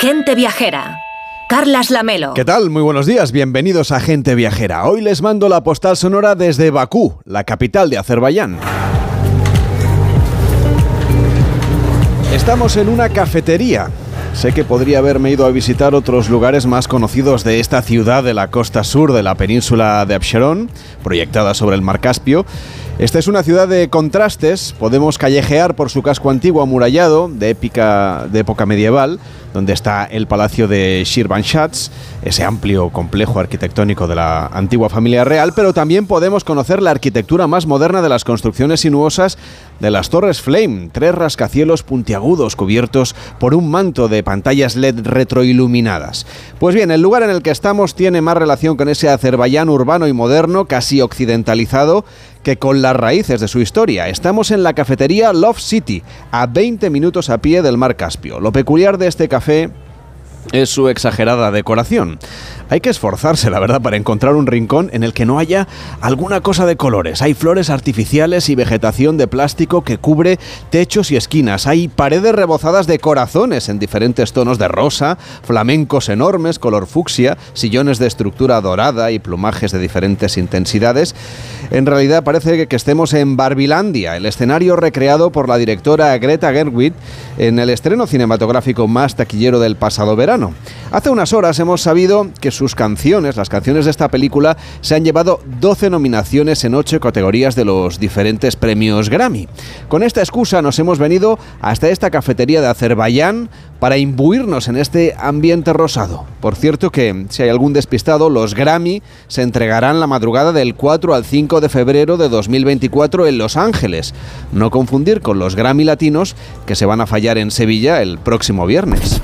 Gente Viajera. Carlas Lamelo. ¿Qué tal? Muy buenos días, bienvenidos a Gente Viajera. Hoy les mando la postal sonora desde Bakú, la capital de Azerbaiyán. Estamos en una cafetería. Sé que podría haberme ido a visitar otros lugares más conocidos de esta ciudad de la costa sur de la península de Absheron, proyectada sobre el mar Caspio. Esta es una ciudad de contrastes, podemos callejear por su casco antiguo amurallado, de, épica, de época medieval, donde está el palacio de Shirvanshahs, ese amplio complejo arquitectónico de la antigua familia real, pero también podemos conocer la arquitectura más moderna de las construcciones sinuosas de las Torres Flame, tres rascacielos puntiagudos cubiertos por un manto de pantallas LED retroiluminadas. Pues bien, el lugar en el que estamos tiene más relación con ese Azerbaiyán urbano y moderno, casi occidentalizado, que con las raíces de su historia. Estamos en la cafetería Love City, a 20 minutos a pie del mar Caspio. Lo peculiar de este café es su exagerada decoración. Hay que esforzarse, la verdad, para encontrar un rincón en el que no haya alguna cosa de colores. Hay flores artificiales y vegetación de plástico que cubre techos y esquinas. Hay paredes rebozadas de corazones en diferentes tonos de rosa, flamencos enormes, color fucsia, sillones de estructura dorada y plumajes de diferentes intensidades. En realidad parece que estemos en Barbilandia, el escenario recreado por la directora Greta Gerwig en el estreno cinematográfico más taquillero del pasado verano. Hace unas horas hemos sabido que sus canciones, las canciones de esta película, se han llevado 12 nominaciones en 8 categorías de los diferentes premios Grammy. Con esta excusa nos hemos venido hasta esta cafetería de Azerbaiyán para imbuirnos en este ambiente rosado. Por cierto que, si hay algún despistado, los Grammy se entregarán la madrugada del 4 al 5 de febrero de 2024 en Los Ángeles. No confundir con los Grammy latinos que se van a fallar en Sevilla el próximo viernes.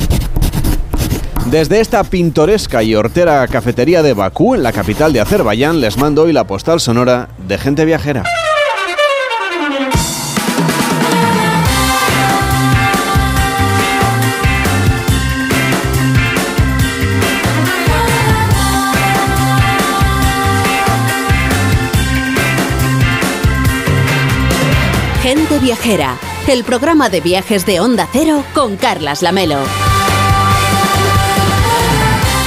Desde esta pintoresca y hortera cafetería de Bakú, en la capital de Azerbaiyán, les mando hoy la postal sonora de gente viajera. Gente Viajera, el programa de viajes de Onda Cero con Carlas Lamelo.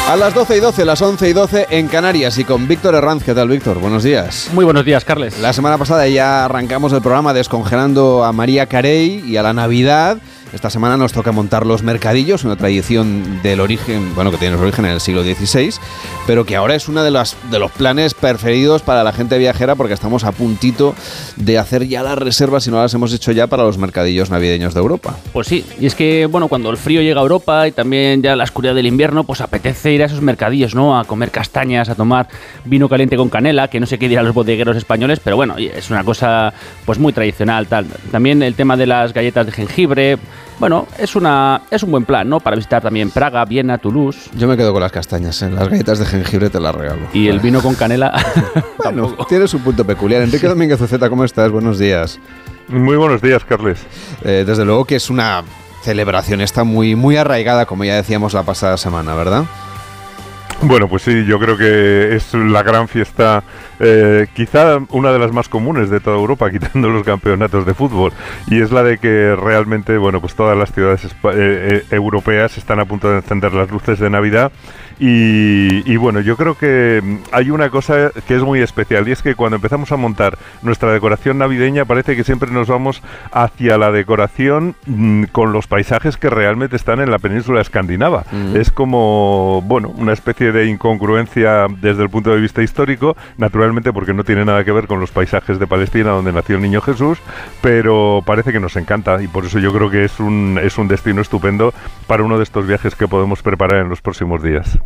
A las 12 y 12, las 11 y 12 en Canarias y con Víctor Herranz. ¿Qué tal, Víctor? Buenos días. Muy buenos días, Carles. La semana pasada ya arrancamos el programa descongelando a María Carey y a la Navidad. Esta semana nos toca montar los mercadillos, una tradición del origen, bueno, que tiene su origen en el siglo XVI, pero que ahora es uno de los, de los planes preferidos para la gente viajera porque estamos a puntito de hacer ya las reservas, si no las hemos hecho ya, para los mercadillos navideños de Europa. Pues sí, y es que, bueno, cuando el frío llega a Europa y también ya la oscuridad del invierno, pues apetece ir a esos mercadillos, ¿no? A comer castañas, a tomar vino caliente con canela, que no sé qué dirán los bodegueros españoles, pero bueno, es una cosa pues muy tradicional, tal. También el tema de las galletas de jengibre, bueno, es, una, es un buen plan, ¿no? Para visitar también Praga, Viena, Toulouse. Yo me quedo con las castañas, ¿eh? las galletas de jengibre te las regalo. Y el vino con canela. bueno, tiene su punto peculiar. Enrique Domínguez Uceta, ¿cómo estás? Buenos días. Muy buenos días, Carles. Eh, desde luego que es una celebración, está muy, muy arraigada, como ya decíamos la pasada semana, ¿verdad? Bueno, pues sí, yo creo que es la gran fiesta, eh, quizá una de las más comunes de toda Europa, quitando los campeonatos de fútbol, y es la de que realmente, bueno, pues todas las ciudades eh, eh, europeas están a punto de encender las luces de Navidad y, bueno, yo creo que mm, hay una cosa que es muy especial y es que cuando empezamos a montar nuestra decoración navideña parece que siempre nos vamos hacia la decoración mm, con los paisajes que realmente están en la península escandinava. Es como, bueno, una especie de incongruencia desde el punto de vista histórico, naturalmente porque no tiene nada que ver con los paisajes de Palestina donde nació el niño Jesús, pero parece que nos encanta y por eso yo creo que es un, es un destino estupendo para uno de estos viajes que podemos preparar en los próximos días.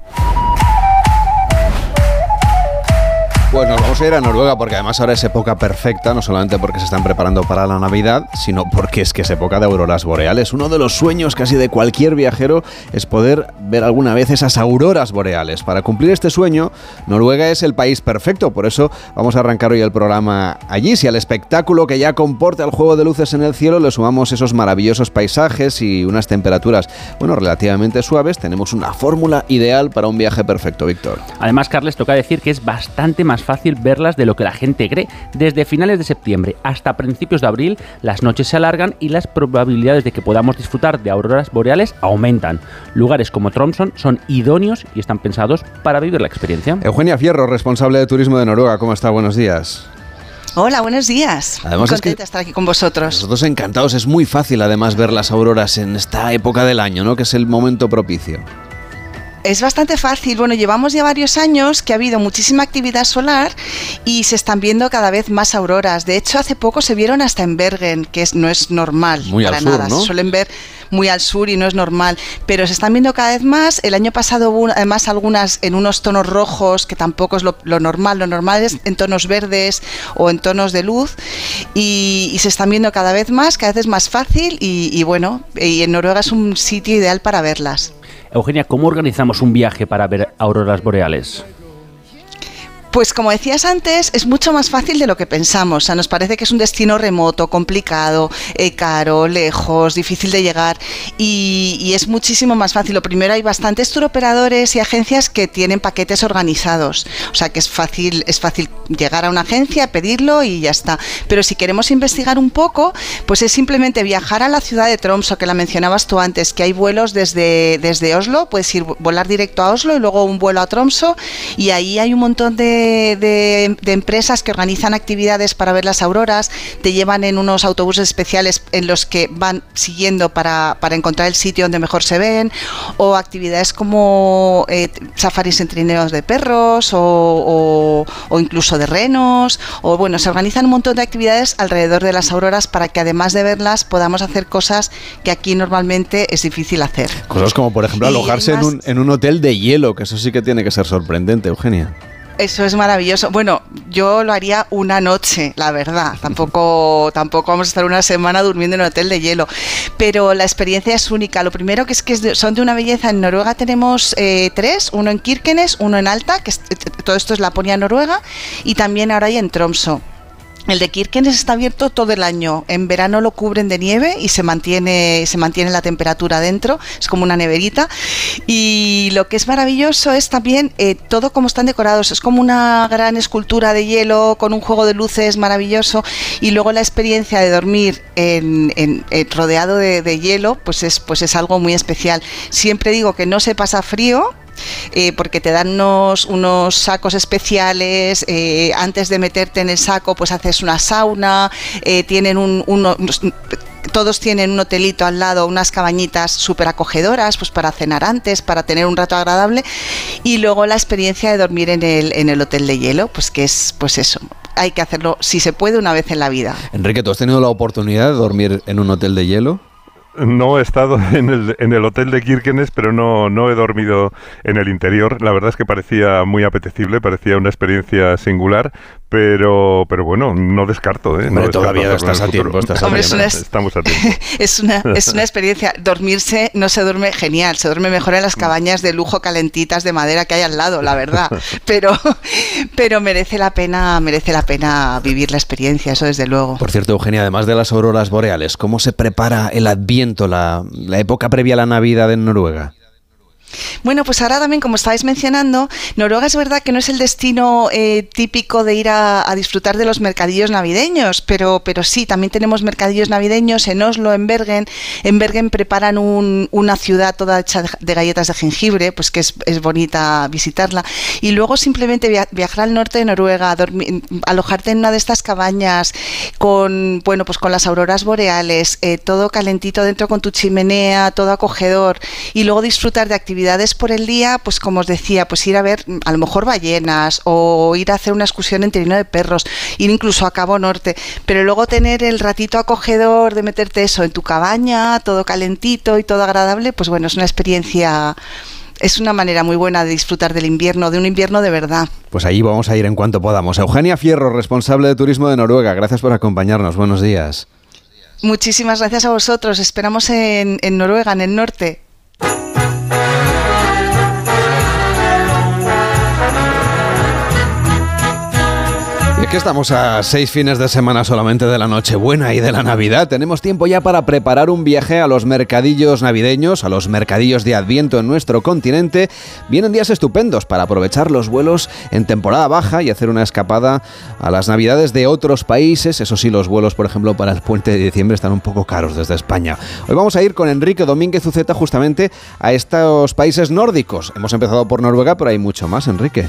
Pues nos vamos a ir a Noruega porque además ahora es época perfecta, no solamente porque se están preparando para la Navidad, sino porque es que es época de auroras boreales. Uno de los sueños casi de cualquier viajero es poder ver alguna vez esas auroras boreales. Para cumplir este sueño, Noruega es el país perfecto, por eso vamos a arrancar hoy el programa allí. Si al espectáculo que ya comporta el juego de luces en el cielo le sumamos esos maravillosos paisajes y unas temperaturas, bueno, relativamente suaves, tenemos una fórmula ideal para un viaje perfecto, Víctor. Además, Carles, toca decir que es bastante más más fácil verlas de lo que la gente cree. Desde finales de septiembre hasta principios de abril, las noches se alargan y las probabilidades de que podamos disfrutar de auroras boreales aumentan. Lugares como Tromsø son idóneos y están pensados para vivir la experiencia. Eugenia Fierro, responsable de turismo de Noruega, ¿cómo está? Buenos días. Hola, buenos días. Además, Muy contenta de estar aquí con vosotros. Nosotros encantados. Es muy fácil, además, ver las auroras en esta época del año, ¿no? Que es el momento propicio. Es bastante fácil. Bueno, llevamos ya varios años que ha habido muchísima actividad solar y se están viendo cada vez más auroras. De hecho, hace poco se vieron hasta en Bergen, que no es normal Muy para al nada. Sur, ¿no? Se suelen ver muy al sur y no es normal. Pero se están viendo cada vez más. El año pasado hubo además algunas en unos tonos rojos, que tampoco es lo, normal. Lo normal es en tonos verdes o en tonos de luz. Y, se están viendo cada vez más, cada vez es más fácil. Y, y bueno, y en Noruega es un sitio ideal para verlas. Eugenia, ¿cómo organizamos un viaje para ver auroras boreales? Pues como decías antes, es mucho más fácil de lo que pensamos. O sea, nos parece que es un destino remoto, complicado, eh, caro, lejos, difícil de llegar y, es muchísimo más fácil. Lo primero, hay bastantes turoperadores y agencias que tienen paquetes organizados. O sea, que es fácil, es fácil llegar a una agencia, pedirlo y ya está. Pero si queremos investigar un poco, pues es simplemente viajar a la ciudad de Tromso, que la mencionabas tú antes, que hay vuelos desde, desde Oslo, puedes ir volar directo a Oslo y luego un vuelo a Tromso y ahí hay un montón de de, de, empresas que organizan actividades para ver las auroras, te llevan en unos autobuses especiales en los que van siguiendo para, para encontrar el sitio donde mejor se ven, o actividades como eh, safaris en trineos de perros, o, o, o, incluso de renos, o bueno, se organizan un montón de actividades alrededor de las auroras para que además de verlas podamos hacer cosas que aquí normalmente es difícil hacer. Cosas como por ejemplo alojarse en un, en un hotel de hielo, que eso sí que tiene que ser sorprendente, Eugenia. Eso es maravilloso. Bueno, yo lo haría una noche, la verdad. Tampoco, tampoco vamos a estar una semana durmiendo en un hotel de hielo. Pero la experiencia es única. Lo primero que es que son de una belleza. En Noruega tenemos eh, tres, uno en Kirkenes, uno en Alta, que es, todo esto es Laponia Noruega, y también ahora hay en Tromso. El de Kirkenes está abierto todo el año. En verano lo cubren de nieve y se mantiene, se mantiene la temperatura dentro. Es como una neverita. Y lo que es maravilloso es también eh, todo como están decorados. Es como una gran escultura de hielo con un juego de luces maravilloso. Y luego la experiencia de dormir rodeado de, de, hielo, pues es, pues es algo muy especial. Siempre digo que no se pasa frío, eh, porque te dan unos, sacos especiales, eh, antes de meterte en el saco pues haces una sauna, eh, tienen un, todos tienen un hotelito al lado, unas cabañitas súper acogedoras, pues para cenar antes, para tener un rato agradable, y luego la experiencia de dormir en el, en el hotel de hielo, pues que es pues eso, hay que hacerlo si se puede una vez en la vida. Enrique, ¿tú has tenido la oportunidad de dormir en un hotel de hielo? No he estado en el, en el hotel de Kirkenes, pero no, no he dormido en el interior. La verdad es que parecía muy apetecible, parecía una experiencia singular, pero, pero bueno, no descarto. ¿eh? Hombre, no todavía estás a tiempo. Estás Hombre, a. Es una, Estamos a tiempo. es, una, es una experiencia. Dormirse no se duerme genial, se duerme mejor en las cabañas de lujo calentitas de madera que hay al lado, la verdad. Pero, pero merece la pena, merece la pena vivir la experiencia, eso desde luego. Por cierto, Eugenia, además de las auroras boreales, ¿cómo se prepara el Adviento, la, la época previa a la Navidad en Noruega? Bueno, pues ahora también, como estáis mencionando, Noruega es verdad que no es el destino eh, típico de ir a, disfrutar de los mercadillos navideños, pero, pero sí, también tenemos mercadillos navideños en Oslo, en Bergen. En Bergen preparan un, una ciudad toda hecha de galletas de jengibre, pues que es, bonita visitarla. Y luego simplemente via viajar al norte de Noruega, dormir, alojarte en una de estas cabañas con, bueno, pues con las auroras boreales, eh, todo calentito dentro con tu chimenea, todo acogedor, y luego disfrutar de actividades actividades por el día, pues como os decía, pues ir a ver a lo mejor ballenas o ir a hacer una excursión en Trino de Perros, ir incluso a Cabo Norte, pero luego tener el ratito acogedor de meterte eso en tu cabaña, todo calentito y todo agradable, pues bueno, es una experiencia es una manera muy buena de disfrutar del invierno, de un invierno de verdad. Pues allí vamos a ir en cuanto podamos. Eugenia Fierro, responsable de turismo de Noruega, gracias por acompañarnos. Buenos días. Muchísimas gracias a vosotros. Esperamos en, en Noruega, en el norte. Estamos a seis fines de semana solamente de la Nochebuena y de la Navidad, tenemos tiempo ya para preparar un viaje a los mercadillos navideños, a los mercadillos de Adviento en nuestro continente. Vienen días estupendos para aprovechar los vuelos en temporada baja y hacer una escapada a las Navidades de otros países. Eso sí, los vuelos, por ejemplo, para el puente de diciembre están un poco caros desde España. Hoy vamos a ir con Enrique Domínguez Uceta justamente a estos países nórdicos. Hemos empezado por Noruega, pero hay mucho más, Enrique.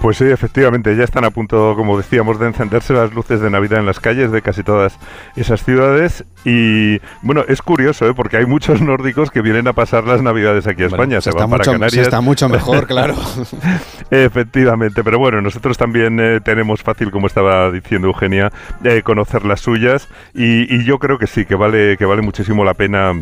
Pues sí, efectivamente, ya están a punto, como decíamos, de encenderse las luces de Navidad en las calles de casi todas esas ciudades. Y bueno, es curioso, ¿eh? porque hay muchos nórdicos que vienen a pasar las Navidades aquí a España. se, van para Canarias. está mucho mejor, claro. efectivamente, pero bueno, nosotros también eh, tenemos fácil, como estaba diciendo Eugenia, eh, conocer las suyas. Y, y yo creo que sí, que vale, que vale muchísimo la pena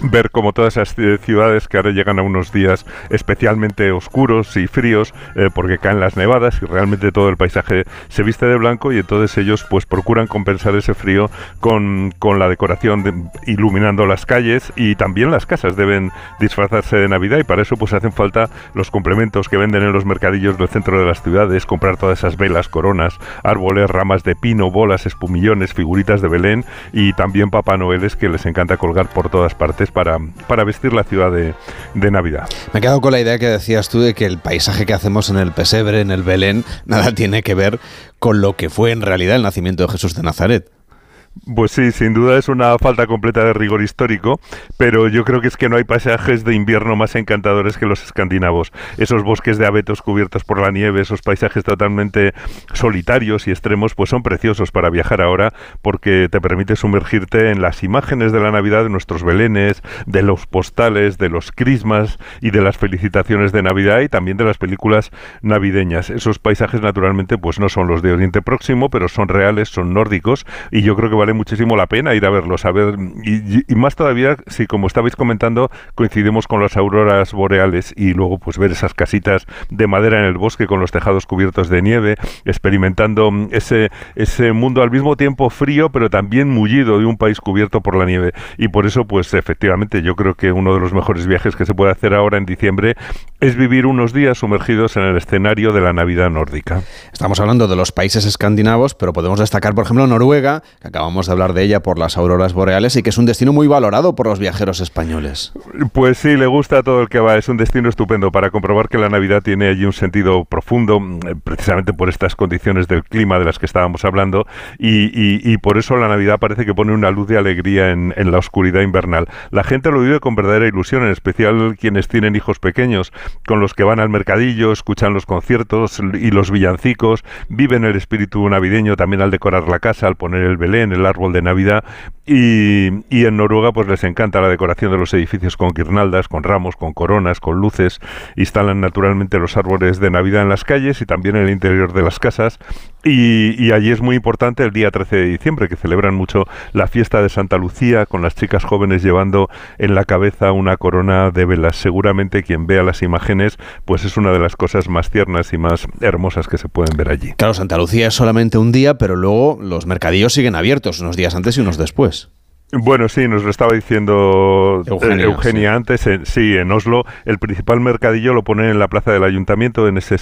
ver como todas esas ciudades que ahora llegan a unos días especialmente oscuros y fríos eh, porque caen las nevadas y realmente todo el paisaje se viste de blanco y entonces ellos pues procuran compensar ese frío con, con la decoración iluminando las calles y también las casas. Deben disfrazarse de Navidad y para eso pues hacen falta los complementos que venden en los mercadillos del centro de las ciudades, comprar todas esas velas, coronas, árboles, ramas de pino, bolas, espumillones, figuritas de Belén y también Papá Noeles que les encanta colgar por todas partes para, para vestir la ciudad de, de Navidad. Me he quedado con la idea que decías tú de que el paisaje que hacemos en el pesebre, en el Belén, nada tiene que ver con lo que fue en realidad el nacimiento de Jesús de Nazaret. Pues sí, sin duda es una falta completa de rigor histórico, pero yo creo que es que no hay paisajes de invierno más encantadores que los escandinavos. Esos bosques de abetos cubiertos por la nieve, esos paisajes totalmente solitarios y extremos, pues son preciosos para viajar ahora porque te permite sumergirte en las imágenes de la Navidad de nuestros belenes, de los postales, de los crismas y de las felicitaciones de Navidad y también de las películas navideñas. Esos paisajes naturalmente pues no son los de Oriente Próximo, pero son reales, son nórdicos y yo creo que vale muchísimo la pena ir a verlos, a ver, y, más todavía si como estabais comentando coincidimos con las auroras boreales y luego pues ver esas casitas de madera en el bosque con los tejados cubiertos de nieve, experimentando ese, ese mundo al mismo tiempo frío pero también mullido de un país cubierto por la nieve. Y por eso pues efectivamente yo creo que uno de los mejores viajes que se puede hacer ahora en diciembre es vivir unos días sumergidos en el escenario de la Navidad nórdica. Estamos hablando de los países escandinavos, pero podemos destacar por ejemplo Noruega, que acabamos de hablar de ella por las auroras boreales y que es un destino muy valorado por los viajeros españoles. Pues sí, le gusta a todo el que va. Es un destino estupendo para comprobar que la Navidad tiene allí un sentido profundo, eh, precisamente por estas condiciones del clima de las que estábamos hablando, y, por eso la Navidad parece que pone una luz de alegría en, en la oscuridad invernal. La gente lo vive con verdadera ilusión, en especial quienes tienen hijos pequeños, con los que van al mercadillo, escuchan los conciertos y los villancicos, viven el espíritu navideño también al decorar la casa, al poner el Belén, el árbol de Navidad y, en Noruega pues les encanta la decoración de los edificios con guirnaldas, con ramos, con coronas, con luces. Instalan naturalmente los árboles de Navidad en las calles y también en el interior de las casas. Y, allí es muy importante el día 13 de diciembre, que celebran mucho la fiesta de Santa Lucía, con las chicas jóvenes llevando en la cabeza una corona de velas. Seguramente quien vea las imágenes, pues es una de las cosas más tiernas y más hermosas que se pueden ver allí. Claro, Santa Lucía es solamente un día, pero luego los mercadillos siguen abiertos unos días antes y unos después. Bueno, sí, nos lo estaba diciendo eh, Eugenia, antes. sí, en Oslo el principal mercadillo lo ponen en la plaza del ayuntamiento, en ese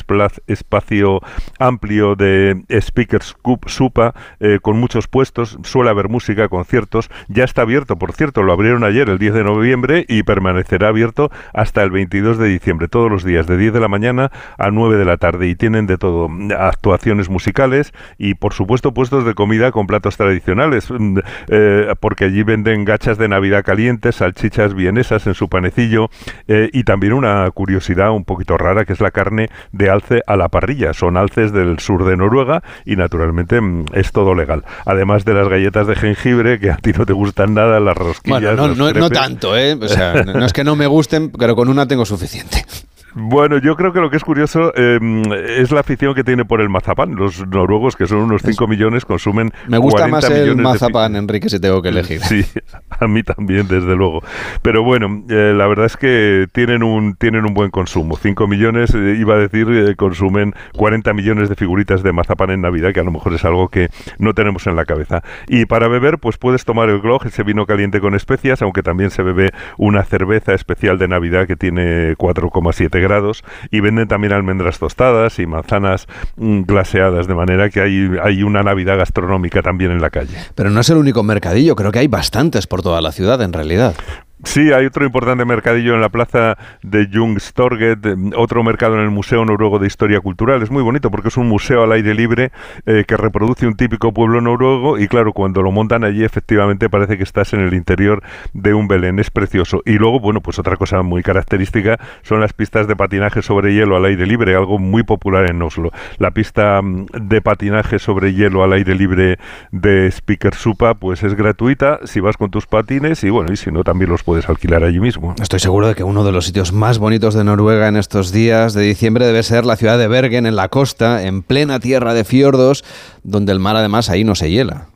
espacio amplio de Speakers Cup Supa, eh, con muchos puestos. Suele haber música, conciertos. Ya está abierto, por cierto, lo abrieron ayer, el 10 de noviembre, y permanecerá abierto hasta el 22 de diciembre, todos los días, de 10 de la mañana a 9 de la tarde. Y tienen de todo, actuaciones musicales y, por supuesto, puestos de comida con platos tradicionales, mm, eh, porque Allí venden gachas de Navidad calientes, salchichas vienesas en su panecillo eh, y también una curiosidad un poquito rara que es la carne de alce a la parrilla. Son alces del sur de Noruega y naturalmente mm, es todo legal. Además de las galletas de jengibre que a ti no te gustan nada, las rosquillas. Bueno, no, no tanto, ¿eh? O sea, no es que no me gusten, pero con una tengo suficiente. Bueno, yo creo que lo que es curioso em, es la afición que tiene por el mazapán. Los noruegos, que son unos 5 millones, consumen. Me gusta más el mazapán, Enrique, si tengo que elegir. Sí, a mí también, desde luego. Pero bueno, eh, la verdad es que tienen un, tienen un buen consumo. 5 millones, eh, iba a decir, eh, consumen 40 millones de figuritas de mazapán en Navidad, que a lo mejor es algo que no tenemos en la cabeza. Y para beber, pues puedes tomar el Glog, ese vino caliente con especias, aunque también se bebe una cerveza especial de Navidad que tiene 4,7 grados y venden también almendras tostadas y manzanas mm, glaseadas, de manera que hay, hay una Navidad gastronómica también en la calle. Pero no es el único mercadillo, creo que hay bastantes por toda la ciudad en realidad. Sí, hay otro importante mercadillo en la plaza de Jungstorget, otro mercado en el Museo Noruego de Historia Cultural. Es muy bonito porque es un museo al aire libre eh, que reproduce un típico pueblo noruego y claro, cuando lo montan allí efectivamente parece que estás en el interior de un Belén. Es precioso. Y luego, bueno, pues otra cosa muy característica son las pistas de patinaje sobre hielo al aire libre, algo muy popular en Oslo. La pista mm, de patinaje sobre hielo al aire libre de Speaker Supa pues es gratuita si vas con tus patines y bueno, y si no también los puedes puedes allí mismo. Estoy seguro de que uno de los sitios más bonitos de Noruega en estos días de diciembre debe ser la ciudad de Bergen, en la costa, en plena tierra de fiordos, donde el mar además ahí no se hiela.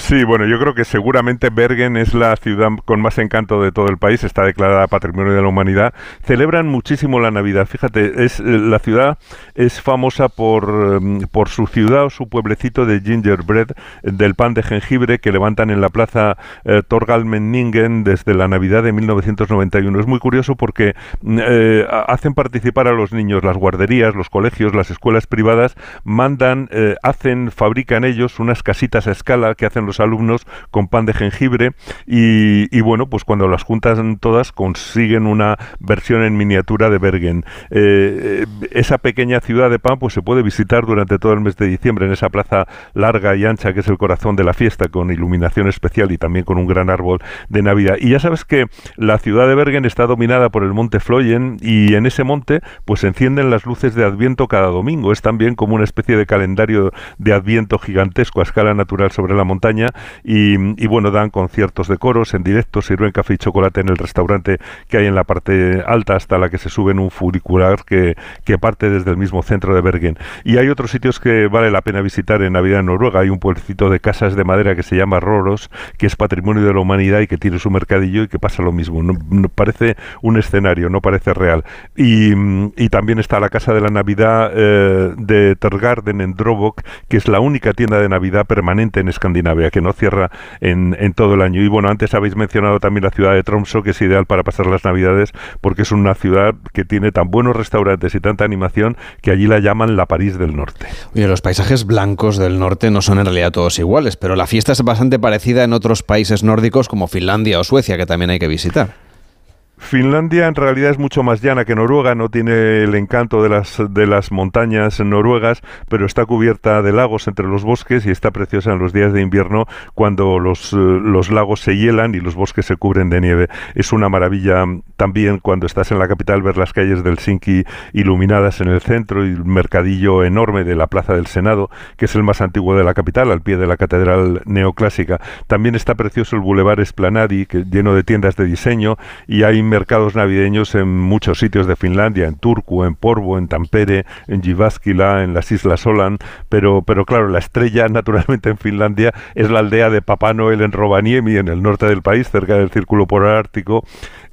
Sí, bueno, yo creo que seguramente Bergen es la ciudad con más encanto de todo el país, está declarada Patrimonio de la Humanidad. Celebran muchísimo la Navidad. Fíjate, es eh, la ciudad es famosa por, em, por su ciudad o su pueblecito de gingerbread, del pan de jengibre que levantan en la plaza eh, Torgalmenningen desde la Navidad de 1991. Es muy curioso porque mm, eh, hacen participar a los niños, las guarderías, los colegios, las escuelas privadas, mandan, hacen, fabrican ellos unas casitas a escala que hacen los alumnos con pan de jengibre y, bueno, pues cuando las juntan todas consiguen una versión en miniatura de Bergen. Eh, esa pequeña ciudad de pan pues se puede visitar durante todo el mes de diciembre en esa plaza larga y ancha que es el corazón de la fiesta con iluminación especial y también con un gran árbol de Navidad. Y ya sabes que la ciudad de Bergen está dominada por el monte Floyen y en ese monte pues se encienden las luces de Adviento cada domingo. Es también como una especie de calendario de Adviento gigantesco a escala natural sobre la montaña montaña y, bueno, dan conciertos de coros en directo, sirven café y chocolate en el restaurante que hay en la parte alta hasta la que se sube en un funicular que, que parte desde el mismo centro de Bergen. Y hay otros sitios que vale la pena visitar en Navidad en Noruega. Hay un pueblecito de casas de madera que se llama Roros, que es patrimonio de la humanidad y que tiene su mercadillo y que pasa lo mismo. No, parece un escenario, no parece real. Y, y, también está la casa de la Navidad eh, de Tergarden en Drobok, que es la única tienda de Navidad permanente en Escandinavia que no cierra en, todo el año. Y bueno, antes habéis mencionado también la ciudad de Tromso, que es ideal para pasar las Navidades, porque es una ciudad que tiene tan buenos restaurantes y tanta animación que allí la llaman la París del Norte. Oye, los paisajes blancos del norte no son en realidad todos iguales, pero la fiesta es bastante parecida en otros países nórdicos como Finlandia o Suecia, que también hay que visitar. Finlandia en realidad es mucho más llana que Noruega, no tiene el encanto de las, de las montañas noruegas, pero está cubierta de lagos entre los bosques y está preciosa en los días de invierno cuando los, eh, los lagos se hielan y los bosques se cubren de nieve. Es una maravilla también cuando estás en la capital ver las calles del Helsinki iluminadas en el centro y el mercadillo enorme de la Plaza del Senado, que es el más antiguo de la capital, al pie de la catedral neoclásica. También está precioso el Boulevard Esplanadi, que, lleno de tiendas de diseño, y hay mercados navideños en muchos sitios de Finlandia, en Turku, en Porvo, en Tampere, en Jyväskylä, en las Islas Solan, pero, pero claro, la estrella naturalmente en Finlandia es la aldea de Papá Noel en Rovaniemi, en el norte del país, cerca del Círculo Polar Ártico,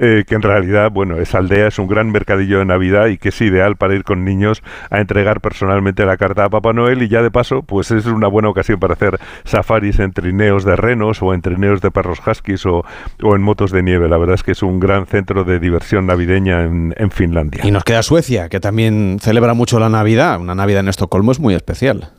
eh, que en realidad, bueno, esa aldea es un gran mercadillo de Navidad y que es ideal para ir con niños a entregar personalmente la carta a Papá Noel y ya de paso, pues es una buena ocasión para hacer safaris en trineos de renos o en trineos de perros huskies o, o en motos de nieve. La verdad es que es un gran centro de diversión navideña en, en Finlandia. Y nos queda Suecia, que también celebra mucho la Navidad. Una Navidad en Estocolmo es muy especial.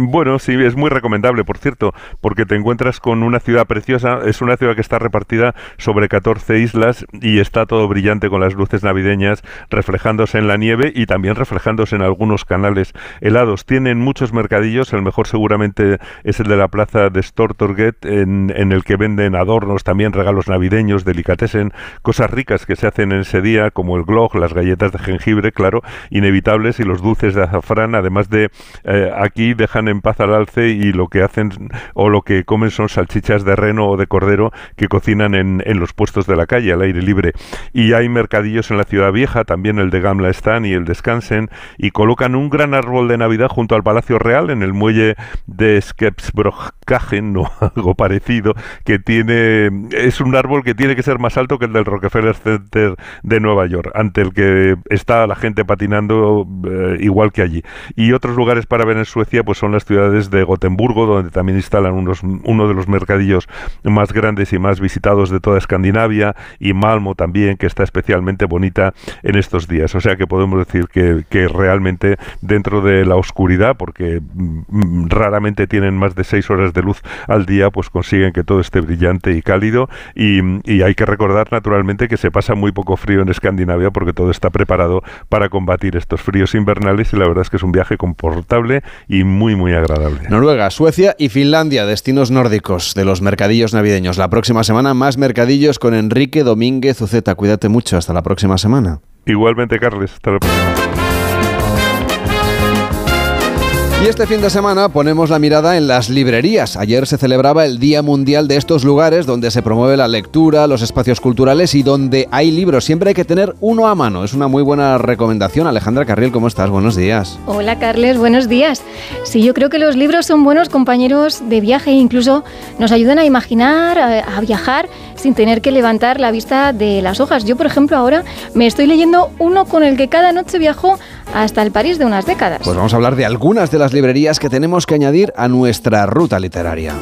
Bueno, sí, es muy recomendable, por cierto, porque te encuentras con una ciudad preciosa. Es una ciudad que está repartida sobre 14 islas y está todo brillante con las luces navideñas reflejándose en la nieve y también reflejándose en algunos canales helados. Tienen muchos mercadillos, el mejor seguramente es el de la plaza de Stortorget, en, el que venden adornos, también regalos navideños, delicatessen, cosas ricas que se hacen en ese día, como el glog, las galletas de jengibre, claro, inevitables, y los dulces de azafrán, además de eh, aquí dejan en paz al alce y lo que hacen o lo que comen son salchichas de reno o de cordero que cocinan en, en los puestos de la calle al aire libre. Y hay mercadillos en la ciudad vieja, también el de Gamla Stan y el de Skansen, y colocan un gran árbol de Navidad junto al Palacio Real en el muelle de Skepsbrokagen o algo parecido, que tiene es un árbol que tiene que ser más alto que el del Rockefeller Center de Nueva York, ante el que está la gente patinando eh, igual que allí. Y otros lugares para ver en Suecia pues son las ciudades de Gotemburgo, donde también instalan unos, uno de los mercadillos más grandes y más visitados de toda Escandinavia, y Malmo también, que está especialmente bonita en estos días. O sea que podemos decir que, que realmente dentro de la oscuridad, porque mm, raramente tienen más de seis horas de luz al día, pues consiguen que todo esté brillante y cálido. Y, y hay que recordar naturalmente que se pasa muy poco frío en Escandinavia porque todo está preparado para combatir estos fríos invernales y la verdad es que es un viaje confortable y muy muy agradable. Noruega, Suecia y Finlandia, destinos nórdicos de los mercadillos navideños. La próxima semana más mercadillos con Enrique Domínguez Uceta. Cuídate mucho, hasta la próxima semana. Igualmente, Carles, hasta la próxima. Y este fin de semana ponemos la mirada en las librerías. Ayer se celebraba el Día Mundial de estos lugares donde se promueve la lectura, los espacios culturales y donde hay libros. Siempre hay que tener uno a mano. Es una muy buena recomendación. Alejandra Carriel, ¿cómo estás? Buenos días. Hola, Carles. Buenos días. Sí, yo creo que los libros son buenos compañeros de viaje e incluso nos ayudan a imaginar, a viajar sin tener que levantar la vista de las hojas. Yo, por ejemplo, ahora me estoy leyendo uno con el que cada noche viajo hasta el París de unas décadas. Pues vamos a hablar de algunas de las librerías que tenemos que añadir a nuestra ruta literaria.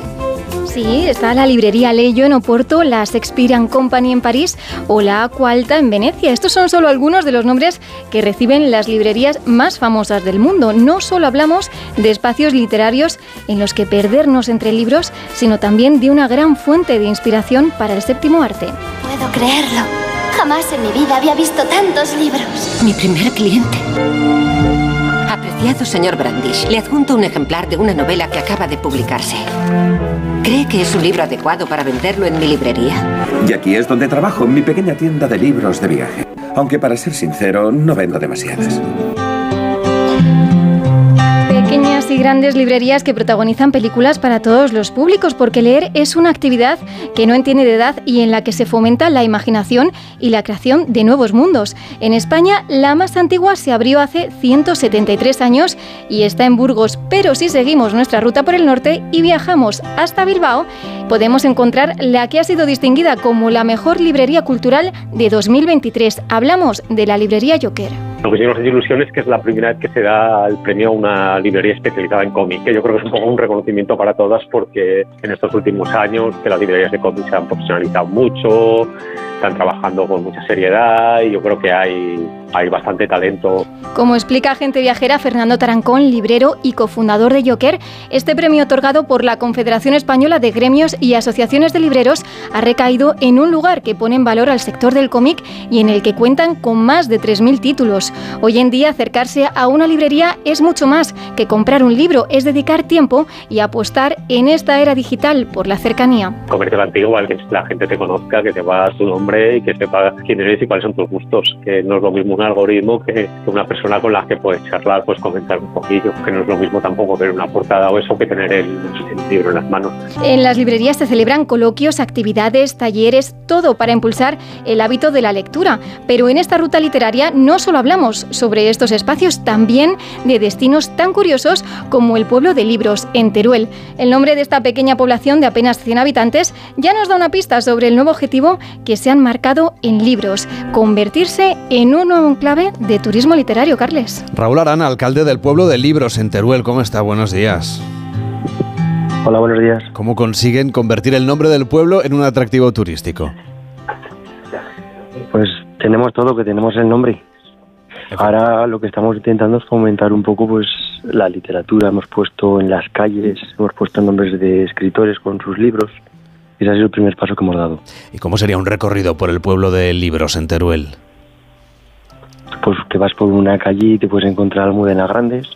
Sí, está la librería Leyo en Oporto, la Shakespeare Company en París o la Aqualta en Venecia. Estos son solo algunos de los nombres que reciben las librerías más famosas del mundo. No solo hablamos de espacios literarios en los que perdernos entre libros, sino también de una gran fuente de inspiración para el séptimo arte. Puedo creerlo. Jamás en mi vida había visto tantos libros. Mi primer cliente. Apreciado señor Brandish, le adjunto un ejemplar de una novela que acaba de publicarse. ¿Cree que es un libro adecuado para venderlo en mi librería? Y aquí es donde trabajo, en mi pequeña tienda de libros de viaje. Aunque para ser sincero, no vendo demasiadas. Pequeñas y grandes librerías que protagonizan películas para todos los públicos, porque leer es una actividad que no entiende de edad y en la que se fomenta la imaginación y la creación de nuevos mundos. En España, la más antigua se abrió hace 173 años y está en Burgos, pero si seguimos nuestra ruta por el norte y viajamos hasta Bilbao, podemos encontrar la que ha sido distinguida como la mejor librería cultural de 2023. Hablamos de la librería Joker. Lo que sí nos hace ilusión es que es la primera vez que se da el premio a una librería especializada en cómic, que yo creo que es un poco un reconocimiento para todas porque en estos últimos años que las librerías de cómic se han profesionalizado mucho, están trabajando con mucha seriedad y yo creo que hay, hay bastante talento. Como explica agente viajera Fernando Tarancón, librero y cofundador de Joker, este premio otorgado por la Confederación Española de Gremios y Asociaciones de Libreros ha recaído en un lugar que pone en valor al sector del cómic y en el que cuentan con más de 3.000 títulos. Hoy en día acercarse a una librería es mucho más que comprar un libro, es dedicar tiempo y apostar en esta era digital por la cercanía. Comercio antiguo, al que la gente te conozca, que te va tu nombre y que sepa quién eres y cuáles son tus gustos, que no es lo mismo un algoritmo que una persona con la que puedes charlar, pues comentar un poquillo, que no es lo mismo tampoco ver una portada o eso que tener el, el libro en las manos. En las librerías se celebran coloquios, actividades, talleres, todo para impulsar el hábito de la lectura. Pero en esta ruta literaria no solo hablamos sobre estos espacios, también de destinos tan curiosos como el pueblo de libros, en Teruel. El nombre de esta pequeña población de apenas 100 habitantes ya nos da una pista sobre el nuevo objetivo que se han marcado en libros, convertirse en un nuevo enclave de turismo literario, Carles. Raúl Arana, alcalde del pueblo de Libros en Teruel, ¿cómo está? Buenos días. Hola, buenos días. ¿Cómo consiguen convertir el nombre del pueblo en un atractivo turístico? Pues tenemos todo, que tenemos el nombre. Ahora lo que estamos intentando es fomentar un poco pues la literatura. Hemos puesto en las calles, hemos puesto nombres de escritores con sus libros. Ese ha sido el primer paso que hemos dado. ¿Y cómo sería un recorrido por el pueblo de Libros en Teruel? Pues que vas por una calle y te puedes encontrar a Almudena Grandes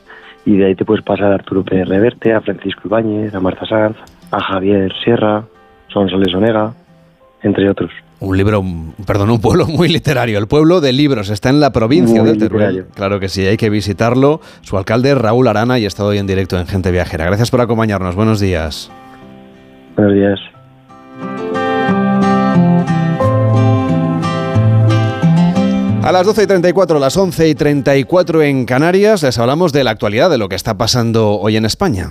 y de ahí te puedes pasar a Arturo Pérez Reverte, a Francisco Ibáñez, a Marta Sanz, a Javier Sierra, Sonsoles Onega, entre otros. Un libro, perdón, un pueblo muy literario. El pueblo de Libros está en la provincia Muy de Teruel. literario. Claro que sí, hay que visitarlo. Su alcalde Raúl Arana y ha estado hoy en directo en Gente Viajera. Gracias por acompañarnos. Buenos días. Buenos días. A las 12 y 34, a las 11 y 34 en Canarias, les hablamos de la actualidad, de lo que está pasando hoy en España.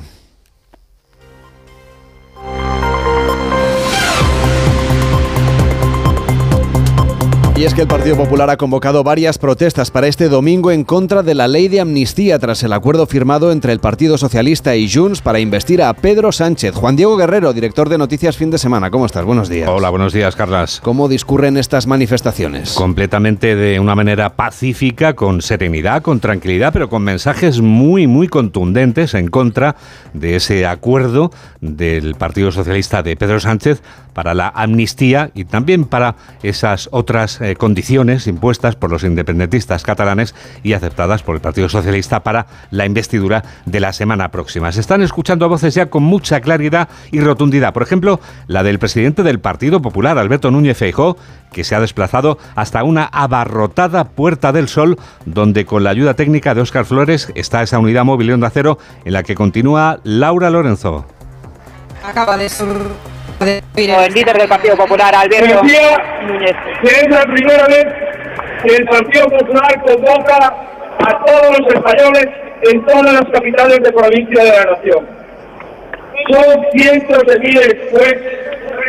Y es que el Partido Popular ha convocado varias protestas para este domingo en contra de la ley de amnistía tras el acuerdo firmado entre el Partido Socialista y Junts para investir a Pedro Sánchez. Juan Diego Guerrero, director de Noticias Fin de Semana. ¿Cómo estás? Buenos días. Hola, buenos días, Carlas. ¿Cómo discurren estas manifestaciones? Completamente de una manera pacífica, con serenidad, con tranquilidad, pero con mensajes muy, muy contundentes en contra de ese acuerdo del Partido Socialista de Pedro Sánchez para la amnistía y también para esas otras eh, condiciones impuestas por los independentistas catalanes y aceptadas por el Partido Socialista para la investidura de la semana próxima. Se están escuchando voces ya con mucha claridad y rotundidad. Por ejemplo, la del presidente del Partido Popular, Alberto Núñez Feijó, que se ha desplazado hasta una abarrotada Puerta del Sol, donde con la ayuda técnica de Óscar Flores está esa unidad móvil de Onda Cero en la que continúa Laura Lorenzo. Acaba de el líder del Partido Popular, Alberto Núñez. Que es la primera vez que el Partido Popular convoca a todos los españoles en todas las capitales de provincia de la nación. Son cientos de miles, pues,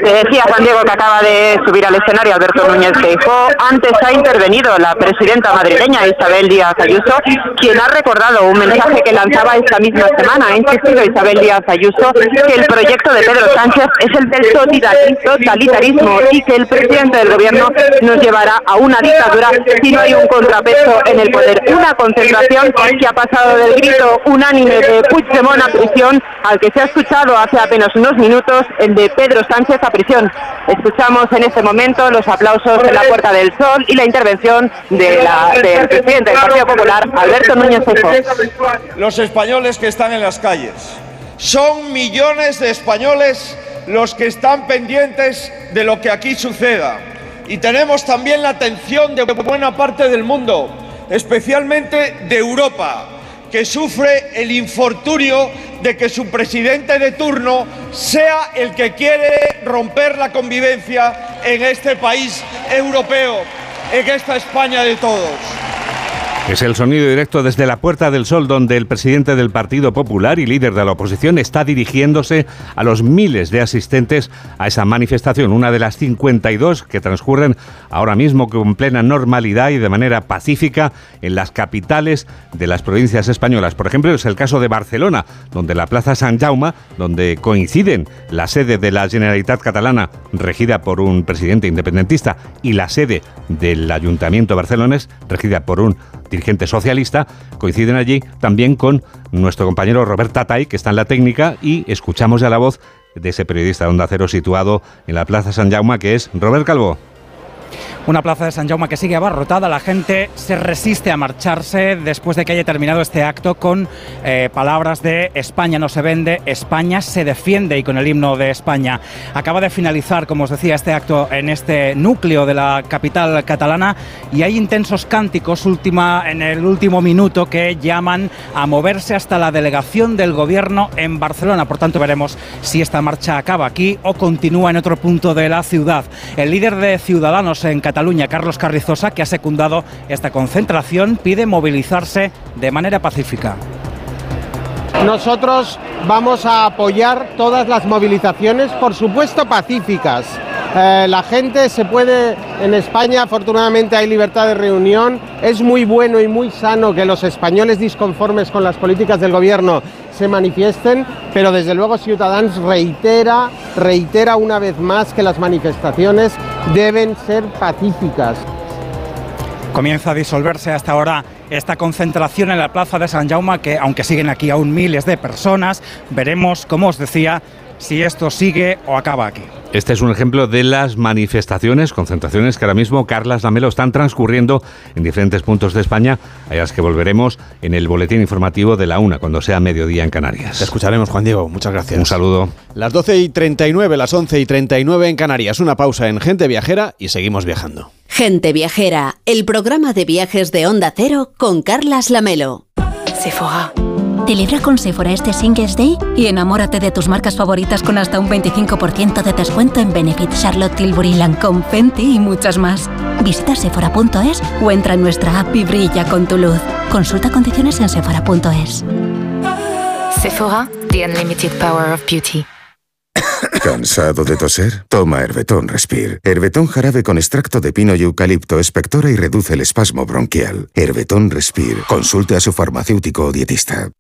le decía Juan Diego que acaba de subir al escenario Alberto Núñez Feijóo. Antes ha intervenido la presidenta madrileña Isabel Díaz Ayuso, quien ha recordado un mensaje que lanzaba esta misma semana. Ha insistido Isabel Díaz Ayuso que el proyecto de Pedro Sánchez es el del totalitarismo y que el presidente del gobierno nos llevará a una dictadura si no hay un contrapeso en el poder. Una concentración que ha pasado del grito unánime de Puigdemont a prisión al que se ha escuchado hace apenas unos minutos el de Pedro Sánchez a prisión. Escuchamos en este momento los aplausos en la Puerta del Sol y la intervención del presidente del Partido Popular, Alberto Núñez Feijóo. Los españoles que están en las calles. Son millones de españoles los que están pendientes de lo que aquí suceda. Y tenemos también la atención de buena parte del mundo, especialmente de Europa que sufre el infortunio de que su presidente de turno sea el que quiere romper la convivencia en este país europeo, en esta España de todos. Es el sonido directo desde la Puerta del Sol, donde el presidente del Partido Popular y líder de la oposición está dirigiéndose a los miles de asistentes a esa manifestación, una de las 52 que transcurren ahora mismo con plena normalidad y de manera pacífica en las capitales de las provincias españolas. Por ejemplo, es el caso de Barcelona, donde la Plaza San Jaume, donde coinciden la sede de la Generalitat Catalana, regida por un presidente independentista, y la sede del Ayuntamiento barcelonés, regida por un dirigente socialista, coinciden allí también con nuestro compañero Robert Tatay, que está en la técnica, y escuchamos ya la voz de ese periodista de Onda Cero situado en la Plaza San Jaume, que es Robert Calvo. Una plaza de San Jaume que sigue abarrotada, la gente se resiste a marcharse después de que haya terminado este acto con eh, palabras de España no se vende, España se defiende y con el himno de España. Acaba de finalizar, como os decía, este acto en este núcleo de la capital catalana y hay intensos cánticos última, en el último minuto que llaman a moverse hasta la delegación del gobierno en Barcelona. Por tanto, veremos si esta marcha acaba aquí o continúa en otro punto de la ciudad. El líder de Ciudadanos en Cataluña, Carlos Carrizosa, que ha secundado esta concentración, pide movilizarse de manera pacífica. Nosotros vamos a apoyar todas las movilizaciones, por supuesto pacíficas. Eh, la gente se puede, en España afortunadamente hay libertad de reunión, es muy bueno y muy sano que los españoles disconformes con las políticas del gobierno se manifiesten, pero desde luego Ciudadanos reitera, reitera una vez más que las manifestaciones deben ser pacíficas. Comienza a disolverse hasta ahora esta concentración en la plaza de San Jaume, que aunque siguen aquí aún miles de personas, veremos, como os decía, si esto sigue o acaba aquí. Este es un ejemplo de las manifestaciones, concentraciones que ahora mismo Carlas Lamelo están transcurriendo en diferentes puntos de España, a las que volveremos en el boletín informativo de la una, cuando sea mediodía en Canarias. Te escucharemos, Juan Diego. Muchas gracias. Un saludo. Las 12 y 39, las 11 y 39 en Canarias. Una pausa en Gente Viajera y seguimos viajando. Gente Viajera, el programa de viajes de Onda Cero con Carlas Lamelo. Sephora. Celebra con Sephora este Singles Day y enamórate de tus marcas favoritas con hasta un 25% de descuento en Benefit, Charlotte Tilbury, Lancome, Fenty y muchas más. Visita sephora.es o entra en nuestra app y brilla con tu luz. Consulta condiciones en sephora.es. Sephora, the unlimited power of beauty. ¿Cansado de toser? Toma Herbetón Respire. Herbetón jarabe con extracto de pino y eucalipto espectora y reduce el espasmo bronquial. Herbetón Respire. Consulte a su farmacéutico o dietista.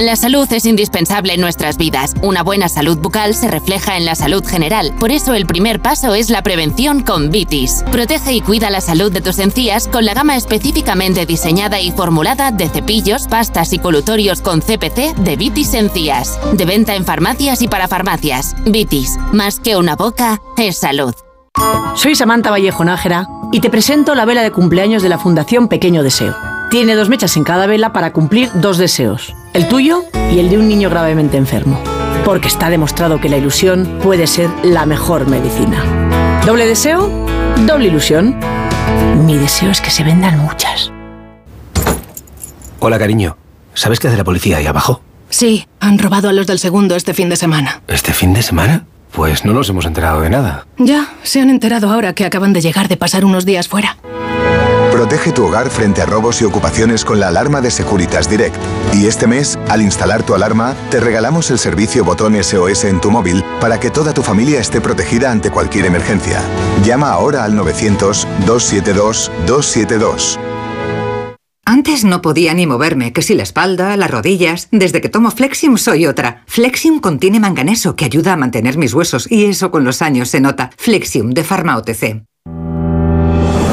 La salud es indispensable en nuestras vidas. Una buena salud bucal se refleja en la salud general. Por eso el primer paso es la prevención con Vitis. Protege y cuida la salud de tus encías con la gama específicamente diseñada y formulada de cepillos, pastas y colutorios con CPC de Vitis Encías. De venta en farmacias y para farmacias. Vitis, más que una boca, es salud. Soy Samantha Vallejo Nájera y te presento la vela de cumpleaños de la Fundación Pequeño Deseo. Tiene dos mechas en cada vela para cumplir dos deseos, el tuyo y el de un niño gravemente enfermo. Porque está demostrado que la ilusión puede ser la mejor medicina. Doble deseo, doble ilusión. Mi deseo es que se vendan muchas. Hola, cariño. ¿Sabes qué hace la policía ahí abajo? Sí, han robado a los del segundo este fin de semana. ¿Este fin de semana? Pues no nos hemos enterado de nada. Ya, se han enterado ahora que acaban de llegar de pasar unos días fuera. Protege tu hogar frente a robos y ocupaciones con la alarma de Securitas Direct. Y este mes, al instalar tu alarma, te regalamos el servicio botón SOS en tu móvil para que toda tu familia esté protegida ante cualquier emergencia. Llama ahora al 900-272-272. Antes no podía ni moverme, que si la espalda, las rodillas. Desde que tomo Flexium soy otra. Flexium contiene manganeso que ayuda a mantener mis huesos y eso con los años se nota. Flexium de Pharma OTC.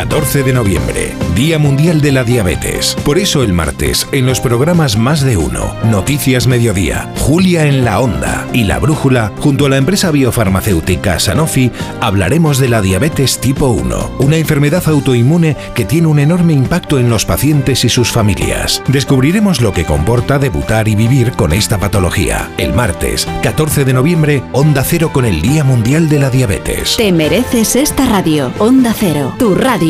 14 de noviembre, Día Mundial de la Diabetes. Por eso el martes, en los programas Más de Uno, Noticias Mediodía, Julia en la Onda y La Brújula, junto a la empresa biofarmacéutica Sanofi, hablaremos de la diabetes tipo 1, una enfermedad autoinmune que tiene un enorme impacto en los pacientes y sus familias. Descubriremos lo que comporta debutar y vivir con esta patología. El martes, 14 de noviembre, Onda Cero con el Día Mundial de la Diabetes. Te mereces esta radio. Onda Cero, tu radio.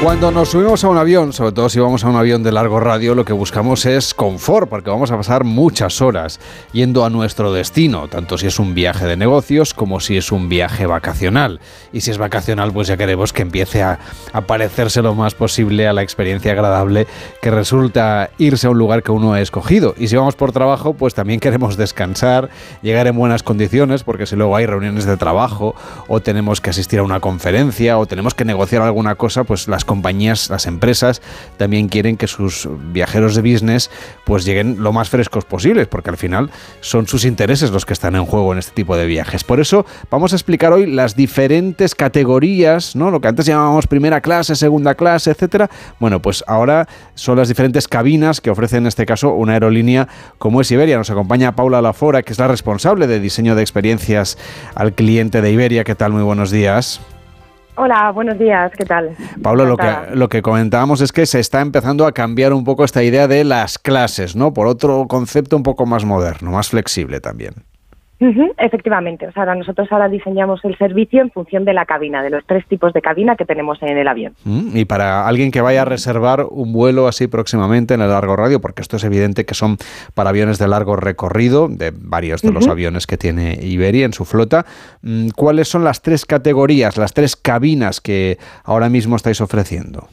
Cuando nos subimos a un avión, sobre todo si vamos a un avión de largo radio, lo que buscamos es confort, porque vamos a pasar muchas horas yendo a nuestro destino, tanto si es un viaje de negocios como si es un viaje vacacional. Y si es vacacional, pues ya queremos que empiece a, a parecerse lo más posible a la experiencia agradable que resulta irse a un lugar que uno ha escogido. Y si vamos por trabajo, pues también queremos descansar, llegar en buenas condiciones, porque si luego hay reuniones de trabajo o tenemos que asistir a una conferencia o tenemos que negociar alguna cosa, pues las compañías, las empresas también quieren que sus viajeros de business pues lleguen lo más frescos posibles, porque al final son sus intereses los que están en juego en este tipo de viajes. Por eso vamos a explicar hoy las diferentes categorías, ¿no? Lo que antes llamábamos primera clase, segunda clase, etcétera. Bueno, pues ahora son las diferentes cabinas que ofrece en este caso una aerolínea como es Iberia. Nos acompaña Paula Lafora, que es la responsable de diseño de experiencias al cliente de Iberia. ¿Qué tal? Muy buenos días. Hola, buenos días, ¿qué tal? Pablo, lo que, lo que comentábamos es que se está empezando a cambiar un poco esta idea de las clases, ¿no? Por otro concepto un poco más moderno, más flexible también. Efectivamente, o sea, ahora nosotros ahora diseñamos el servicio en función de la cabina, de los tres tipos de cabina que tenemos en el avión. Mm, Y para alguien que vaya a reservar un vuelo así próximamente en el largo radio, porque esto es evidente que son para aviones de largo recorrido, de varios de los aviones que tiene Iberia en su flota, mm, ¿cuáles son las tres categorías, las tres cabinas que ahora mismo estáis ofreciendo?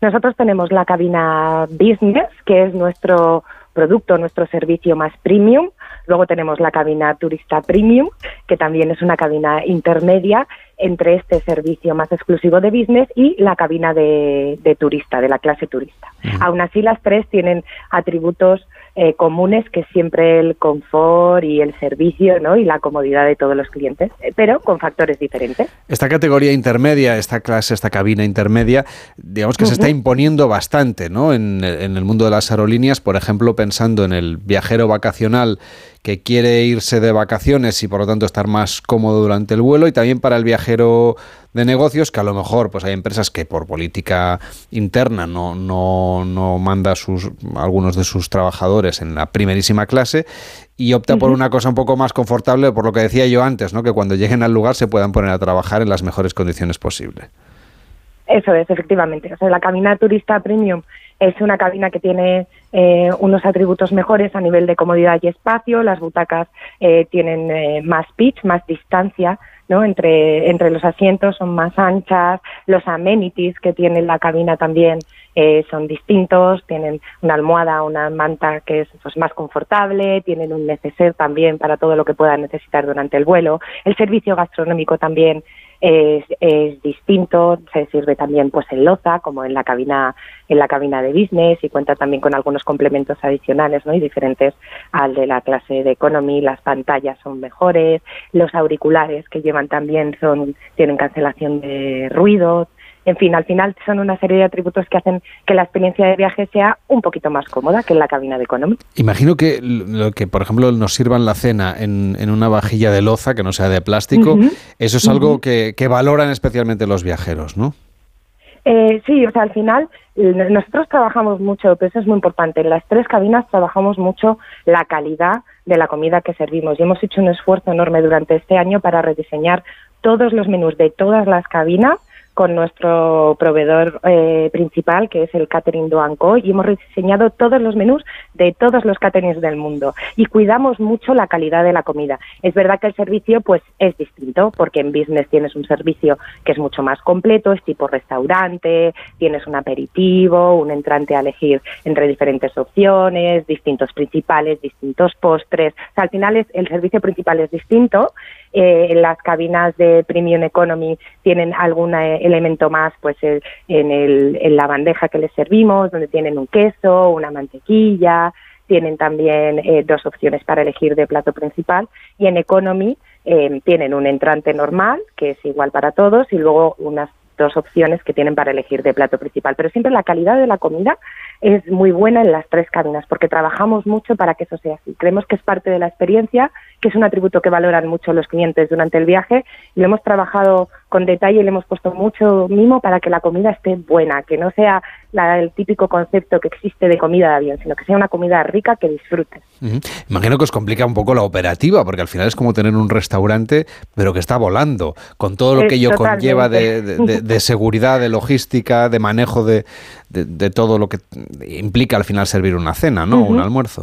Nosotros tenemos la cabina business, que es nuestro producto, nuestro servicio más premium. Luego tenemos la cabina turista premium, que también es una cabina intermedia entre este servicio más exclusivo de business y la cabina de, turista, de la clase turista. Aún así, las tres tienen atributos eh, comunes que siempre el confort y el servicio ¿no? y la comodidad de todos los clientes, eh, pero con factores diferentes. Esta categoría intermedia, esta clase, esta cabina intermedia, digamos que se está imponiendo bastante ¿no? en, en el mundo de las aerolíneas, por ejemplo, pensando en el viajero vacacional que quiere irse de vacaciones y por lo tanto estar más cómodo durante el vuelo y también para el viajero de negocios que a lo mejor pues hay empresas que por política interna no, no, no manda sus, algunos de sus trabajadores en la primerísima clase y opta por una cosa un poco más confortable por lo que decía yo antes, ¿no? que cuando lleguen al lugar se puedan poner a trabajar en las mejores condiciones posibles. Eso es, efectivamente. O sea, la cabina turista premium es una cabina que tiene eh, unos atributos mejores a nivel de comodidad y espacio. Las butacas eh, tienen eh, más pitch, más distancia ¿no? entre, entre los asientos, son más anchas. Los amenities que tiene la cabina también son distintos. Tienen una almohada, una manta que es pues, más confortable. Tienen un neceser también para todo lo que puedan necesitar durante el vuelo. El servicio gastronómico también es, es, distinto, se sirve también pues en loza, como en la cabina, en la cabina de business, y cuenta también con algunos complementos adicionales, ¿no? y diferentes al de la clase de economy, las pantallas son mejores, los auriculares que llevan también son, tienen cancelación de ruido, en fin, al final son una serie de atributos que hacen que la experiencia de viaje sea un poquito más cómoda que en la cabina de economía. Imagino que lo que, por ejemplo, nos sirvan la cena en, en una vajilla de loza que no sea de plástico, eso es algo que, que, valoran especialmente los viajeros, ¿no? Eh, sí, o sea, al final nosotros trabajamos mucho, pero eso es muy importante. En las tres cabinas trabajamos mucho la calidad de la comida que servimos y hemos hecho un esfuerzo enorme durante este año para rediseñar todos los menús de todas las cabinas con nuestro proveedor eh, principal, que es el Catering Doanco, y hemos diseñado todos los menús de todos los caterings del mundo y cuidamos mucho la calidad de la comida. Es verdad que el servicio pues es distinto, porque en business tienes un servicio que es mucho más completo, es tipo restaurante, tienes un aperitivo, un entrante a elegir entre diferentes opciones, distintos principales, distintos postres. al final es, el servicio principal es distinto eh, las cabinas de Premium Economy tienen algún eh, elemento más pues en, el, en la bandeja que les servimos, donde tienen un queso, una mantequilla, tienen también eh, dos opciones para elegir de plato principal. Y en Economy eh, tienen un entrante normal, que es igual para todos, y luego unas dos opciones que tienen para elegir de plato principal. Pero siempre la calidad de la comida es muy buena en las tres cabinas porque trabajamos mucho para que eso sea así. Creemos que es parte de la experiencia que es un atributo que valoran mucho los clientes durante el viaje y lo hemos trabajado con detalle le hemos puesto mucho mimo para que la comida esté buena, que no sea el típico concepto que existe de comida de avión, sino que sea una comida rica que disfrutes. Imagino que os complica un poco la operativa, porque al final es como tener un restaurante, pero que está volando, con todo lo que ello conlleva de, seguridad, de logística, de manejo de, todo lo que implica al final servir una cena, ¿no? Un almuerzo.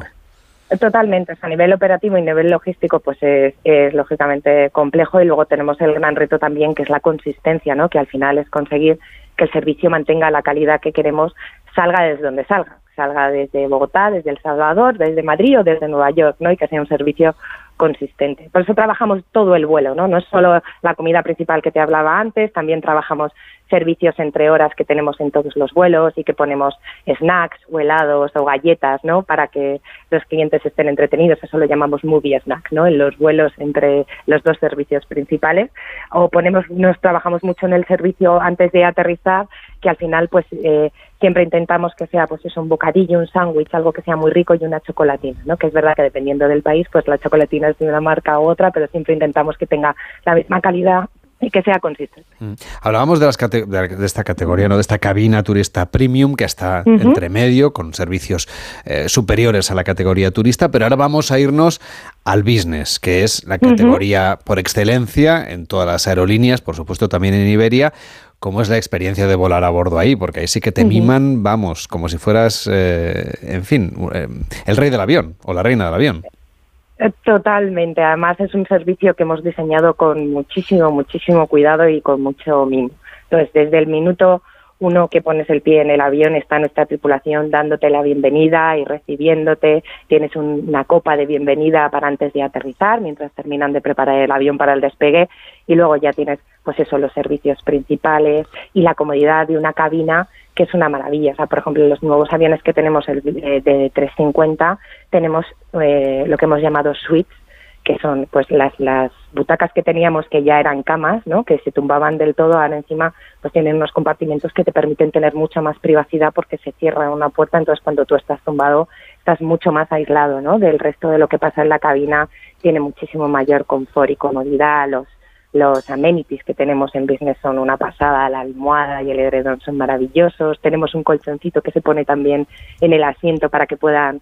Totalmente, a nivel operativo y nivel logístico pues es, lógicamente complejo y luego tenemos el gran reto también que es la consistencia, ¿no? que al final es conseguir que el servicio mantenga la calidad que queremos, salga desde donde salga, salga desde Bogotá, desde El Salvador, desde Madrid o desde Nueva York, ¿no? y que sea un servicio consistente. Por eso trabajamos todo el vuelo, ¿no? No es solo la comida principal que te hablaba antes, también trabajamos servicios entre horas que tenemos en todos los vuelos y que ponemos snacks o helados o galletas, ¿no? Para que los clientes estén entretenidos. Eso lo llamamos movie snack, ¿no? En los vuelos entre los dos servicios principales. O ponemos, nos trabajamos mucho en el servicio antes de aterrizar, que al final, pues, eh, siempre intentamos que sea, pues, eso, un bocadillo, un sándwich, algo que sea muy rico y una chocolatina, ¿no? Que es verdad que dependiendo del país, pues la chocolatina es de una marca u otra, pero siempre intentamos que tenga la misma calidad y que sea consistente. Mm. Hablábamos de, las de, esta categoría, ¿no? de esta cabina turista premium que está entre medio, con servicios eh, superiores a la categoría turista, pero ahora vamos a irnos al business, que es la categoría por excelencia en todas las aerolíneas, por supuesto también en Iberia. ¿Cómo es la experiencia de volar a bordo ahí? Porque ahí sí que te miman, vamos, como si fueras, eh, en fin, eh, el rey del avión o la reina del avión. Totalmente. Además es un servicio que hemos diseñado con muchísimo, muchísimo cuidado y con mucho mimo. Entonces, desde el minuto uno que pones el pie en el avión está nuestra tripulación dándote la bienvenida y recibiéndote, tienes una copa de bienvenida para antes de aterrizar, mientras terminan de preparar el avión para el despegue y luego ya tienes pues eso, los servicios principales y la comodidad de una cabina que es una maravilla. O sea, por ejemplo, en los nuevos aviones que tenemos el de, de 350 tenemos eh, lo que hemos llamado suites, que son pues las, las butacas que teníamos que ya eran camas, ¿no? que se tumbaban del todo, ahora encima pues tienen unos compartimentos que te permiten tener mucha más privacidad porque se cierra una puerta, entonces cuando tú estás tumbado estás mucho más aislado ¿no? del resto de lo que pasa en la cabina, tiene muchísimo mayor confort y comodidad, los los amenities que tenemos en business son una pasada, la almohada y el edredón son maravillosos. Tenemos un colchoncito que se pone también en el asiento para que puedan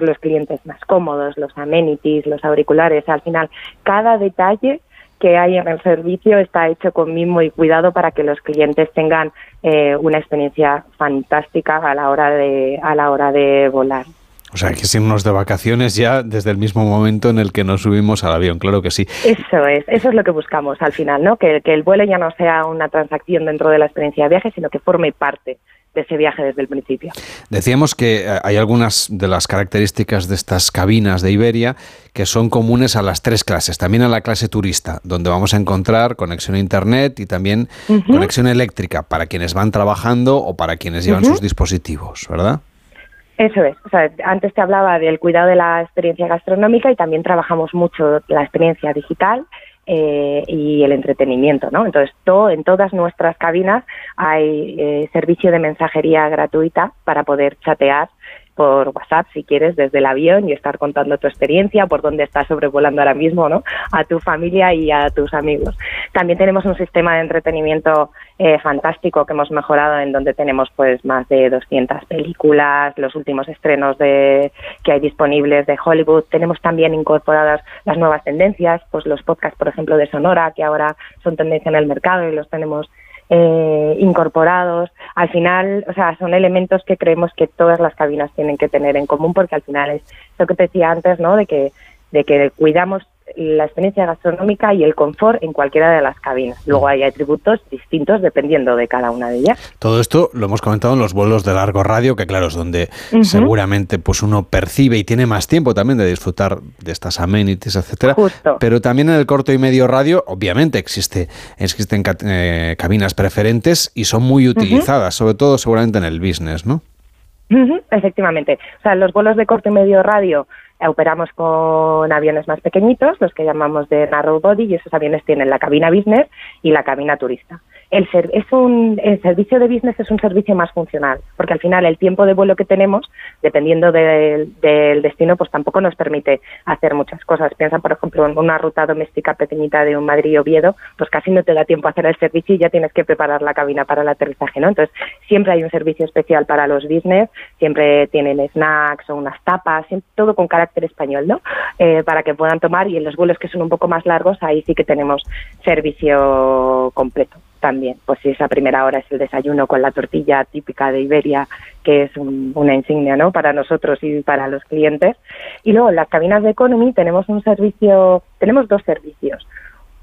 los clientes más cómodos, los amenities, los auriculares. Al final, cada detalle que hay en el servicio está hecho con mimo y cuidado para que los clientes tengan eh, una experiencia fantástica a la hora de a la hora de volar. O sea, que irnos de vacaciones ya desde el mismo momento en el que nos subimos al avión, claro que sí. Eso es, eso es lo que buscamos al final, ¿no? Que, que el vuelo ya no sea una transacción dentro de la experiencia de viaje, sino que forme parte de ese viaje desde el principio. Decíamos que eh, hay algunas de las características de estas cabinas de Iberia que son comunes a las tres clases, también a la clase turista, donde vamos a encontrar conexión a Internet y también conexión eléctrica para quienes van trabajando o para quienes llevan sus dispositivos, ¿verdad? Eso es. O sea, antes te hablaba del cuidado de la experiencia gastronómica y también trabajamos mucho la experiencia digital eh, y el entretenimiento, ¿no? Entonces, en todas nuestras cabinas hay eh, servicio de mensajería gratuita para poder chatear por WhatsApp si quieres desde el avión y estar contando tu experiencia, por dónde estás sobrevolando ahora mismo, ¿no? A tu familia y a tus amigos. También tenemos un sistema de entretenimiento eh, fantástico que hemos mejorado en donde tenemos pues más de 200 películas, los últimos estrenos de que hay disponibles de Hollywood. Tenemos también incorporadas las nuevas tendencias, pues los podcasts, por ejemplo, de Sonora, que ahora son tendencia en el mercado y los tenemos eh, incorporados. Al final, o sea, son elementos que creemos que todas las cabinas tienen que tener en común porque al final es lo que te decía antes, ¿no? De que, de que cuidamos la experiencia gastronómica y el confort en cualquiera de las cabinas. Luego hay atributos distintos dependiendo de cada una de ellas. Todo esto lo hemos comentado en los vuelos de largo radio, que claro, es donde seguramente pues uno percibe y tiene más tiempo también de disfrutar de estas amenities, etcétera. Pero también en el corto y medio radio, obviamente existe, existen eh, cabinas preferentes y son muy utilizadas, sobre todo seguramente en el business, ¿no? Efectivamente. O sea, los vuelos de corto y medio radio operamos con aviones más pequeñitos, los que llamamos de narrow body, y esos aviones tienen la cabina business y la cabina turista. El, es un, el servicio de business es un servicio más funcional, porque al final el tiempo de vuelo que tenemos, dependiendo del destino, pues tampoco nos permite hacer muchas cosas. Piensa, por ejemplo, en una ruta doméstica pequeñita de un Madrid-Oviedo, pues casi no te da tiempo a hacer el servicio y ya tienes que preparar la cabina para el aterrizaje, ¿no? Entonces, siempre hay un servicio especial para los business, siempre tienen snacks o unas tapas, todo con carácter español, ¿no? Eh, para que puedan tomar y en los vuelos que son un poco más largos, ahí sí que tenemos servicio completo también. Pues si esa primera hora es el desayuno con la tortilla típica de Iberia, que es una insignia ¿no? para nosotros y para los clientes. Y luego en las cabinas de Economy tenemos un servicio, tenemos dos servicios.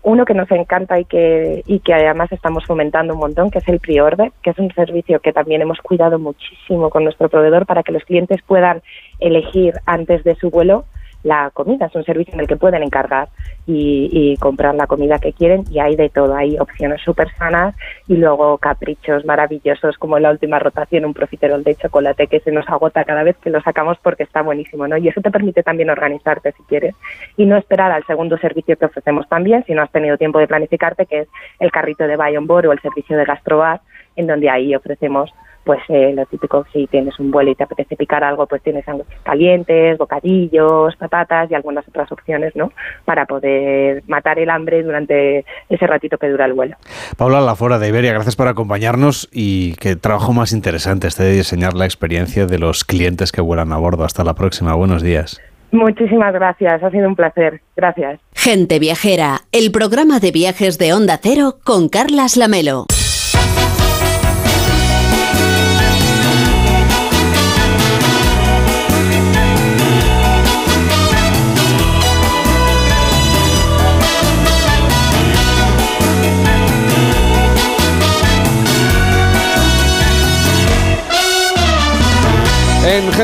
Uno que nos encanta y que, y que además estamos fomentando un montón, que es el pre-order, que es un servicio que también hemos cuidado muchísimo con nuestro proveedor para que los clientes puedan elegir antes de su vuelo la comida. Es un servicio en el que pueden encargar y, comprar la comida que quieren y hay de todo. Hay opciones súper sanas y luego caprichos maravillosos como la última rotación, un profiterol de chocolate que se nos agota cada vez que lo sacamos porque está buenísimo, ¿no? Y eso te permite también organizarte si quieres y no esperar al segundo servicio que ofrecemos también si no has tenido tiempo de planificarte, que es el carrito de Buy on Board o el servicio de Gastrobar, en donde ahí ofrecemos pues eh, lo típico, si tienes un vuelo y te apetece picar algo, pues tienes sándwiches calientes, bocadillos, patatas y algunas otras opciones, ¿no? Para poder matar el hambre durante ese ratito que dura el vuelo. Paula Lafora de Iberia, gracias por acompañarnos y qué trabajo más interesante este de diseñar la experiencia de los clientes que vuelan a bordo. Hasta la próxima, buenos días. Muchísimas gracias, ha sido un placer. Gracias. Gente Viajera, el programa de viajes de Onda Cero con Carlas Lamelo.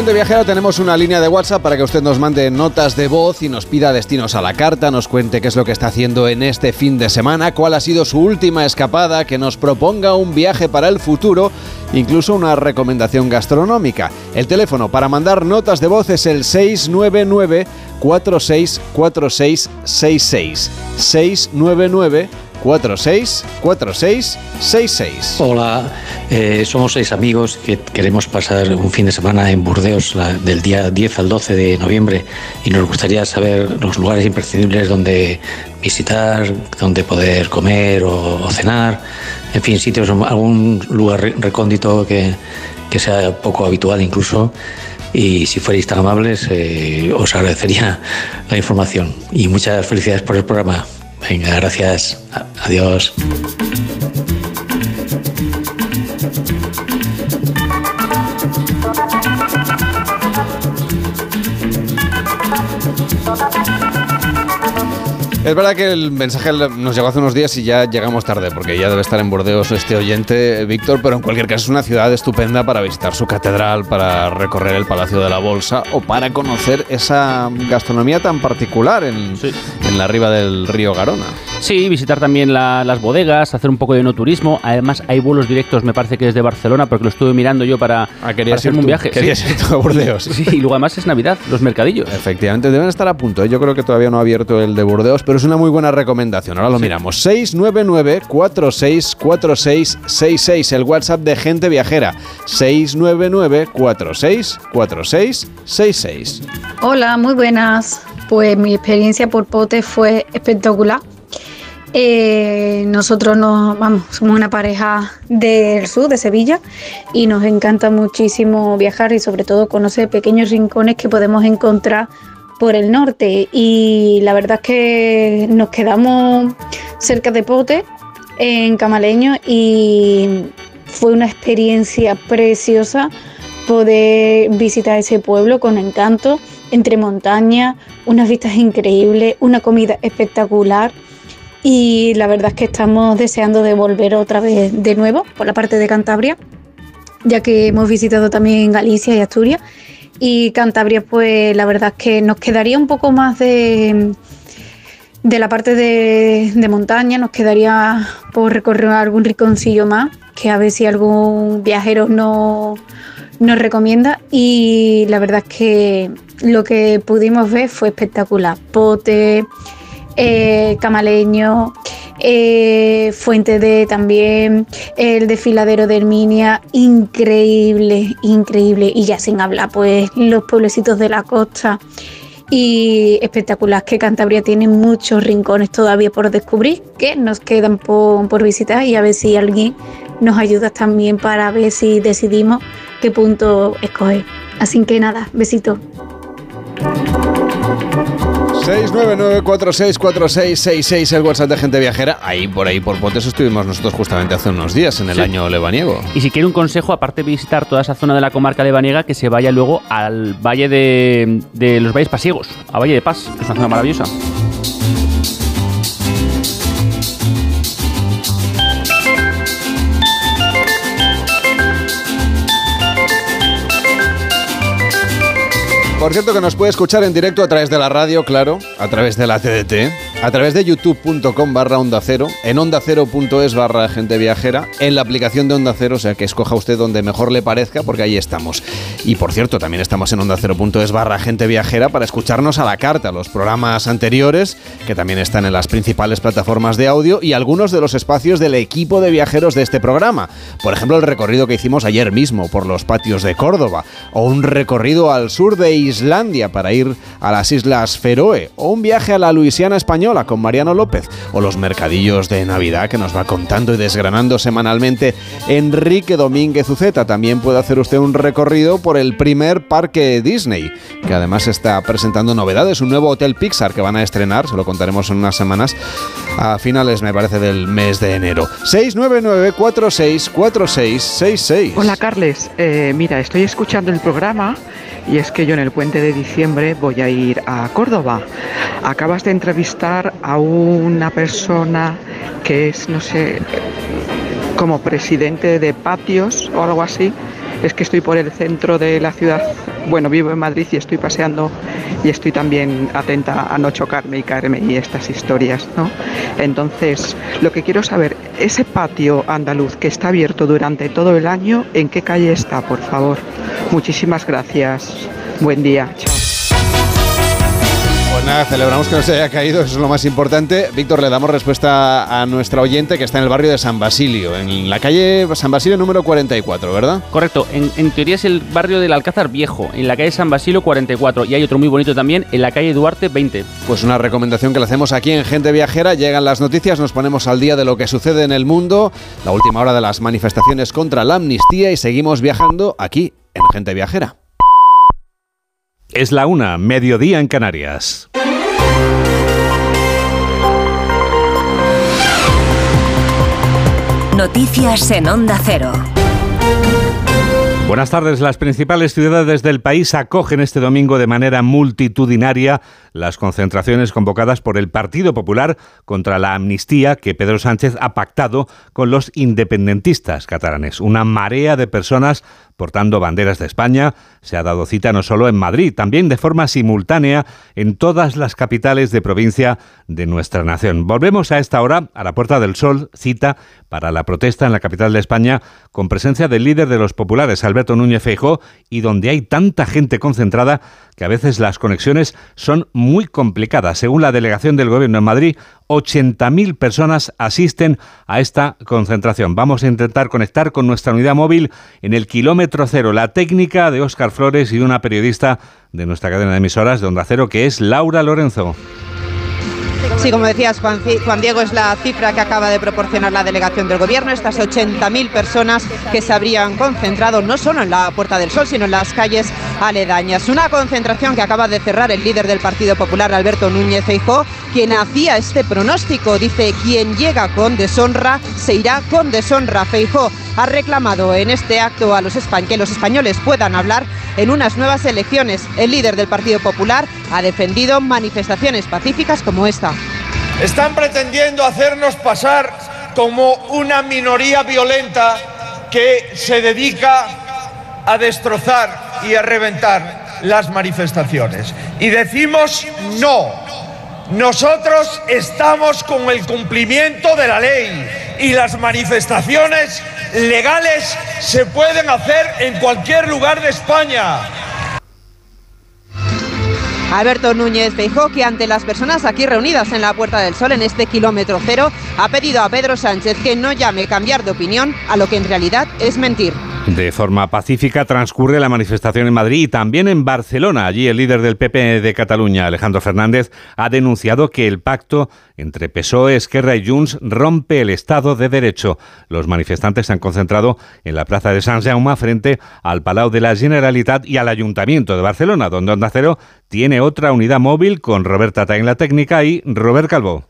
Viajera tenemos una línea de WhatsApp para que usted nos mande notas de voz y nos pida destinos a la carta, nos cuente qué es lo que está haciendo en este fin de semana, cuál ha sido su última escapada, que nos proponga un viaje para el futuro, incluso una recomendación gastronómica. El teléfono para mandar notas de voz es el 699 464666. 699 464666. Hola, eh, somos seis amigos que queremos pasar un fin de semana en Burdeos la- del día 10 al 12 de noviembre y nos gustaría saber los lugares imprescindibles donde visitar, donde poder comer o, o cenar, en fin, sitios, algún lugar re- recóndito que, que sea poco habitual incluso. Y si fuerais tan amables, eh, os agradecería la información. Y muchas felicidades por el programa. Venga, gracias. Adiós. Es verdad que el mensaje nos llegó hace unos días y ya llegamos tarde, porque ya debe estar en Burdeos este oyente, Víctor, pero en cualquier caso es una ciudad estupenda para visitar su catedral, para recorrer el Palacio de la Bolsa o para conocer esa gastronomía tan particular en, en la riba del río Garona. Sí, visitar también la- las bodegas, hacer un poco de no turismo. Además, hay vuelos directos, me parece que desde Barcelona, porque lo estuve mirando yo para, para querías hacerme ir un tú, viaje. querías ir tú a Burdeos. Sí, y luego además es Navidad, los mercadillos. Efectivamente, deben estar a punto. ¿eh? Yo creo que todavía no ha abierto el de Burdeos, pero es una muy buena recomendación. Ahora lo miramos. 699-464666, el WhatsApp de Gente Viajera. 699-464666. Hola, muy buenas. Pues mi experiencia por Pote fue espectacular. Eh, nosotros nos, vamos, somos una pareja del sur, de Sevilla, y nos encanta muchísimo viajar y sobre todo conocer pequeños rincones que podemos encontrar por el norte. Y la verdad es que nos quedamos cerca de Pote, en Camaleño, y fue una experiencia preciosa poder visitar ese pueblo con encanto, entre montañas, unas vistas increíbles, una comida espectacular. Y la verdad es que estamos deseando de volver otra vez de nuevo por la parte de Cantabria, ya que hemos visitado también Galicia y Asturias. Y Cantabria, pues la verdad es que nos quedaría un poco más de, de la parte de, montaña, nos quedaría por recorrer algún rinconcillo más, que a ver si algún viajero no, nos recomienda. Y la verdad es que lo que pudimos ver fue espectacular. Eh, Camaleño, eh, Fuente de también, el desfiladero de Herminia, increíble, increíble. Y ya sin hablar, pues los pueblecitos de la costa. Y espectacular que Cantabria tiene muchos rincones todavía por descubrir que nos quedan por, por visitar y a ver si alguien nos ayuda también para ver si decidimos qué punto escoger. Así que nada, besito. 699-464666, el WhatsApp de Gente Viajera. Ahí, por ahí, por Potes estuvimos nosotros justamente hace unos días, en el Sí. año lebaniego. Y si quiere un consejo, aparte de visitar toda esa zona de la comarca lebaniega, que se vaya luego al valle de, de los valles pasiegos, a Valle de Paz, que es una zona maravillosa. Por cierto que nos puede escuchar en directo a través de la radio, claro, a través de la TDT, a través de youtube.com barra onda cero, en onda cero.es barra gente en la aplicación de onda cero, o sea que escoja usted donde mejor le parezca, porque ahí estamos. Y por cierto, también estamos en onda cero.es barra gente viajera para escucharnos a la carta, los programas anteriores, que también están en las principales plataformas de audio y algunos de los espacios del equipo de viajeros de este programa. Por ejemplo, el recorrido que hicimos ayer mismo por los patios de Córdoba, o un recorrido al sur de Islandia para ir a las Islas Feroe, o un viaje a la Luisiana española con Mariano López, o los mercadillos de Navidad que nos va contando y desgranando semanalmente Enrique Domínguez Uceta. También puede hacer usted un recorrido por el primer parque Disney, que además está presentando novedades, un nuevo Hotel Pixar que van a estrenar, se lo contaremos en unas semanas, a finales, me parece, del mes de enero. 699-464666. Hola Carles, Eh, mira, estoy escuchando el programa y es que yo en el puente de diciembre voy a ir a Córdoba. Acabas de entrevistar a una persona que es, no sé, como presidente de patios o algo así. Es que estoy por el centro de la ciudad. Bueno, vivo en Madrid y estoy paseando y estoy también atenta a no chocarme y caerme y estas historias, ¿no? Entonces, lo que quiero saber, ese patio andaluz que está abierto durante todo el año, ¿en qué calle está, por favor? Muchísimas gracias. Buen día. Chao. Pues nada, celebramos que no se haya caído, eso es lo más importante. Víctor, le damos respuesta a nuestra oyente que está en el barrio de San Basilio, en la calle San Basilio número 44, ¿verdad? Correcto, en, en teoría es el barrio del Alcázar Viejo, en la calle San Basilio 44, y hay otro muy bonito también en la calle Duarte 20. Pues una recomendación que le hacemos aquí en Gente Viajera. Llegan las noticias, nos ponemos al día de lo que sucede en el mundo, la última hora de las manifestaciones contra la amnistía y seguimos viajando aquí en Gente Viajera. Es la una, mediodía en Canarias. Noticias en Onda Cero. Buenas tardes. Las principales ciudades del país acogen este domingo de manera multitudinaria las concentraciones convocadas por el Partido Popular contra la amnistía que Pedro Sánchez ha pactado con los independentistas catalanes. Una marea de personas portando banderas de España se ha dado cita no solo en Madrid, también de forma simultánea en todas las capitales de provincia de nuestra nación. Volvemos a esta hora a la Puerta del Sol, cita para la protesta en la capital de España con presencia del líder de los populares, Alberto Núñez Feijóo, y donde hay tanta gente concentrada que a veces las conexiones son muy complicadas. Según la delegación del Gobierno en Madrid, 80.000 personas asisten a esta concentración. Vamos a intentar conectar con nuestra unidad móvil en el kilómetro cero. La técnica de Óscar Flores y una periodista de nuestra cadena de emisoras de Onda Cero, que es Laura Lorenzo. Sí, como decías, Juan, Diego, es la cifra que acaba de proporcionar la delegación del Gobierno, estas 80.000 personas que se habrían concentrado no solo en la Puerta del Sol, sino en las calles aledañas. Una concentración que acaba de cerrar el líder del Partido Popular, Alberto Núñez Feijóo, quien hacía este pronóstico. Dice, quien llega con deshonra, se irá con deshonra. Feijóo ha reclamado en este acto a los que los españoles puedan hablar en unas nuevas elecciones. El líder del Partido Popular ha defendido manifestaciones pacíficas como esta. Están pretendiendo hacernos pasar como una minoría violenta que se dedica a destrozar y a reventar las manifestaciones. Y decimos no. Nosotros estamos con el cumplimiento de la ley y las manifestaciones legales se pueden hacer en cualquier lugar de España. Alberto Núñez Feijó, que ante las personas aquí reunidas en la Puerta del Sol, en este kilómetro cero, ha pedido a Pedro Sánchez que no llame cambiar de opinión a lo que en realidad es mentir. De forma pacífica transcurre la manifestación en Madrid y también en Barcelona. Allí el líder del PP de Cataluña, Alejandro Fernández, ha denunciado que el pacto entre PSOE, Esquerra y Junts rompe el Estado de Derecho. Los manifestantes se han concentrado en la plaza de Sant Jaume frente al Palau de la Generalitat y al Ayuntamiento de Barcelona, donde Onda Cero tiene otra unidad móvil con Roberta en la técnica y Robert Calvo.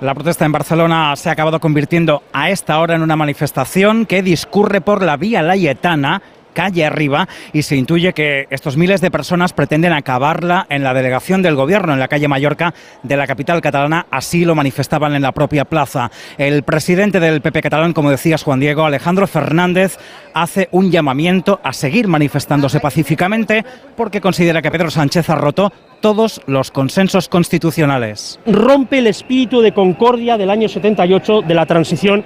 La protesta en Barcelona se ha acabado convirtiendo a esta hora en una manifestación que discurre por la Vía Layetana calle arriba y se intuye que estos miles de personas pretenden acabarla en la delegación del gobierno en la calle Mallorca de la capital catalana, así lo manifestaban en la propia plaza. El presidente del PP catalán, como decías Juan Diego, Alejandro Fernández, hace un llamamiento a seguir manifestándose pacíficamente porque considera que Pedro Sánchez ha roto todos los consensos constitucionales. Rompe el espíritu de concordia del año 78 de la transición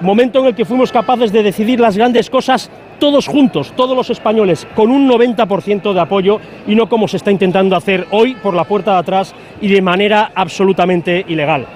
momento en el que fuimos capaces de decidir las grandes cosas todos juntos, todos los españoles, con un 90% de apoyo y no como se está intentando hacer hoy por la puerta de atrás y de manera absolutamente ilegal.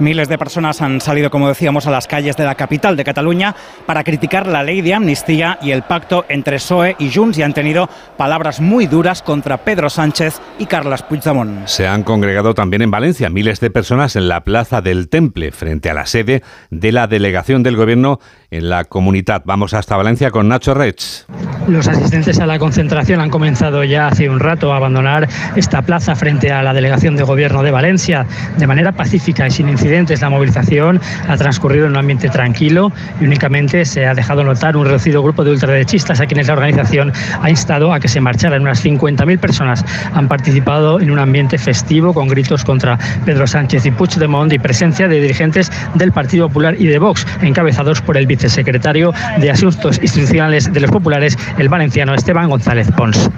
Miles de personas han salido, como decíamos, a las calles de la capital de Cataluña para criticar la ley de amnistía y el pacto entre PSOE y Junts y han tenido palabras muy duras contra Pedro Sánchez y Carles Puigdemont. Se han congregado también en Valencia miles de personas en la Plaza del Temple, frente a la sede de la delegación del Gobierno en la comunidad. Vamos hasta Valencia con Nacho Reitz. Los asistentes a la concentración han comenzado ya hace un rato a abandonar esta plaza frente a la delegación de Gobierno de Valencia de manera pacífica y sin incidencia incidentes. La movilización ha transcurrido en un ambiente tranquilo y únicamente se ha dejado notar un reducido grupo de ultraderechistas a quienes la organización ha instado a que se marcharan. Unas 50.000 personas han participado en un ambiente festivo con gritos contra Pedro Sánchez y Puigdemont y presencia de dirigentes del Partido Popular y de Vox, encabezados por el vicesecretario de Asuntos Institucionales de los Populares, el valenciano Esteban González Pons.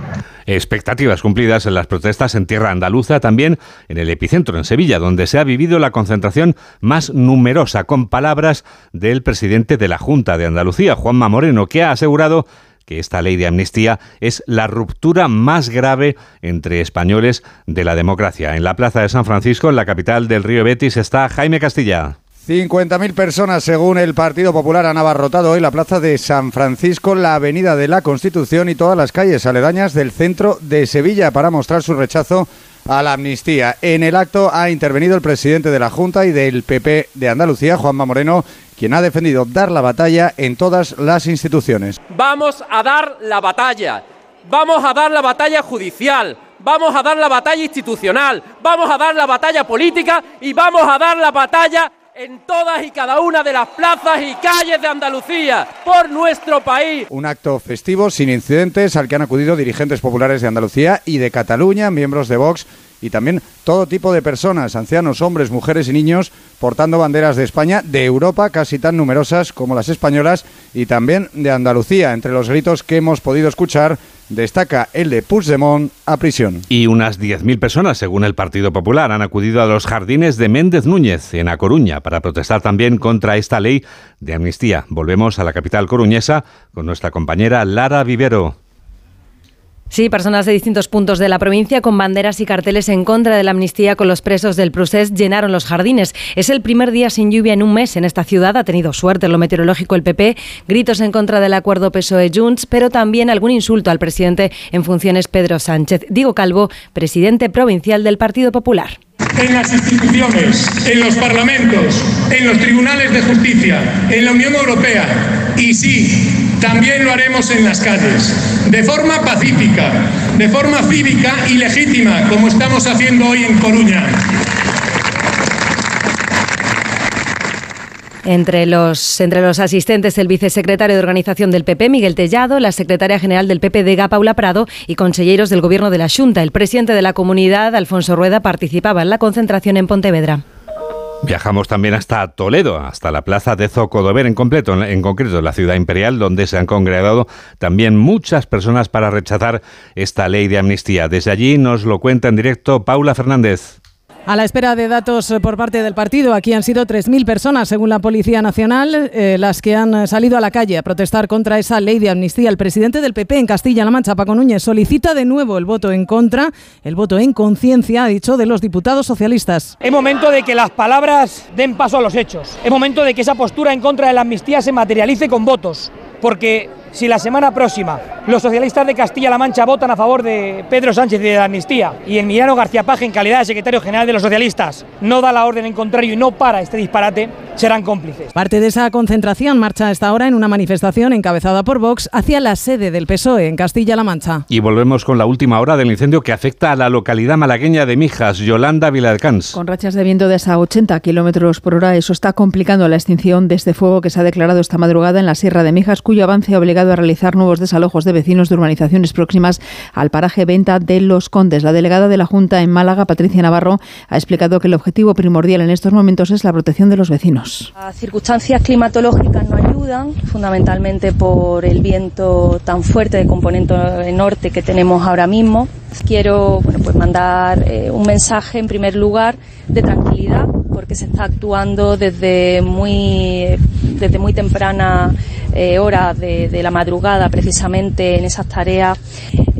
Expectativas cumplidas en las protestas en tierra andaluza, también en el epicentro, en Sevilla, donde se ha vivido la concentración más numerosa, con palabras del presidente de la Junta de Andalucía, Juanma Moreno, que ha asegurado que esta ley de amnistía es la ruptura más grave entre españoles de la democracia. En la Plaza de San Francisco, en la capital del río Betis, está Jaime Castilla. 50.000 personas, según el Partido Popular, han abarrotado hoy la plaza de San Francisco, la avenida de la Constitución y todas las calles aledañas del centro de Sevilla para mostrar su rechazo a la amnistía. En el acto ha intervenido el presidente de la Junta y del PP de Andalucía, Juanma Moreno, quien ha defendido dar la batalla en todas las instituciones. Vamos a dar la batalla, vamos a dar la batalla judicial, vamos a dar la batalla institucional, vamos a dar la batalla política y vamos a dar la batalla en todas y cada una de las plazas y calles de Andalucía, por nuestro país. Un acto festivo sin incidentes al que han acudido dirigentes populares de Andalucía y de Cataluña, miembros de Vox y también todo tipo de personas, ancianos, hombres, mujeres y niños, portando banderas de España, de Europa, casi tan numerosas como las españolas, y también de Andalucía. Entre los gritos que hemos podido escuchar, destaca el de Puigdemont a prisión. Y unas 10.000 personas, según el Partido Popular, han acudido a los jardines de Méndez Núñez, en A Coruña, para protestar también contra esta ley de amnistía. Volvemos a la capital coruñesa con nuestra compañera Lara Vivero. Sí, personas de distintos puntos de la provincia con banderas y carteles en contra de la amnistía con los presos del procés llenaron los jardines. Es el primer día sin lluvia en un mes en esta ciudad. Ha tenido suerte en lo meteorológico el PP, gritos en contra del acuerdo PSOE-Junts, pero también algún insulto al presidente en funciones Pedro Sánchez. Diego Calvo, presidente provincial del Partido Popular en las instituciones, en los parlamentos, en los tribunales de justicia, en la Unión Europea y sí, también lo haremos en las calles, de forma pacífica, de forma cívica y legítima, como estamos haciendo hoy en Coruña. Entre los, entre los asistentes, el vicesecretario de Organización del PP, Miguel Tellado, la secretaria general del PPDG, Paula Prado, y consejeros del Gobierno de la Junta. El presidente de la comunidad, Alfonso Rueda, participaba en la concentración en Pontevedra. Viajamos también hasta Toledo, hasta la plaza de Zocodover en, completo, en concreto la ciudad imperial, donde se han congregado también muchas personas para rechazar esta ley de amnistía. Desde allí nos lo cuenta en directo Paula Fernández. A la espera de datos eh, por parte del partido, aquí han sido 3.000 personas, según la Policía Nacional, eh, las que han salido a la calle a protestar contra esa ley de amnistía. El presidente del PP en Castilla-La Mancha, Paco Núñez, solicita de nuevo el voto en contra, el voto en conciencia, ha dicho, de los diputados socialistas. Es momento de que las palabras den paso a los hechos. Es momento de que esa postura en contra de la amnistía se materialice con votos, porque si la semana próxima los socialistas de Castilla-La Mancha votan a favor de Pedro Sánchez y de la amnistía y el Emiliano García Paje, en calidad de secretario general de los socialistas, no da la orden en contrario y no para este disparate, serán cómplices. Parte de esa concentración marcha hasta ahora en una manifestación encabezada por Vox hacia la sede del PSOE en Castilla-La Mancha. Y volvemos con la última hora del incendio que afecta a la localidad malagueña de Mijas, Yolanda Viladcans. Con rachas de viento de hasta 80 kilómetros por hora, eso está complicando la extinción de este fuego que se ha declarado esta madrugada en la Sierra de Mijas, cuyo avance ha obligado a realizar nuevos desalojos de vecinos de urbanizaciones próximas al paraje Venta de los Condes. La delegada de la Junta en Málaga, Patricia Navarro, ha explicado que el objetivo primordial en estos momentos es la protección de los vecinos. Las circunstancias climatológicas no fundamentalmente por el viento tan fuerte de componente norte que tenemos ahora mismo. Quiero pues mandar eh, un mensaje en primer lugar de tranquilidad porque se está actuando desde muy, desde muy temprana eh, hora de, de, la madrugada precisamente en esas tareas,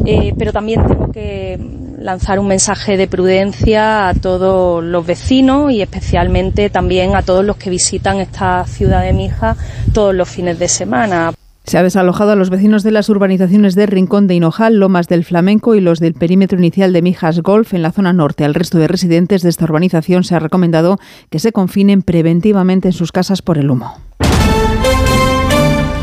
eh, pero también tengo que lanzar un mensaje de prudencia a todos los vecinos y especialmente también a todos los que visitan esta ciudad de Mija todos los fines de semana. Se ha desalojado a los vecinos de las urbanizaciones de Rincón de Hinojal, Lomas del Flamenco y los del perímetro inicial de Mijas Golf en la zona norte. Al resto de residentes de esta urbanización se ha recomendado que se confinen preventivamente en sus casas por el humo.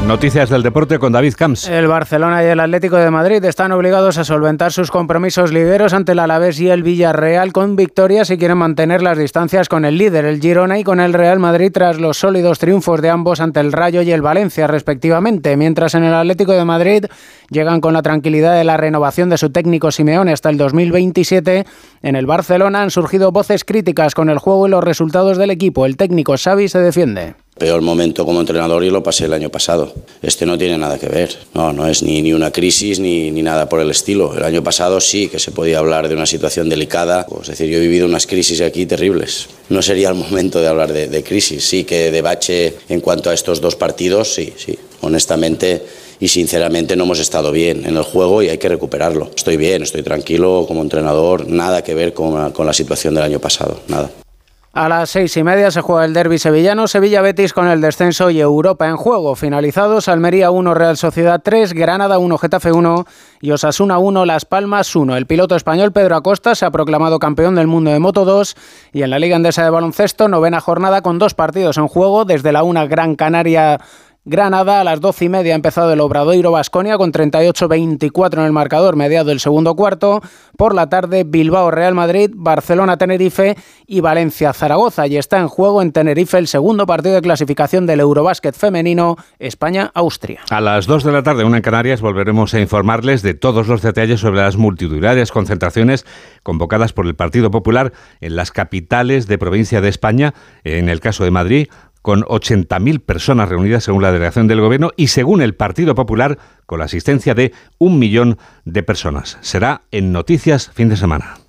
Noticias del deporte con David Camps. El Barcelona y el Atlético de Madrid están obligados a solventar sus compromisos ligueros ante el Alavés y el Villarreal con victorias si quieren mantener las distancias con el líder, el Girona, y con el Real Madrid tras los sólidos triunfos de ambos ante el Rayo y el Valencia, respectivamente. Mientras en el Atlético de Madrid llegan con la tranquilidad de la renovación de su técnico Simeone hasta el 2027, en el Barcelona han surgido voces críticas con el juego y los resultados del equipo. El técnico Xavi se defiende peor momento como entrenador y lo pasé el año pasado. Este no tiene nada que ver, no, no es ni, ni una crisis ni, ni, nada por el estilo. El año pasado sí que se podía hablar de una situación delicada, es decir, yo he vivido unas crisis aquí terribles. No sería el momento de hablar de, de crisis, sí que de bache en cuanto a estos dos partidos, sí, sí, honestamente y sinceramente no hemos estado bien en el juego y hay que recuperarlo. Estoy bien, estoy tranquilo como entrenador, nada que ver con, con la situación del año pasado, nada. A las seis y media se juega el derby sevillano, Sevilla-Betis con el descenso y Europa en juego. Finalizados, Almería 1, Real Sociedad 3, Granada 1, Getafe 1 y Osasuna 1, Las Palmas 1. El piloto español Pedro Acosta se ha proclamado campeón del mundo de Moto 2 y en la Liga Andesa de Baloncesto, novena jornada con dos partidos en juego, desde la 1 Gran Canaria Granada a las doce y media ha empezado el Obradoiro Basconia con 38-24 en el marcador, mediado el segundo cuarto. Por la tarde, Bilbao Real Madrid, Barcelona Tenerife y Valencia Zaragoza. Y está en juego en Tenerife el segundo partido de clasificación del Eurobásquet femenino España-Austria. A las 2 de la tarde, una en Canarias, volveremos a informarles de todos los detalles sobre las multitudinarias concentraciones convocadas por el Partido Popular en las capitales de provincia de España, en el caso de Madrid, con 80.000 personas reunidas según la delegación del Gobierno y según el Partido Popular con la asistencia de un millón de personas. Será en Noticias fin de semana.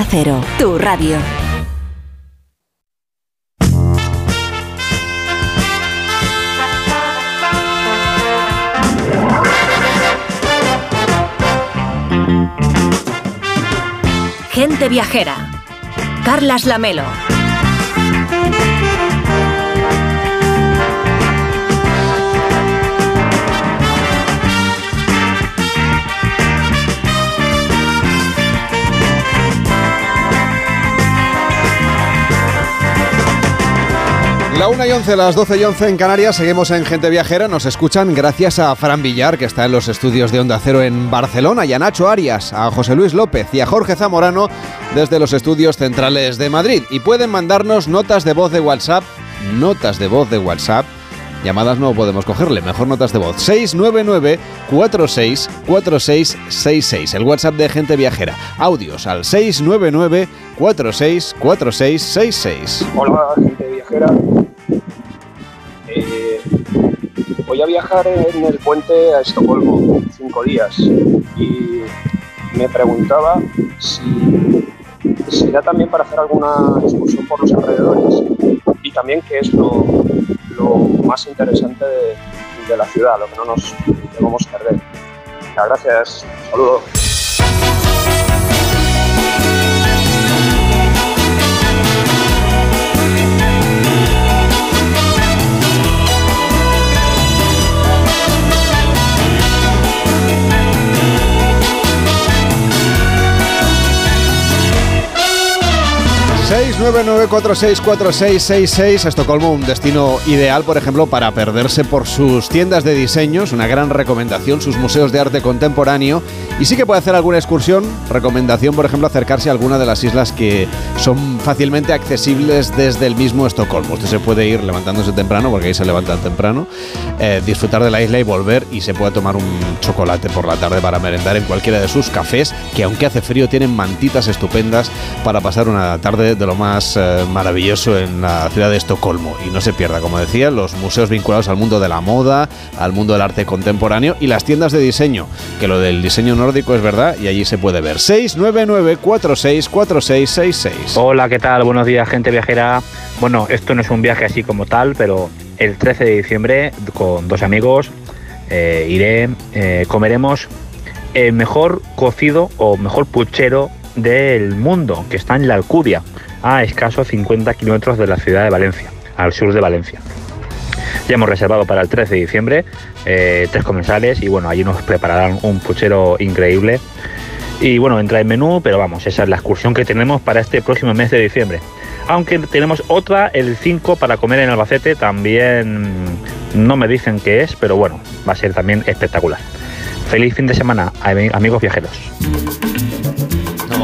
Cero, tu radio. Gente viajera. Carlas Lamelo. La 1 y 11, las 12 y 11 en Canarias, seguimos en Gente Viajera, nos escuchan gracias a Fran Villar, que está en los estudios de Onda Cero en Barcelona, y a Nacho Arias, a José Luis López y a Jorge Zamorano desde los estudios centrales de Madrid. Y pueden mandarnos notas de voz de WhatsApp, notas de voz de WhatsApp, llamadas no podemos cogerle, mejor notas de voz, 699 46 4666, el WhatsApp de Gente Viajera, audios al 699 46 4666. Hola, Gente Viajera. Voy a viajar en el puente a Estocolmo, cinco días, y me preguntaba si será también para hacer alguna excursión por los alrededores y también qué es lo, más interesante de, de, la ciudad, lo que no nos debemos perder. Gracias, saludos. 699464666 Estocolmo, un destino ideal, por ejemplo, para perderse por sus tiendas de diseños, una gran recomendación, sus museos de arte contemporáneo y sí que puede hacer alguna excursión, recomendación, por ejemplo, acercarse a alguna de las islas que son fácilmente accesibles desde el mismo Estocolmo. Usted se puede ir levantándose temprano, porque ahí se levantan temprano, eh, disfrutar de la isla y volver y se puede tomar un chocolate por la tarde para merendar en cualquiera de sus cafés, que aunque hace frío tienen mantitas estupendas para pasar una tarde de lo más eh, maravilloso en la ciudad de Estocolmo. Y no se pierda, como decía, los museos vinculados al mundo de la moda, al mundo del arte contemporáneo y las tiendas de diseño, que lo del diseño nórdico es verdad y allí se puede ver. 699464666. Hola, ¿qué tal? Buenos días, gente viajera. Bueno, esto no es un viaje así como tal, pero el 13 de diciembre con dos amigos eh, iré, eh, comeremos el mejor cocido o mejor puchero del mundo, que está en la Alcudia, a escasos 50 kilómetros de la ciudad de Valencia, al sur de Valencia. Ya hemos reservado para el 13 de diciembre eh, tres comensales y bueno, allí nos prepararán un puchero increíble. Y bueno, entra en menú, pero vamos, esa es la excursión que tenemos para este próximo mes de diciembre. Aunque tenemos otra, el 5, para comer en Albacete, también no me dicen qué es, pero bueno, va a ser también espectacular. Feliz fin de semana, ami- amigos viajeros.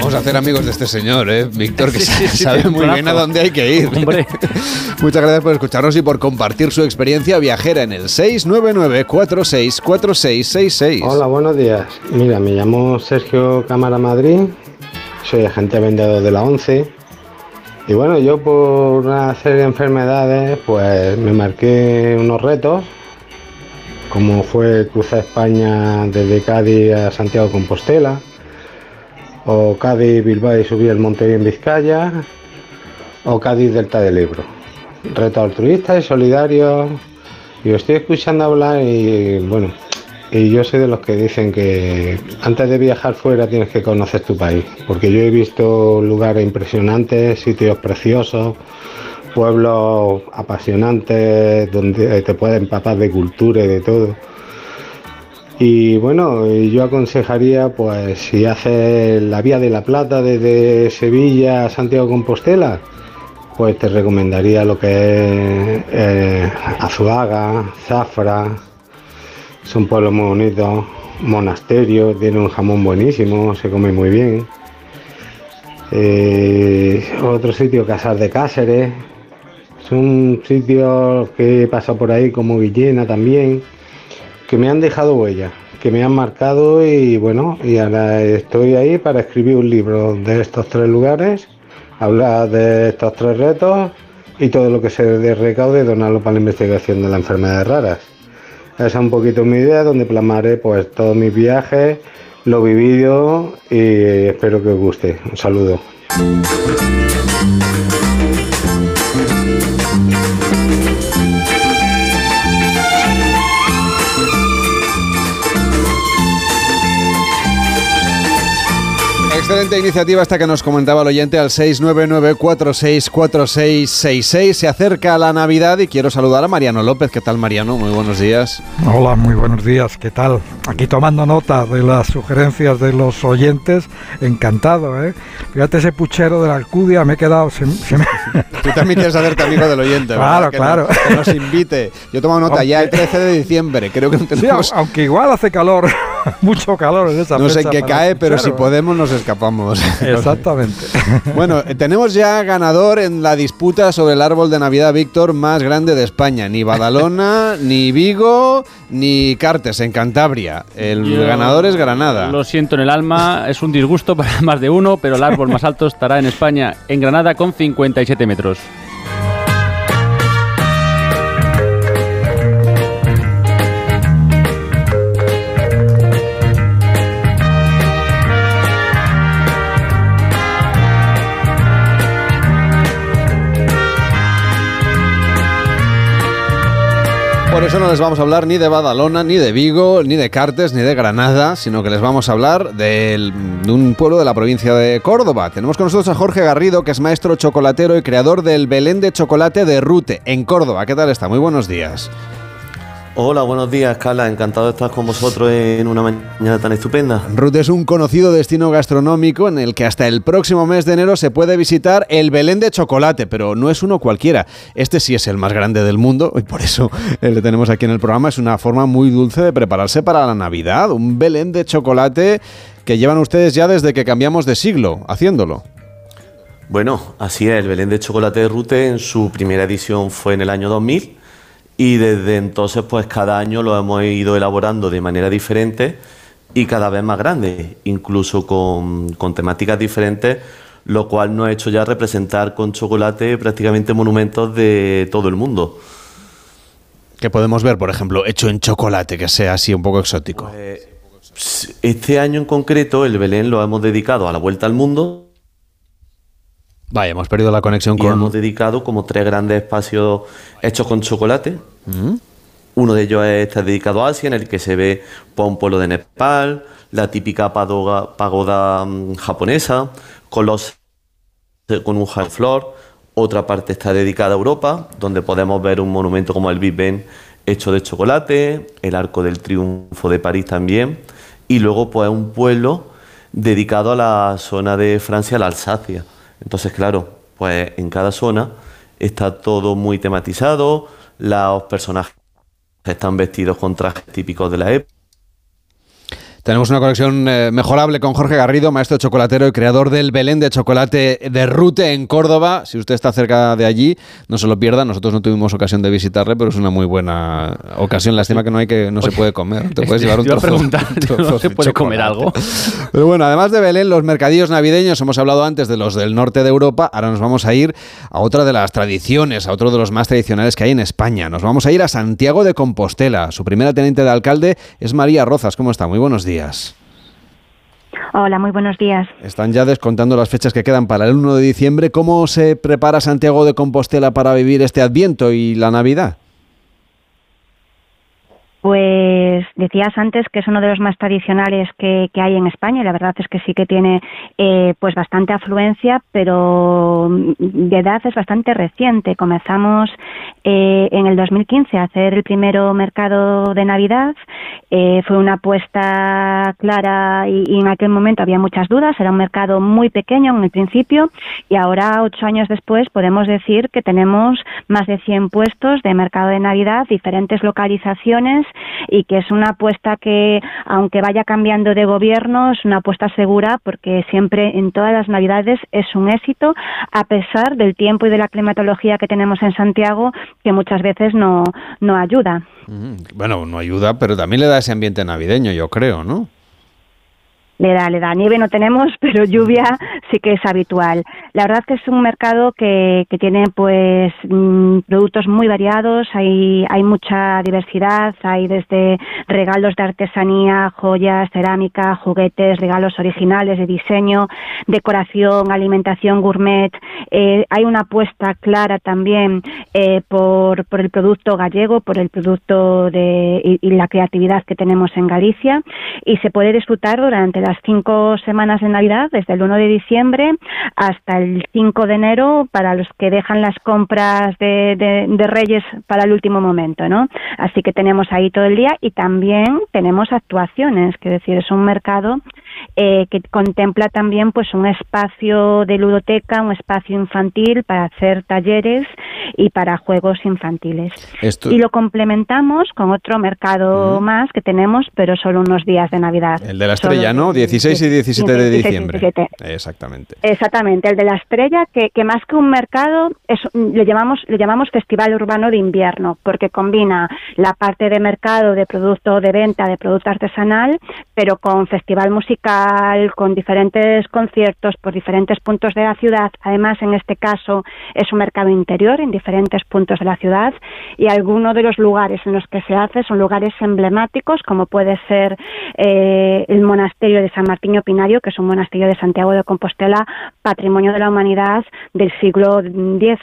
Vamos a hacer amigos de este señor, ¿eh? Víctor, que Sí, sí, sabe muy bien a dónde hay que ir. Hombre. Muchas gracias por escucharnos y por compartir su experiencia viajera en el 699-464666. Hola, buenos días. Mira, me llamo Sergio Cámara Madrid, soy agente vendedor de la 11. Y bueno, yo por una serie de enfermedades, pues me marqué unos retos, como fue cruzar España desde Cádiz a Santiago de Compostela, o Cádiz, Bilbao y subir el Monte en Vizcaya, o Cádiz Delta del Ebro. Retos altruistas y solidarios. Y estoy escuchando hablar y bueno, y yo soy de los que dicen que antes de viajar fuera tienes que conocer tu país, porque yo he visto lugares impresionantes, sitios preciosos, pueblos apasionantes donde te puedes empapar de cultura y de todo. Y bueno, y yo aconsejaría, pues, si haces la vía de la Plata desde Sevilla a Santiago Compostela, pues te recomendaría lo que es eh, Azuaga, Zafra, son pueblos muy bonitos, monasterios, tiene un jamón buenísimo, se come muy bien. Eh, otro sitio, Casar de Cáceres, son sitios que he pasado por ahí como Villena también, que me han dejado huella, que me han marcado y bueno, y ahora estoy ahí para escribir un libro de estos tres lugares, hablar de estos tres retos y todo lo que se de recaude donarlo para la investigación de las enfermedades raras. Esa es un poquito mi idea, donde plasmaré pues todos mis viajes, lo vivido y espero que os guste. Un saludo. Excelente iniciativa esta que nos comentaba el oyente al 699-464666. Se acerca la Navidad y quiero saludar a Mariano López. ¿Qué tal, Mariano? Muy buenos días. Hola, muy buenos días, ¿qué tal? Aquí tomando nota de las sugerencias de los oyentes, encantado, ¿eh? Fíjate ese puchero de la Alcudia, me he quedado... se- se me- Tú también quieres hacerte amigo del oyente, ¿verdad? Claro, Que claro. nos- que nos invite. Yo tomo nota ya el 13 de diciembre. Creo que no Sí, tenemos... au- aunque igual hace calor, mucho calor en esa No sé en qué cae, pero si podemos nos escapamos. Exactamente. Bueno, tenemos ya ganador en la disputa sobre el árbol de Navidad, Víctor, más grande de España. Ni Badalona, ni Vigo, ni Cartes, en Cantabria. El Yo ganador es Granada. Lo siento en el alma, es un disgusto para más de uno, pero el árbol más alto estará en España, en Granada, con 57 metros. Por eso no les vamos a hablar ni de Badalona, ni de Vigo, ni de Cartes, ni de Granada, sino que les vamos a hablar de un pueblo de la provincia de Córdoba. Tenemos con nosotros a Jorge Garrido, que es maestro chocolatero y creador del Belén de Chocolate de Rute, en Córdoba. ¿Qué tal está? Muy buenos días. Hola, buenos días, Carla. Encantado de estar con vosotros en una mañana tan estupenda. Rute es un conocido destino gastronómico en el que hasta el próximo mes de enero se puede visitar el Belén de Chocolate, pero no es uno cualquiera. Este sí es el más grande del mundo y por eso eh, le tenemos aquí en el programa. Es una forma muy dulce de prepararse para la Navidad. Un Belén de Chocolate que llevan ustedes ya desde que cambiamos de siglo haciéndolo. Bueno, así es, el Belén de Chocolate de Rute en su primera edición fue en el año 2000 y desde entonces pues cada año lo hemos ido elaborando de manera diferente y cada vez más grande, incluso con, con temáticas diferentes, lo cual nos ha hecho ya representar con chocolate prácticamente monumentos de todo el mundo. Que podemos ver, por ejemplo, hecho en chocolate, que sea así un poco exótico. Este año en concreto el Belén lo hemos dedicado a la vuelta al mundo. Vaya, hemos perdido la conexión y con... hemos dedicado como tres grandes espacios hechos con chocolate. Uno de ellos está dedicado a Asia, en el que se ve pues, un pueblo de Nepal, la típica pagoda, pagoda mm, japonesa, con, los, con un jardín flor. Otra parte está dedicada a Europa, donde podemos ver un monumento como el Big Ben hecho de chocolate, el Arco del Triunfo de París también, y luego pues un pueblo dedicado a la zona de Francia, la Alsacia. Entonces, claro, pues en cada zona está todo muy tematizado, los personajes están vestidos con trajes típicos de la época. Tenemos una conexión eh, mejorable con Jorge Garrido, maestro chocolatero y creador del Belén de chocolate de Rute en Córdoba. Si usted está cerca de allí, no se lo pierda. Nosotros no tuvimos ocasión de visitarle, pero es una muy buena ocasión. Lástima que no hay que no se puede comer. Te puedes llevar un trozo, preguntar, un trozo ¿no se de puede comer algo? Pero bueno, además de Belén, los mercadillos navideños, hemos hablado antes de los del norte de Europa, ahora nos vamos a ir a otra de las tradiciones, a otro de los más tradicionales que hay en España. Nos vamos a ir a Santiago de Compostela. Su primera teniente de alcalde es María Rozas. ¿Cómo está? Muy buenos días. Hola, muy buenos días. Están ya descontando las fechas que quedan para el 1 de diciembre. ¿Cómo se prepara Santiago de Compostela para vivir este Adviento y la Navidad? Pues decías antes que es uno de los más tradicionales que, que hay en España y la verdad es que sí que tiene eh, pues bastante afluencia, pero de edad es bastante reciente. Comenzamos eh, en el 2015 a hacer el primero mercado de Navidad. Eh, fue una apuesta clara y, y en aquel momento había muchas dudas. Era un mercado muy pequeño en el principio y ahora, ocho años después, podemos decir que tenemos más de 100 puestos de mercado de Navidad, diferentes localizaciones y que es una apuesta que, aunque vaya cambiando de gobierno, es una apuesta segura porque siempre en todas las Navidades es un éxito, a pesar del tiempo y de la climatología que tenemos en Santiago, que muchas veces no, no ayuda. Mm, Bueno, no ayuda, pero también le da ese ambiente navideño, yo creo, ¿no? Le da, le da. Nieve no tenemos, pero lluvia sí que es habitual. La verdad que es un mercado que, tiene pues mm, productos muy variados, hay, hay mucha diversidad, hay desde regalos de artesanía, joyas, cerámica, juguetes, regalos originales de diseño, decoración, alimentación gourmet. Eh, hay una apuesta clara también eh, por, el producto gallego, por el producto de, y, y la creatividad que tenemos en Galicia y se puede disfrutar durante las cinco semanas de Navidad, desde el 1 de diciembre hasta el 5 de enero, para los que dejan las compras de, de- de Reyes para el último momento, ¿no? Así que tenemos ahí todo el día y también tenemos actuaciones, que decir, es un mercado eh, que contempla también pues un espacio de ludoteca, un espacio infantil para hacer talleres y para juegos infantiles. Esto- Y lo complementamos con otro mercado más que tenemos, pero solo unos días de Navidad. El de la Solo estrella, ¿no? 16 y 17 de 16 y diciembre. 17. Exactamente. Exactamente, el de la estrella, que, que más que un mercado, es, le, llamamos, le llamamos Festival Urbano de Invierno, porque combina la parte de mercado, de producto de venta, de producto artesanal, pero con festival musical, con diferentes conciertos por diferentes puntos de la ciudad. Además, en este caso, es un mercado interior en diferentes puntos de la ciudad y algunos de los lugares en los que se hace son lugares emblemáticos, como puede ser eh, el monasterio de San Martín Pinario, que es un monasterio de Santiago de Compostela, patrimonio de la humanidad del siglo X.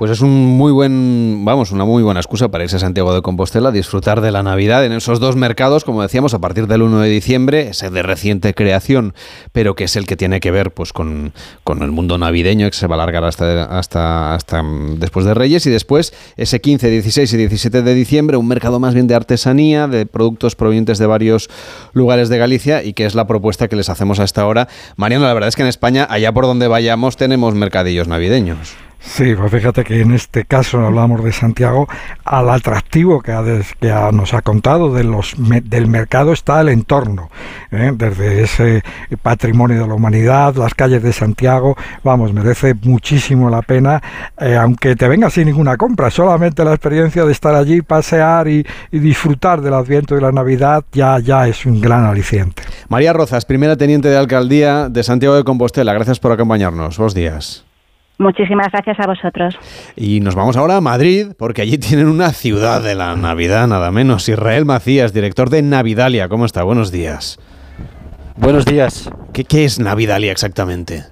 Pues es un muy buen, vamos, una muy buena excusa para irse a Santiago de Compostela, disfrutar de la Navidad en esos dos mercados, como decíamos, a partir del 1 de diciembre, ese de reciente creación, pero que es el que tiene que ver pues con, el mundo navideño, que se va a alargar hasta mm, después de Reyes, y después ese 15, 16 y 17 de diciembre, un mercado más bien de artesanía, de productos provenientes de varios lugares de Galicia, y que es la propuesta que les hacemos a esta hora. Mariano, la verdad es que en España, allá por donde vayamos, tenemos mercadillos navideños. Sí, pues fíjate que en este caso hablamos de Santiago, al atractivo que, ha que nos ha contado de los, del mercado está el entorno, ¿eh? desde ese patrimonio de la humanidad, las calles de Santiago, vamos, merece muchísimo la pena, eh, aunque te venga sin ninguna compra, solamente la experiencia de estar allí, pasear y, y disfrutar del Adviento y la Navidad ya, ya es un gran aliciente. María Rozas, primera teniente de alcaldía de Santiago de Compostela. Gracias por acompañarnos. Buenos días. Muchísimas gracias a vosotros. Y nos vamos ahora a Madrid, porque allí tienen una ciudad de la Navidad, nada menos. Israel Macías, director de Navidalia. ¿Cómo está? Buenos días. Buenos días. ¿Qué, qué es Navidalia exactamente?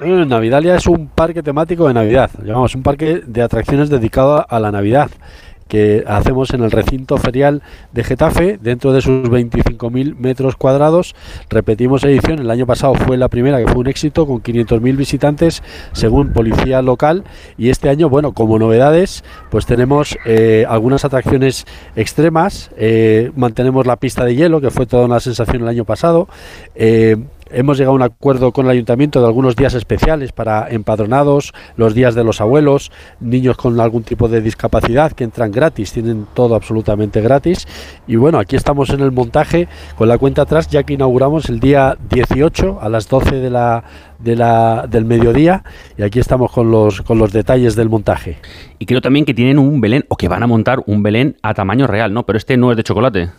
Eh, Navidalia es un parque temático de Navidad, llamamos un parque de atracciones dedicado a la Navidad. Que hacemos en el recinto ferial de Getafe, dentro de sus 25.000 metros cuadrados. Repetimos edición, el año pasado fue la primera que fue un éxito con 500.000 visitantes según policía local y este año, bueno, como novedades, pues tenemos eh, algunas atracciones extremas, eh, mantenemos la pista de hielo, que fue toda una sensación el año pasado. Eh, Hemos llegado a un acuerdo con el ayuntamiento de algunos días especiales para empadronados, los días de los abuelos, niños con algún tipo de discapacidad que entran gratis, tienen todo absolutamente gratis. Y bueno, aquí estamos en el montaje con la cuenta atrás, ya que inauguramos el día 18 a las 12 de la, de la, del mediodía y aquí estamos con los, con los detalles del montaje. Y creo también que tienen un Belén o que van a montar un Belén a tamaño real, ¿no? Pero este no es de chocolate.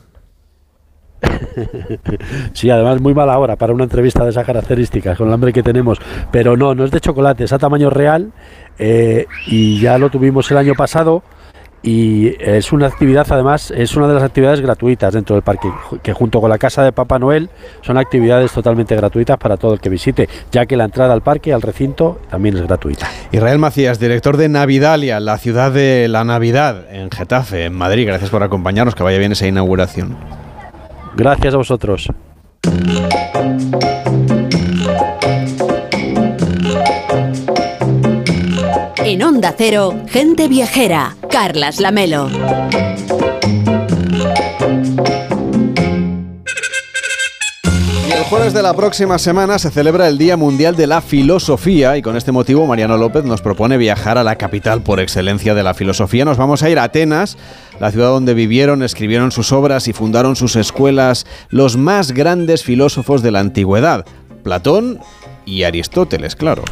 Sí, además muy mala hora para una entrevista de esas características, con el hambre que tenemos. Pero no, no es de chocolate, es a tamaño real eh, y ya lo tuvimos el año pasado y es una actividad además es una de las actividades gratuitas dentro del parque que junto con la casa de Papá Noel son actividades totalmente gratuitas para todo el que visite ya que la entrada al parque al recinto también es gratuita. Israel Macías director de Navidalia la ciudad de la Navidad en Getafe en Madrid. Gracias por acompañarnos que vaya bien esa inauguración Gracias a vosotros. En Onda Cero, gente viajera, Carlas Lamelo. Jueves de la próxima semana se celebra el Día Mundial de la Filosofía y con este motivo Mariano López nos propone viajar a la capital por excelencia de la filosofía. Nos vamos a ir a Atenas, la ciudad donde vivieron, escribieron sus obras y fundaron sus escuelas los más grandes filósofos de la antigüedad, Platón y Aristóteles, claro.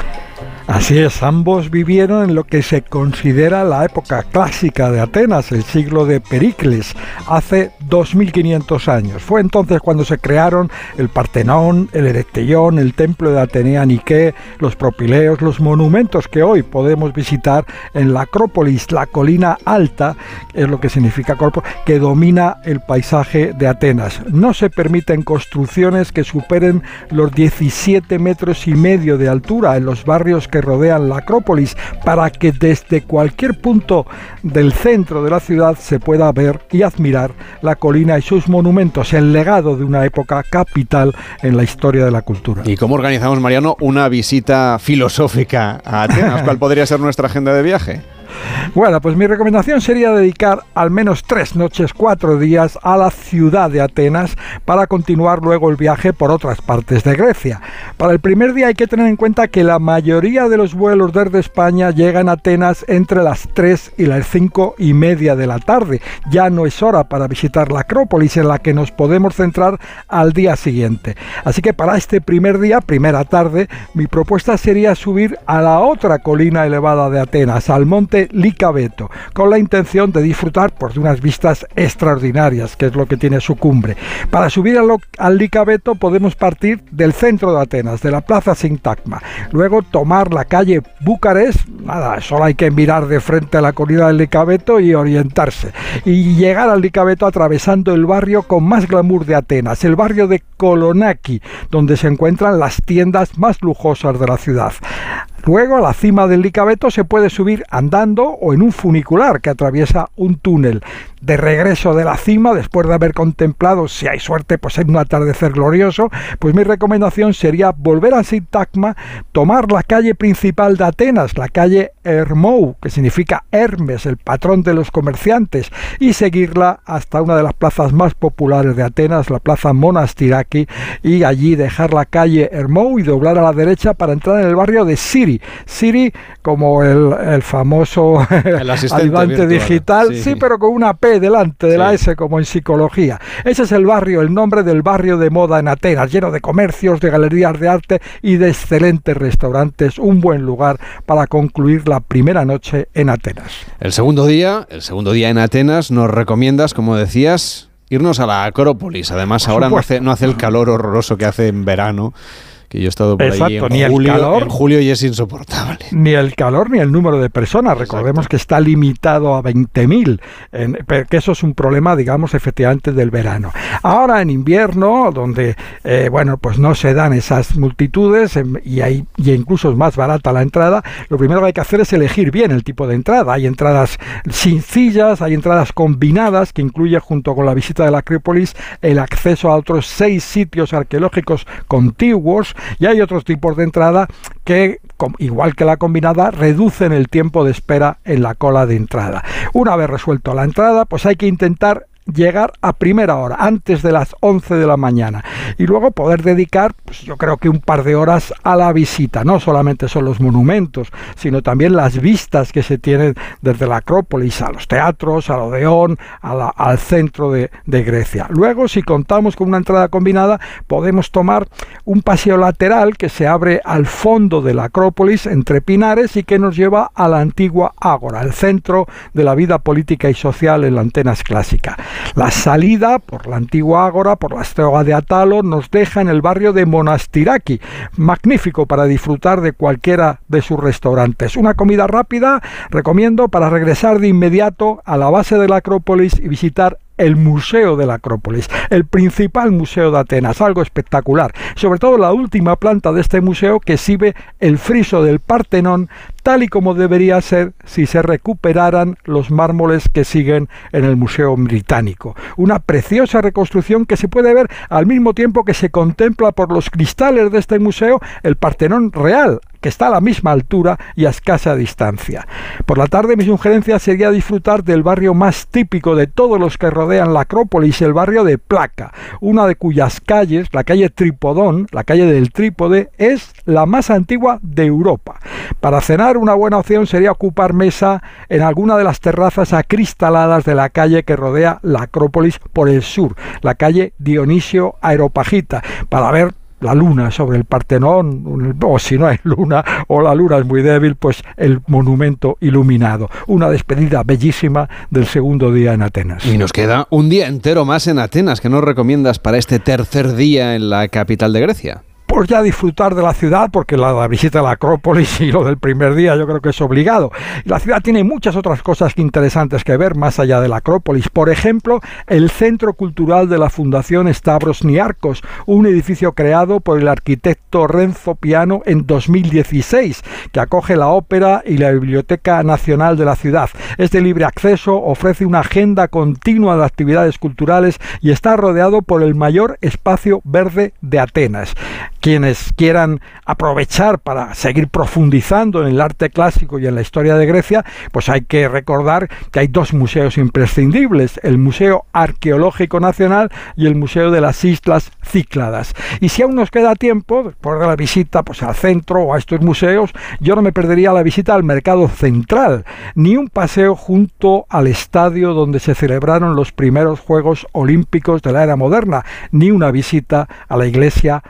Así es, ambos vivieron en lo que se considera la época clásica de Atenas, el siglo de Pericles, hace 2500 años. Fue entonces cuando se crearon el Partenón, el Erecteión, el templo de Atenea Nike, los propileos, los monumentos que hoy podemos visitar en la Acrópolis, la colina alta, es lo que significa corpo, que domina el paisaje de Atenas. No se permiten construcciones que superen los 17 metros y medio de altura en los barrios que rodean la Acrópolis para que desde cualquier punto del centro de la ciudad se pueda ver y admirar la colina y sus monumentos, el legado de una época capital en la historia de la cultura. ¿Y cómo organizamos, Mariano, una visita filosófica a Atenas? ¿Cuál podría ser nuestra agenda de viaje? Bueno, pues mi recomendación sería dedicar al menos tres noches, cuatro días a la ciudad de Atenas para continuar luego el viaje por otras partes de Grecia. Para el primer día hay que tener en cuenta que la mayoría de los vuelos desde España llegan a Atenas entre las 3 y las 5 y media de la tarde. Ya no es hora para visitar la Acrópolis en la que nos podemos centrar al día siguiente. Así que para este primer día, primera tarde, mi propuesta sería subir a la otra colina elevada de Atenas, al monte Licabeto, con la intención de disfrutar por de unas vistas extraordinarias, que es lo que tiene su cumbre. Para subir al, al Licabeto podemos partir del centro de Atenas, de la plaza Sintagma, luego tomar la calle Bucarest, nada, solo hay que mirar de frente a la colina del Licabeto y orientarse, y llegar al Licabeto atravesando el barrio con más glamour de Atenas, el barrio de Kolonaki, donde se encuentran las tiendas más lujosas de la ciudad. Luego a la cima del Licabeto se puede subir andando o en un funicular que atraviesa un túnel de regreso de la cima, después de haber contemplado, si hay suerte, pues en un atardecer glorioso, pues mi recomendación sería volver a Sintagma, tomar la calle principal de Atenas, la calle Hermou, que significa Hermes, el patrón de los comerciantes, y seguirla hasta una de las plazas más populares de Atenas, la plaza Monastiraki, y allí dejar la calle Hermou y doblar a la derecha para entrar en el barrio de Siri. Siri, como el, famoso ayudante digital, sí. pero con una P delante de la S como en psicología. Ese es el barrio, el nombre del barrio de moda en Atenas, lleno de comercios, de galerías de arte y de excelentes restaurantes. Un buen lugar para concluir la primera noche en Atenas. El segundo día, el segundo día en Atenas, nos recomiendas, como decías, irnos a la Acrópolis. Además, ahora no hace, no hace el calor horroroso que hace en verano que yo he estado por Exacto, ahí ni el calor. en julio y es insoportable. Ni el calor ni el número de personas. Recordemos que está limitado a 20.000, en- pero que eso es un problema, digamos, efectivamente del verano. Ahora en invierno, donde, eh, bueno, pues no se dan esas multitudes em, y, hay, y incluso es más barata la entrada, lo primero que hay que hacer es elegir bien el tipo de entrada. Hay entradas sencillas, hay entradas combinadas, que incluye junto con la visita de la Acrópolis el acceso a otros seis sitios arqueológicos contiguos y hay otros tipos de entrada que, igual que la combinada, reducen el tiempo de espera en la cola de entrada. Una vez resuelto la entrada, pues hay que intentar llegar a primera hora, antes de las 11 de la mañana, y luego poder dedicar, pues yo creo que un par de horas a la visita. No solamente son los monumentos, sino también las vistas que se tienen desde la Acrópolis a los teatros, al Odeón, al centro de, de Grecia. Luego, si contamos con una entrada combinada, podemos tomar un paseo lateral que se abre al fondo de la Acrópolis entre pinares y que nos lleva a la antigua Ágora, el centro de la vida política y social en la Atenas clásica. La salida por la antigua Ágora, por la estrella de Atalo, nos deja en el barrio de Monastiraki, magnífico para disfrutar de cualquiera de sus restaurantes. Una comida rápida, recomiendo para regresar de inmediato a la base de la Acrópolis y visitar el Museo de la Acrópolis, el principal museo de Atenas, algo espectacular. Sobre todo la última planta de este museo que exhibe el friso del Partenón tal y como debería ser si se recuperaran los mármoles que siguen en el Museo Británico. Una preciosa reconstrucción que se puede ver al mismo tiempo que se contempla por los cristales de este museo el Partenón real, que está a la misma altura y a escasa distancia. Por la tarde mi sugerencia sería disfrutar del barrio más típico de todos los que rodean la Acrópolis, el barrio de Placa, una de cuyas calles, la calle Tripodón, la calle del Trípode, es la más antigua de Europa. Para cenar una buena opción sería ocupar mesa en alguna de las terrazas acristaladas de la calle que rodea la Acrópolis por el sur, la calle Dionisio Aeropagita, para ver la luna sobre el Partenón, o si no hay luna, o la luna es muy débil, pues el monumento iluminado. Una despedida bellísima del segundo día en Atenas. Y nos queda un día entero más en Atenas. ¿Qué nos recomiendas para este tercer día en la capital de Grecia? Pues ya disfrutar de la ciudad, porque la, visita a la Acrópolis y lo del primer día yo creo que es obligado. La ciudad tiene muchas otras cosas interesantes que ver más allá de la Acrópolis. Por ejemplo, el Centro Cultural de la Fundación Stavros Niarcos, un edificio creado por el arquitecto Renzo Piano en 2016, que acoge la ópera y la Biblioteca Nacional de la ciudad. Es de libre acceso, ofrece una agenda continua de actividades culturales y está rodeado por el mayor espacio verde de Atenas quienes quieran aprovechar para seguir profundizando en el arte clásico y en la historia de Grecia, pues hay que recordar que hay dos museos imprescindibles, el Museo Arqueológico Nacional y el Museo de las Islas Cícladas. Y si aún nos queda tiempo, después de la visita pues, al centro o a estos museos, yo no me perdería la visita al Mercado Central, ni un paseo junto al estadio donde se celebraron los primeros Juegos Olímpicos de la era moderna, ni una visita a la iglesia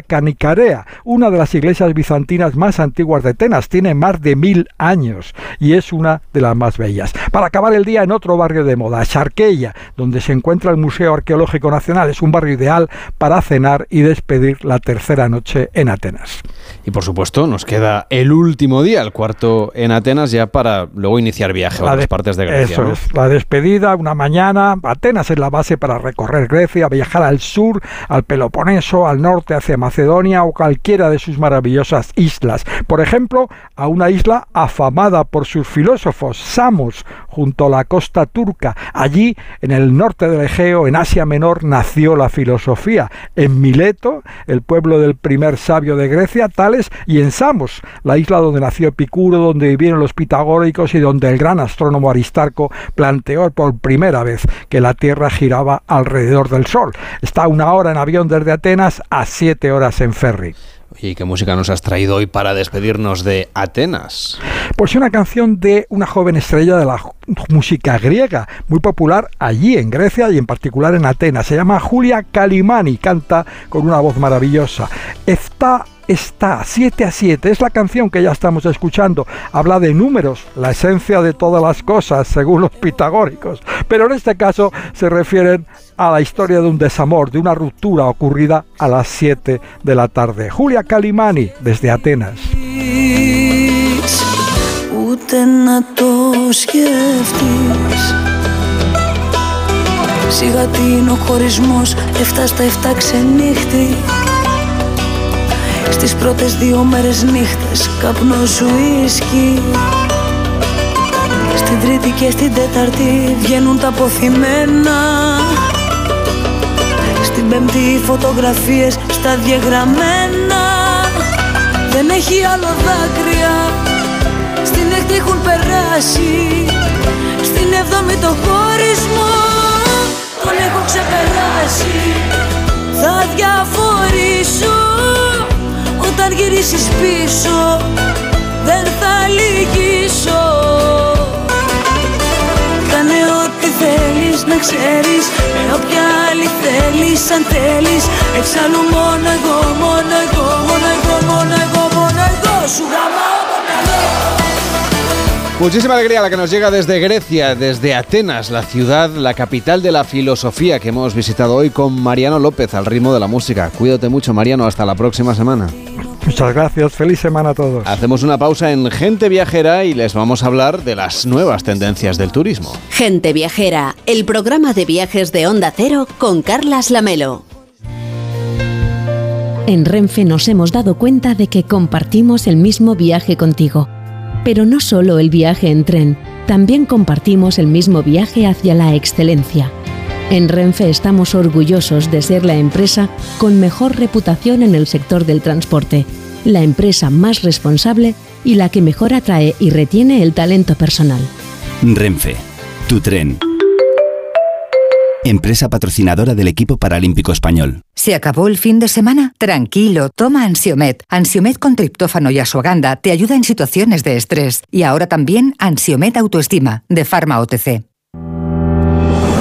Canicarea, una de las iglesias bizantinas más antiguas de Atenas, tiene más de mil años y es una de las más bellas. Para acabar el día en otro barrio de moda, Charqueia, donde se encuentra el Museo Arqueológico Nacional, es un barrio ideal para cenar y despedir la tercera noche en Atenas. Y por supuesto, nos queda el último día, el cuarto en Atenas, ya para luego iniciar viaje a otras partes de Grecia. Eso ¿no? es, la despedida, una mañana. Atenas es la base para recorrer Grecia, viajar al sur, al Peloponeso, al norte, hacia Macedonia o cualquiera de sus maravillosas islas. Por ejemplo, a una isla afamada por sus filósofos, Samos, junto a la costa turca. Allí, en el norte del Egeo, en Asia Menor, nació la filosofía. En Mileto, el pueblo del primer sabio de Grecia, Tales, y en Samos, la isla donde nació Epicuro, donde vivieron los pitagóricos y donde el gran astrónomo Aristarco planteó por primera vez que la Tierra giraba alrededor del Sol. Está una hora en avión desde Atenas a siete horas en ferry. ¿y qué música nos has traído hoy para despedirnos de Atenas? Pues una canción de una joven estrella de la música griega, muy popular allí en Grecia y en particular en Atenas. Se llama Julia Kalimani, canta con una voz maravillosa. Está está 7 a 7, es la canción que ya estamos escuchando, habla de números, la esencia de todas las cosas, según los pitagóricos, pero en este caso se refieren a la historia de un desamor, de una ruptura ocurrida a las 7 de la tarde. Julia Calimani, desde Atenas. Ούτε να το σκεφτείς Σιγά τι είναι ο χωρισμός Εφτά στα εφτά ξενύχτη Στις πρώτες δύο μέρες νύχτες Καπνό σου ίσκι Στην τρίτη και στην τέταρτη Βγαίνουν τα αποθυμένα Στην πέμπτη φωτογραφίες Στα διαγραμμένα. Δεν έχει άλλο δάκρυα. Στην έκτη έχουν περάσει. Στην εβδομή το χωρισμό. Τον έχω ξεπεράσει. Θα διαφορήσω Όταν γυρίσεις πίσω. Δεν θα λυγίσω θέλεις να ξέρεις Με όποια άλλη θέλεις αν θέλεις Εξάλλου μόνο εγώ, μόνο εγώ, μόνο εγώ, μόνο εγώ, μόνο εγώ Σου γαμάω το καλό Muchísima alegría la que nos llega desde Grecia, desde Atenas, la ciudad, la capital de la filosofía que hemos visitado hoy con Mariano López al ritmo de la música. Cuídate mucho, Mariano, hasta la próxima semana. Muchas gracias, feliz semana a todos. Hacemos una pausa en Gente Viajera y les vamos a hablar de las nuevas tendencias del turismo. Gente Viajera, el programa de viajes de Onda Cero con Carlas Lamelo. En Renfe nos hemos dado cuenta de que compartimos el mismo viaje contigo. Pero no solo el viaje en tren, también compartimos el mismo viaje hacia la excelencia. En Renfe estamos orgullosos de ser la empresa con mejor reputación en el sector del transporte, la empresa más responsable y la que mejor atrae y retiene el talento personal. Renfe, tu tren. Empresa patrocinadora del equipo paralímpico español. ¿Se acabó el fin de semana? Tranquilo, toma Ansiomet. Ansiomet con triptófano y asuaganda te ayuda en situaciones de estrés. Y ahora también Ansiomet Autoestima, de Pharma OTC.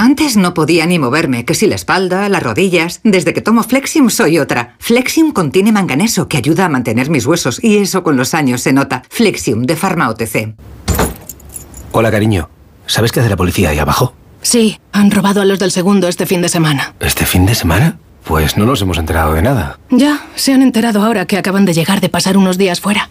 Antes no podía ni moverme, que si la espalda, las rodillas. Desde que tomo Flexium soy otra. Flexium contiene manganeso que ayuda a mantener mis huesos y eso con los años se nota. Flexium de Pharma OTC. Hola, cariño. ¿Sabes qué hace la policía ahí abajo? Sí, han robado a los del segundo este fin de semana. ¿Este fin de semana? Pues no nos hemos enterado de nada. Ya, se han enterado ahora que acaban de llegar de pasar unos días fuera.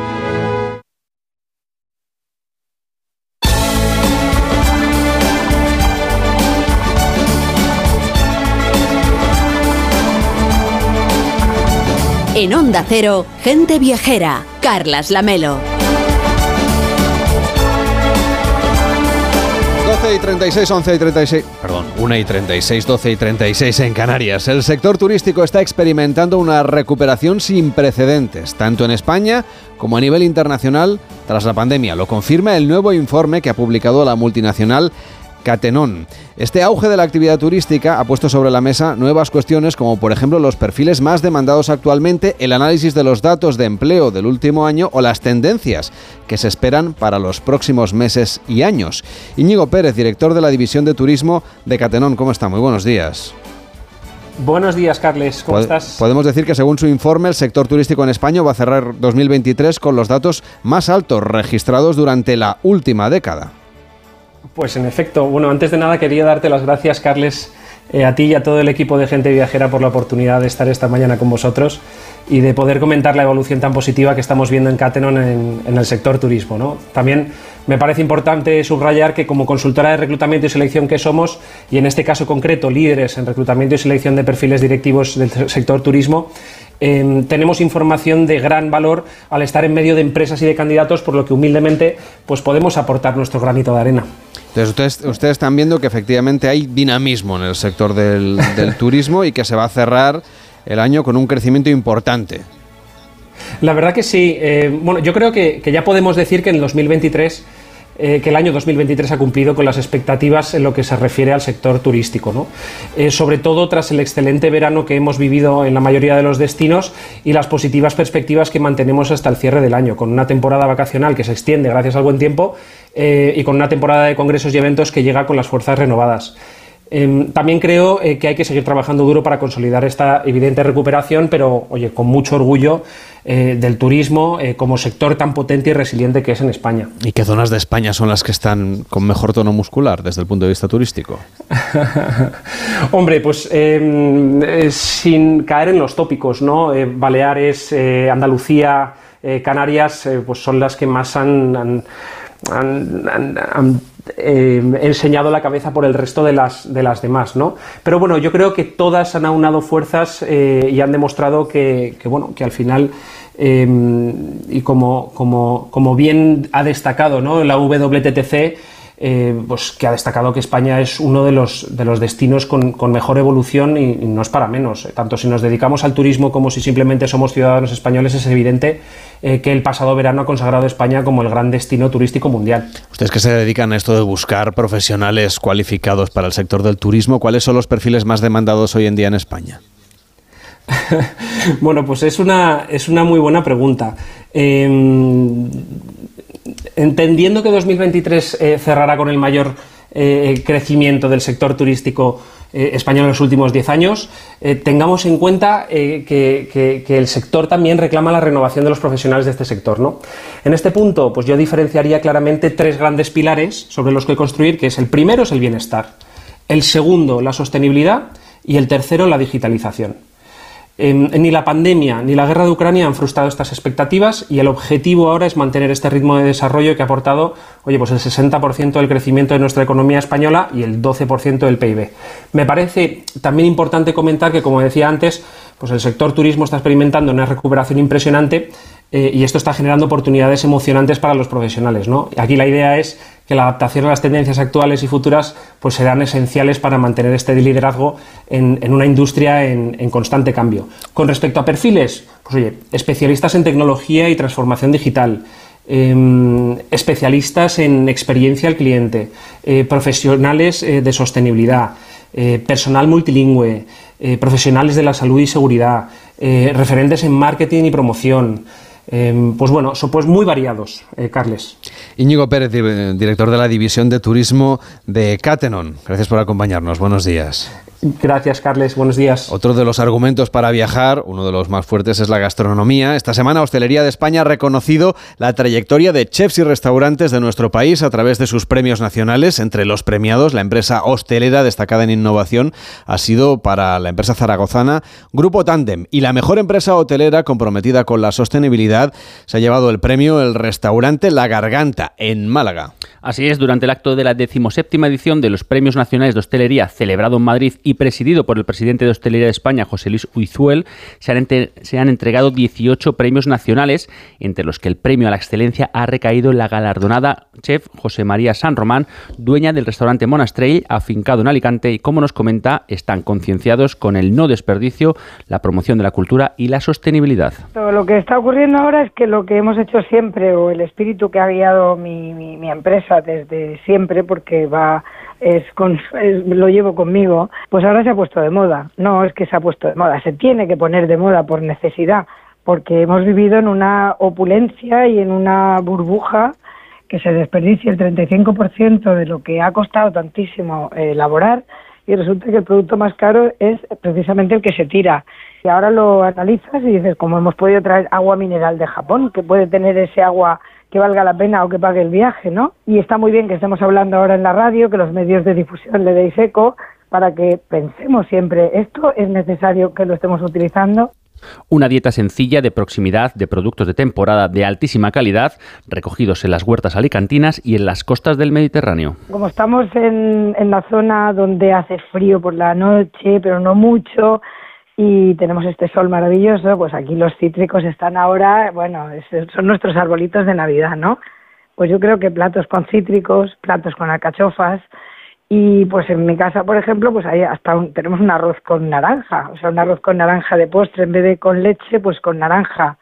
Onda Gente Viajera, Carlas Lamelo. 12 y 36, 11 y 36, perdón, 1 y 36, 12 y 36 en Canarias. El sector turístico está experimentando una recuperación sin precedentes, tanto en España como a nivel internacional tras la pandemia. Lo confirma el nuevo informe que ha publicado la multinacional Catenón. Este auge de la actividad turística ha puesto sobre la mesa nuevas cuestiones como por ejemplo los perfiles más demandados actualmente, el análisis de los datos de empleo del último año o las tendencias que se esperan para los próximos meses y años. Íñigo Pérez, director de la División de Turismo de Catenón, ¿cómo está? Muy buenos días. Buenos días, Carles. ¿Cómo Pod- estás? Podemos decir que según su informe, el sector turístico en España va a cerrar 2023 con los datos más altos registrados durante la última década. Pues en efecto, bueno, antes de nada quería darte las gracias, Carles, eh, a ti y a todo el equipo de Gente Viajera por la oportunidad de estar esta mañana con vosotros y de poder comentar la evolución tan positiva que estamos viendo en Catenon en, en el sector turismo. ¿no? También me parece importante subrayar que como consultora de reclutamiento y selección que somos, y en este caso concreto líderes en reclutamiento y selección de perfiles directivos del sector turismo, eh, tenemos información de gran valor al estar en medio de empresas y de candidatos, por lo que humildemente pues podemos aportar nuestro granito de arena. Entonces ustedes, ustedes están viendo que efectivamente hay dinamismo en el sector del, del turismo y que se va a cerrar el año con un crecimiento importante. La verdad que sí. Eh, bueno, yo creo que, que ya podemos decir que en 2023 eh, que el año 2023 ha cumplido con las expectativas en lo que se refiere al sector turístico, ¿no? Eh, sobre todo tras el excelente verano que hemos vivido en la mayoría de los destinos y las positivas perspectivas que mantenemos hasta el cierre del año, con una temporada vacacional que se extiende gracias al buen tiempo eh, y con una temporada de congresos y eventos que llega con las fuerzas renovadas. Em, también creo eh, que hay que seguir trabajando duro para consolidar esta evidente recuperación, pero oye, con mucho orgullo eh, del turismo eh, como sector tan potente y resiliente que es en España. ¿Y qué zonas de España son las que están con mejor tono muscular desde el punto de vista turístico? Hombre, pues em, sin caer en los tópicos, ¿no? Baleares, Andalucía, Canarias, pues son las que más han, han han, han, eh, enseñado la cabeza por el resto de las, de las demás, ¿no? Pero bueno, yo creo que todas han aunado fuerzas eh, y han demostrado que, bueno, que al final, eh, y como, como, como, bien ha destacado ¿no? la WTTC, eh, pues que ha destacado que España es uno de los, de los destinos con, con mejor evolución y, y, no es para menos. Tanto si nos dedicamos al turismo como si simplemente somos ciudadanos españoles, es evidente eh, que el pasado verano ha consagrado España como el gran destino turístico mundial. Ustedes que se dedican a esto de buscar profesionales cualificados para el sector del turismo, ¿cuáles son los perfiles más demandados hoy en día en España? bueno, pues es una, es una muy buena pregunta. Eh, entendiendo que 2023 eh, cerrará con el mayor eh, crecimiento del sector turístico eh, español en los últimos 10 años, tengamos en cuenta que, que, que, el sector también reclama la renovación de los profesionales de este sector. ¿no? En este punto, pues yo diferenciaría claramente tres grandes pilares sobre los que construir, que es el primero es el bienestar, el segundo la sostenibilidad y el tercero la digitalización. Ni la pandemia ni la guerra de Ucrania han frustrado estas expectativas y el objetivo ahora es mantener este ritmo de desarrollo que ha aportado oye, pues el 60% del crecimiento de nuestra economía española y el 12% del PIB. Me parece también importante comentar que, como decía antes, pues el sector turismo está experimentando una recuperación impresionante eh, y esto está generando oportunidades emocionantes para los profesionales. ¿no? Aquí la idea es que la adaptación a las tendencias actuales y futuras pues serán esenciales para mantener este liderazgo en, en una industria en, en, constante cambio. Con respecto a perfiles, pues oye, especialistas en tecnología y transformación digital, eh, especialistas en experiencia al cliente, eh, profesionales eh, de sostenibilidad, eh, personal multilingüe, profesionales de la salud y seguridad, referentes en marketing y promoción, eh, pues bueno, son pues muy variados, eh, Carles. Íñigo Pérez, director de la División de Turismo de Catenon. Gracias por acompañarnos. Buenos días. Gracias, Carles. Buenos días. Otro de los argumentos para viajar, uno de los más fuertes, es la gastronomía. Esta semana, Hostelería de España ha reconocido la trayectoria de chefs y restaurantes de nuestro país a través de sus premios nacionales. Entre los premiados, la empresa hostelera destacada en innovación ha sido para la empresa zaragozana Grupo Tandem. Y la mejor empresa hotelera comprometida con la sostenibilidad se ha llevado el premio el restaurante La Garganta en Málaga. Así es, durante el acto de la decimoséptima edición de los Premios Nacionales de Hostelería celebrado en Madrid y presidido por el presidente de Hostelería de España, José Luis Uizuel, se han, entregado 18 premios nacionales, entre los que el premio a la excelencia ha recaído la galardonada chef José María San Román, dueña del restaurante Monastrell, afincado en Alicante, y como nos comenta, están concienciados con el no desperdicio, la promoción de la cultura y la sostenibilidad. Lo que está ocurriendo ahora es que lo que hemos hecho siempre, o el espíritu que ha guiado mi, mi empresa desde siempre, porque va es, con, lo llevo conmigo, pues ahora se ha puesto de moda. No es que se ha puesto de moda, se tiene que poner de moda por necesidad, porque hemos vivido en una opulencia y en una burbuja que se desperdicia el 35% de lo que ha costado tantísimo eh, elaborar y resulta que el producto más caro es precisamente el que se tira. Y ahora lo analizas y dices, ¿cómo hemos podido traer agua mineral de Japón, que puede tener ese agua que valga la pena o que pague el viaje, ¿no? Y está muy bien que estemos hablando ahora en la radio, que los medios de difusión le deis eco, para que pensemos siempre, esto es necesario que lo estemos utilizando. Una dieta sencilla de proximidad de productos de temporada de altísima calidad, recogidos en las huertas alicantinas y en las costas del Mediterráneo. Como estamos en, en la zona donde hace frío por la noche, pero no mucho, y tenemos este sol maravilloso, pues aquí los cítricos están ahora, bueno, son nuestros arbolitos de Navidad, ¿no? pues yo creo que platos con cítricos, platos con alcachofas, y pues en mi casa, por ejemplo, pues ahí hasta tenemos un arroz con naranja, o sea, un arroz con naranja de postre en vez de con leche, pues con naranja.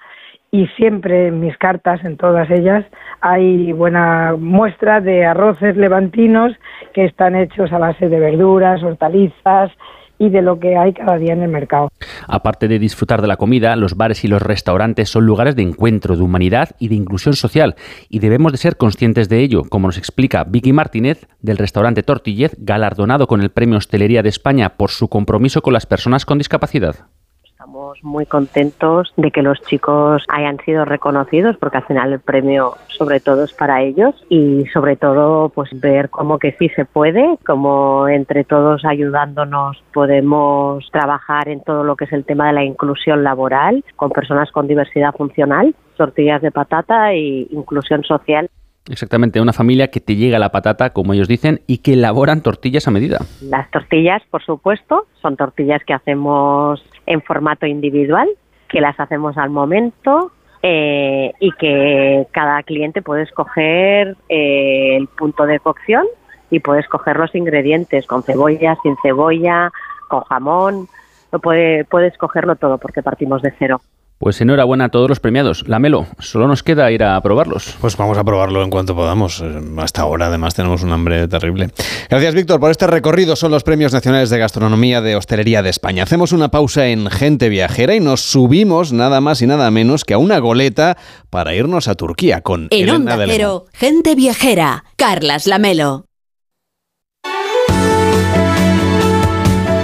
Y siempre en mis cartas, en todas ellas, hay buena muestra de arroces levantinos que están hechos a base de verduras, hortalizas y de lo que hay cada día en el mercado. Aparte de disfrutar de la comida, los bares y los restaurantes son lugares de encuentro, de humanidad y de inclusión social, y debemos de ser conscientes de ello, como nos explica Vicky Martínez del restaurante Tortillez, galardonado con el Premio Hostelería de España por su compromiso con las personas con discapacidad estamos muy contentos de que los chicos hayan sido reconocidos porque al final el premio sobre todo es para ellos y sobre todo pues ver cómo que sí se puede, cómo entre todos ayudándonos podemos trabajar en todo lo que es el tema de la inclusión laboral con personas con diversidad funcional, tortillas de patata e inclusión social. Exactamente, una familia que te llega la patata, como ellos dicen, y que elaboran tortillas a medida. Las tortillas, por supuesto, son tortillas que hacemos en formato individual, que las hacemos al momento eh, y que cada cliente puede escoger eh, el punto de cocción y puede escoger los ingredientes con cebolla, sin cebolla, con jamón, puede, puede escogerlo todo porque partimos de cero. Pues enhorabuena a todos los premiados. Lamelo, solo nos queda ir a probarlos. Pues vamos a probarlo en cuanto podamos. Eh, hasta ahora, además, tenemos un hambre terrible. Gracias, Víctor, por este recorrido. Son los Premios Nacionales de Gastronomía de Hostelería de España. Hacemos una pausa en Gente Viajera y nos subimos nada más y nada menos que a una goleta para irnos a Turquía con en Elena Onda Cero, Gente Viajera, Carlas Lamelo.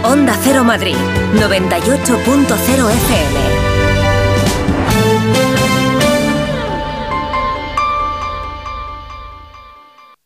Onda Cero Madrid, 98.0 FM.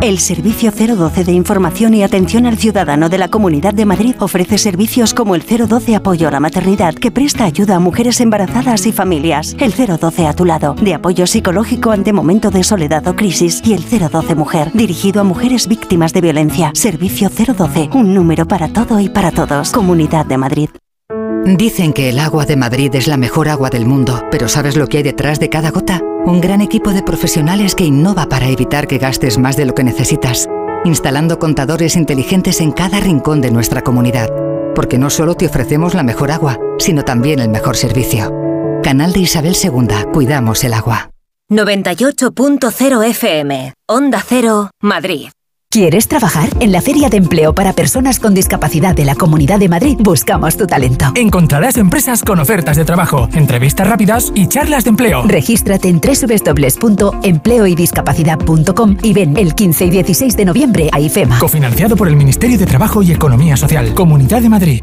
El Servicio 012 de Información y Atención al Ciudadano de la Comunidad de Madrid ofrece servicios como el 012 Apoyo a la Maternidad, que presta ayuda a mujeres embarazadas y familias. El 012 a tu lado, de apoyo psicológico ante momento de soledad o crisis. Y el 012 Mujer, dirigido a mujeres víctimas de violencia. Servicio 012, un número para todo y para todos. Comunidad de Madrid. Dicen que el agua de Madrid es la mejor agua del mundo, pero ¿sabes lo que hay detrás de cada gota? Un gran equipo de profesionales que innova para evitar que gastes más de lo que necesitas, instalando contadores inteligentes en cada rincón de nuestra comunidad, porque no solo te ofrecemos la mejor agua, sino también el mejor servicio. Canal de Isabel II, cuidamos el agua. 98.0 FM, Onda Cero, Madrid. ¿Quieres trabajar? En la Feria de Empleo para Personas con Discapacidad de la Comunidad de Madrid buscamos tu talento. Encontrarás empresas con ofertas de trabajo, entrevistas rápidas y charlas de empleo. Regístrate en www.empleoydiscapacidad.com y ven el 15 y 16 de noviembre a IFEMA. Cofinanciado por el Ministerio de Trabajo y Economía Social, Comunidad de Madrid.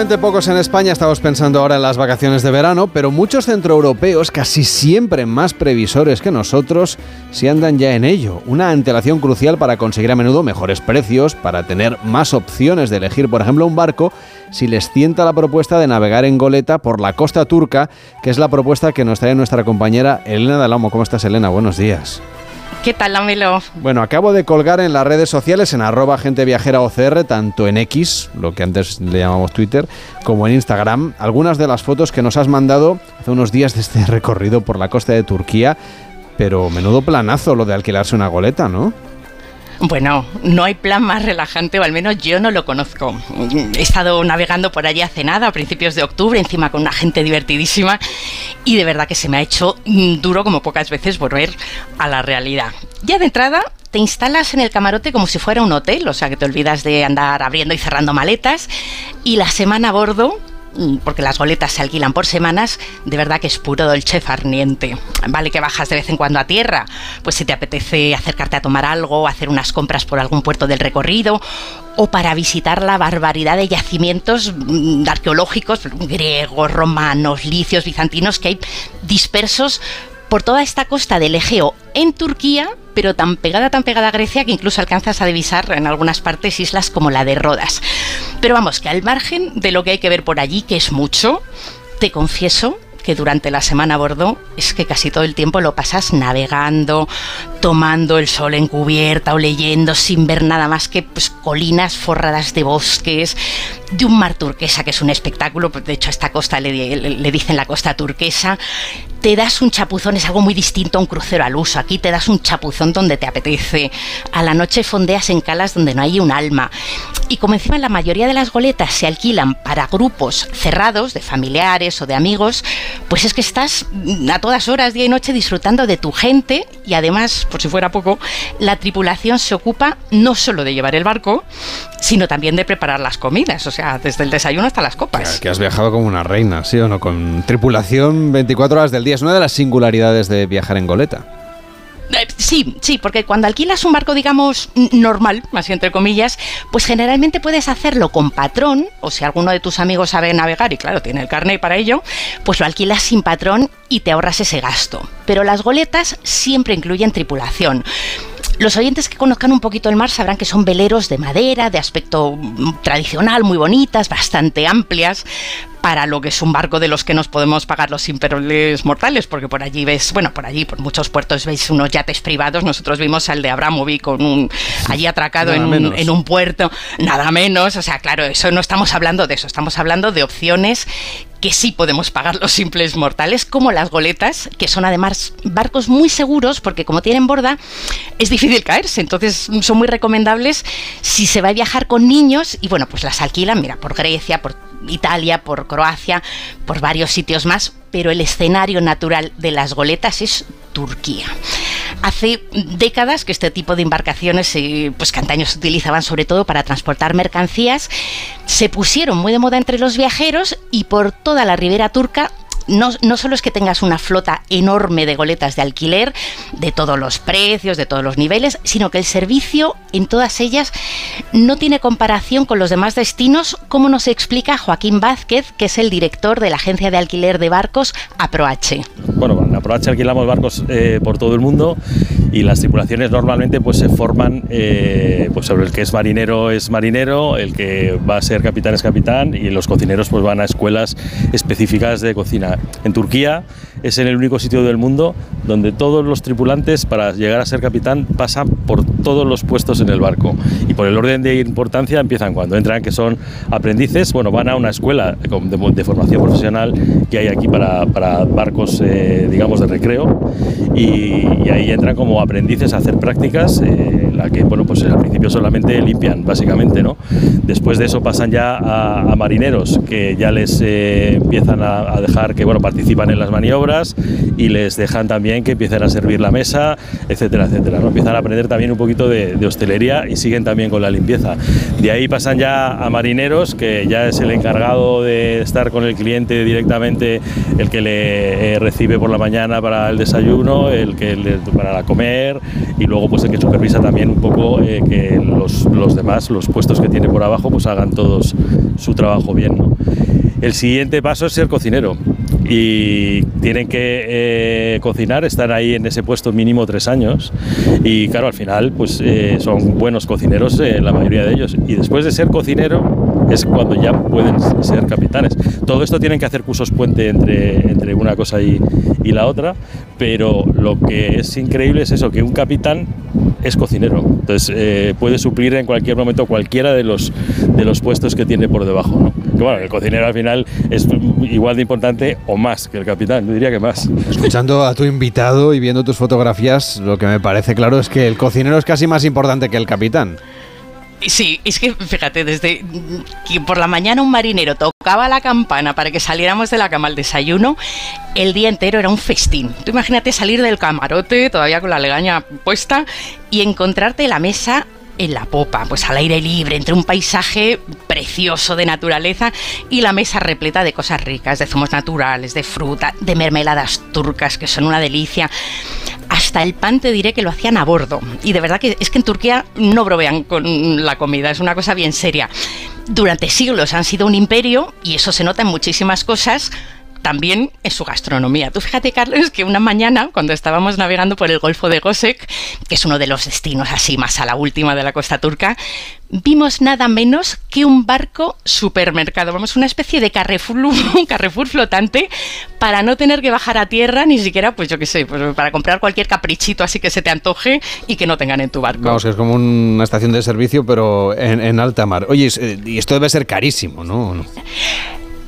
Pocos en España estamos pensando ahora en las vacaciones de verano, pero muchos centroeuropeos, casi siempre más previsores que nosotros, sí andan ya en ello. Una antelación crucial para conseguir a menudo mejores precios, para tener más opciones de elegir, por ejemplo, un barco, si les tienta la propuesta de navegar en goleta por la costa turca, que es la propuesta que nos trae nuestra compañera Elena Dalamo. ¿Cómo estás, Elena? Buenos días. ¿Qué tal, Lamelo? Bueno, acabo de colgar en las redes sociales, en arroba gente viajera OCR, tanto en X, lo que antes le llamamos Twitter, como en Instagram, algunas de las fotos que nos has mandado hace unos días de este recorrido por la costa de Turquía. Pero menudo planazo lo de alquilarse una goleta, ¿no? Bueno, no hay plan más relajante, o al menos yo no lo conozco. He estado navegando por allí hace nada, a principios de octubre, encima con una gente divertidísima, y de verdad que se me ha hecho duro como pocas veces volver a la realidad. Ya de entrada, te instalas en el camarote como si fuera un hotel, o sea que te olvidas de andar abriendo y cerrando maletas, y la semana a bordo porque las goletas se alquilan por semanas, de verdad que es puro dolce farniente. Vale que bajas de vez en cuando a tierra, pues si te apetece acercarte a tomar algo, hacer unas compras por algún puerto del recorrido, o para visitar la barbaridad de yacimientos mm, arqueológicos, griegos, romanos, licios, bizantinos, que hay dispersos por toda esta costa del Egeo en Turquía, pero tan pegada, tan pegada a Grecia que incluso alcanzas a divisar en algunas partes islas como la de Rodas. Pero vamos, que al margen de lo que hay que ver por allí, que es mucho, te confieso que durante la semana bordo es que casi todo el tiempo lo pasas navegando, tomando el sol en cubierta o leyendo sin ver nada más que pues, colinas forradas de bosques, de un mar turquesa que es un espectáculo, pues, de hecho a esta costa le, le dicen la costa turquesa, te das un chapuzón, es algo muy distinto a un crucero al uso. Aquí te das un chapuzón donde te apetece. A la noche fondeas en calas donde no hay un alma. Y como encima la mayoría de las goletas se alquilan para grupos cerrados, de familiares o de amigos, pues es que estás a todas horas, día y noche, disfrutando de tu gente y además, por si fuera poco, la tripulación se ocupa no solo de llevar el barco, sino también de preparar las comidas, o sea, desde el desayuno hasta las copas. Que has viajado como una reina, ¿sí o no? Con tripulación 24 horas del día. Es una de las singularidades de viajar en goleta. Eh, sí, sí, porque cuando alquilas un barco, digamos, normal, así entre comillas, pues generalmente puedes hacerlo con patrón, o si alguno de tus amigos sabe navegar y claro, tiene el carnet para ello, pues lo alquilas sin patrón y te ahorras ese gasto. Pero las goletas siempre incluyen tripulación. Los oyentes que conozcan un poquito el mar sabrán que son veleros de madera, de aspecto mm, tradicional, muy bonitas, bastante amplias, para lo que es un barco de los que nos podemos pagar los imperoles mortales, porque por allí ves, bueno, por allí, por muchos puertos veis unos yates privados, nosotros vimos al de Abramovic con un, allí atracado en un, en un, puerto, nada menos, o sea, claro, eso no estamos hablando de eso, estamos hablando de opciones que sí podemos pagar los simples mortales, como las goletas, que son además barcos muy seguros, porque como tienen borda, es difícil caerse, entonces son muy recomendables si se va a viajar con niños, y bueno, pues las alquilan, mira, por Grecia, por Italia, por Croacia, por varios sitios más, pero el escenario natural de las goletas es Turquía. Hace décadas que este tipo de embarcaciones, pues que antaño se utilizaban sobre todo para transportar mercancías, se pusieron muy de moda entre los viajeros y por toda la ribera turca no, no, solo es que tengas una flota enorme de goletas de alquiler, de todos los precios, de todos los niveles, sino que el servicio en todas ellas no tiene comparación con los demás destinos, como nos explica Joaquín Vázquez, que es el director de la agencia de alquiler de barcos APROH. Bueno, en APROH alquilamos barcos eh, por todo el mundo y las tripulaciones normalmente pues se forman eh, pues sobre el que es marinero es marinero, el que va a ser capitán es capitán y los cocineros pues van a escuelas específicas de cocina. En Turquía es en el único sitio del mundo donde todos los tripulantes para llegar a ser capitán pasan por todos los puestos en el barco y por el orden de importancia empiezan cuando entran que son aprendices, bueno, van a una escuela de, formación profesional que hay aquí para, barcos, eh, digamos, de recreo y, ahí entran como aprendices a hacer prácticas. Eh, la que, bueno, pues al principio solamente limpian, básicamente, ¿no? Después de eso pasan ya a, marineros que ya les eh, empiezan a, dejar que, bueno, participan en las maniobras y les dejan también que empiecen a servir la mesa, etcétera, etcétera, ¿no? Empiezan a aprender también un poquito de, de hostelería y siguen también con la limpieza. De ahí pasan ya a marineros, que ya es el encargado de estar con el cliente directamente, el que le eh, recibe por la mañana para el desayuno, el que le, para comer y luego pues el que supervisa también un poco eh, que los, los, demás, los puestos que tiene por abajo, pues hagan todos su trabajo bien. ¿no? El siguiente paso es ser cocinero. Y tienen que eh, cocinar, están ahí en ese puesto mínimo tres años. Y claro, al final pues eh, son buenos cocineros eh, la mayoría de ellos. Y después de ser cocinero es cuando ya pueden ser capitanes. Todo esto tienen que hacer cursos puente entre, entre una cosa y, y la otra, pero lo que es increíble es eso, que un capitán es cocinero, entonces puede suplir en cualquier momento cualquiera de los, de los puestos que tiene por debajo. ¿no? Que, bueno, el cocinero al final es igual de importante o más que el capitán, yo diría que más. Escuchando a tu invitado y viendo tus fotografías, lo que me parece claro es que el cocinero es casi más importante que el capitán. Sí, es que fíjate, desde que por la mañana un marinero tocaba la campana para que saliéramos de la cama al desayuno, el día entero era un festín. Tú imagínate salir del camarote, todavía con la legaña puesta, y encontrarte la mesa en la popa, pues al aire libre, entre un paisaje precioso de naturaleza y la mesa repleta de cosas ricas, de zumos naturales, de fruta, de mermeladas turcas, que son una delicia. Hasta el pan te diré que lo hacían a bordo. Y de verdad que es que en Turquía no brovean con la comida, es una cosa bien seria. Durante siglos han sido un imperio y eso se nota en muchísimas cosas también en su gastronomía. Tú fíjate, Carlos, que una mañana, cuando estábamos navegando por el Golfo de Gosek, que es uno de los destinos así más a la última de la costa turca, vimos nada menos que un barco supermercado, vamos, una especie de Carrefour, un Carrefour flotante para no tener que bajar a tierra, ni siquiera, pues yo qué sé, pues para comprar cualquier caprichito así que se te antoje y que no tengan en tu barco. Vamos, es como una estación de servicio, pero en, en alta mar. Oye, y esto debe ser carísimo, ¿no?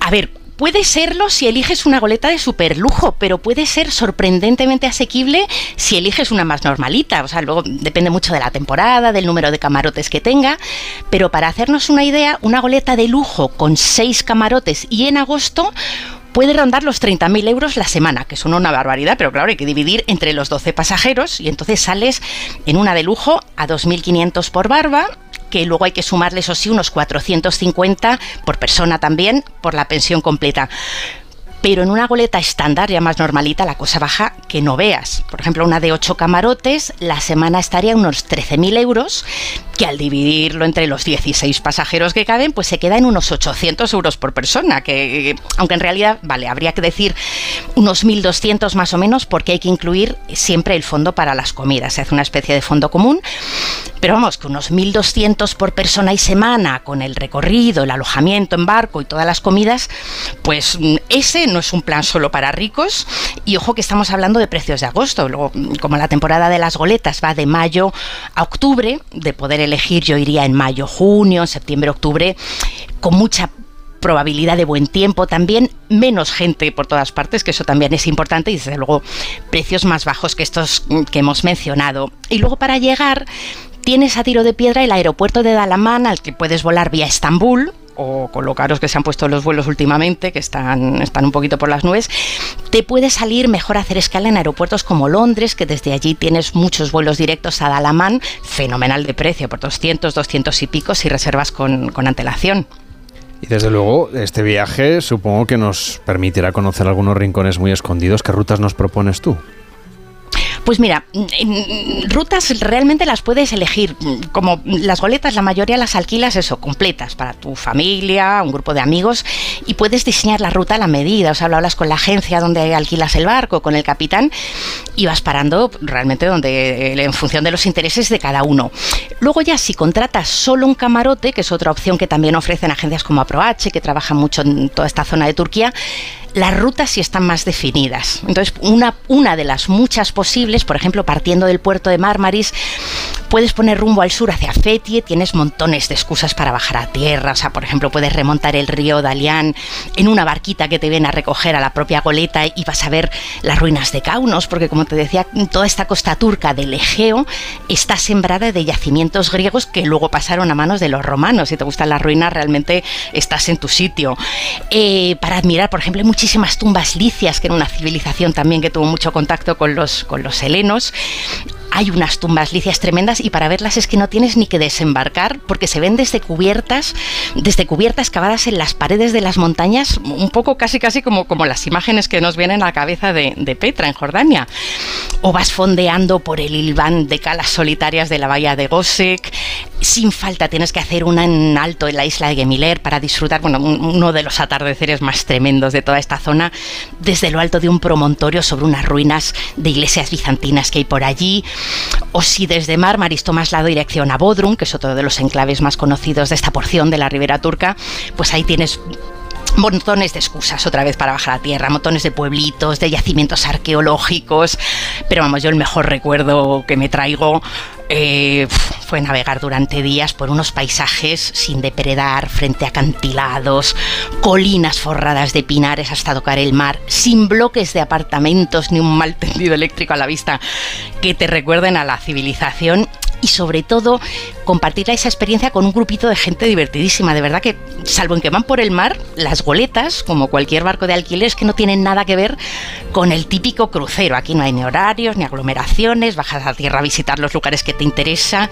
A ver, Puede serlo si eliges una goleta de super lujo, pero puede ser sorprendentemente asequible si eliges una más normalita. O sea, luego depende mucho de la temporada, del número de camarotes que tenga. Pero para hacernos una idea, una goleta de lujo con seis camarotes y en agosto puede rondar los 30.000 euros la semana, que son una barbaridad, pero claro, hay que dividir entre los 12 pasajeros y entonces sales en una de lujo a 2.500 por barba que luego hay que sumarle, eso sí, unos 450 por persona también, por la pensión completa pero en una goleta estándar, ya más normalita, la cosa baja que no veas. Por ejemplo, una de 8 camarotes, la semana estaría unos 13.000 euros, que al dividirlo entre los 16 pasajeros que caben, pues se queda en unos 800 euros por persona, que aunque en realidad, vale, habría que decir unos 1.200 más o menos, porque hay que incluir siempre el fondo para las comidas, se hace una especie de fondo común, pero vamos, que unos 1.200 por persona y semana, con el recorrido, el alojamiento en barco y todas las comidas, pues mm, ese no es un plan solo para ricos. Y ojo que estamos hablando de precios de agosto. Luego, como la temporada de las goletas va de mayo a octubre, de poder elegir yo iría en mayo, junio, septiembre, octubre, con mucha probabilidad de buen tiempo también, menos gente por todas partes, que eso también es importante, y desde luego precios más bajos que estos que hemos mencionado. Y luego para llegar tienes a tiro de piedra el aeropuerto de Dalaman al que puedes volar vía Estambul, o con lo caros que se han puesto los vuelos últimamente, que están, están un poquito por las nubes, te puede salir mejor hacer escala en aeropuertos como Londres, que desde allí tienes muchos vuelos directos a Dalaman, fenomenal de precio, por 200, 200 y pico si reservas con, con antelación. Y desde luego, este viaje supongo que nos permitirá conocer algunos rincones muy escondidos. ¿Qué rutas nos propones tú? Pues mira, rutas realmente las puedes elegir. Como las goletas, la mayoría las alquilas eso, completas, para tu familia, un grupo de amigos, y puedes diseñar la ruta a la medida. O sea, hablas con la agencia donde alquilas el barco, con el capitán, y vas parando realmente donde, en función de los intereses de cada uno. Luego ya si contratas solo un camarote, que es otra opción que también ofrecen agencias como AproH, que trabajan mucho en toda esta zona de Turquía, las rutas sí están más definidas. Entonces, una, una de las muchas posibles, por ejemplo, partiendo del puerto de Marmaris, puedes poner rumbo al sur hacia Fetie, tienes montones de excusas para bajar a tierra, o sea, por ejemplo, puedes remontar el río Dalian en una barquita que te viene a recoger a la propia goleta y vas a ver las ruinas de Kaunos, porque como te decía, toda esta costa turca del Egeo está sembrada de yacimientos griegos que luego pasaron a manos de los romanos. Si te gustan las ruinas, realmente estás en tu sitio. Eh, para admirar, por ejemplo, hay muchísimas tumbas licias, que era una civilización también que tuvo mucho contacto con los, con los helenos hay unas tumbas licias tremendas y para verlas es que no tienes ni que desembarcar porque se ven desde cubiertas, desde cubiertas cavadas en las paredes de las montañas, un poco casi casi como, como las imágenes que nos vienen a la cabeza de, de Petra en Jordania. O vas fondeando por el Ilván de calas solitarias de la bahía de Gosek. Sin falta tienes que hacer una en alto en la isla de Gemiler para disfrutar, bueno, uno de los atardeceres más tremendos de toda esta zona, desde lo alto de un promontorio sobre unas ruinas de iglesias bizantinas que hay por allí o si desde Marmaris tomas la dirección a Bodrum, que es otro de los enclaves más conocidos de esta porción de la ribera turca, pues ahí tienes montones de excusas otra vez para bajar a tierra, montones de pueblitos, de yacimientos arqueológicos, pero vamos, yo el mejor recuerdo que me traigo eh, fue navegar durante días por unos paisajes sin depredar, frente a acantilados, colinas forradas de pinares hasta tocar el mar, sin bloques de apartamentos ni un mal tendido eléctrico a la vista que te recuerden a la civilización y sobre todo compartir esa experiencia con un grupito de gente divertidísima. De verdad que, salvo en que van por el mar, las goletas, como cualquier barco de alquiler, es que no tienen nada que ver con el típico crucero. Aquí no hay ni horarios, ni aglomeraciones, bajas a tierra a visitar los lugares que te interesan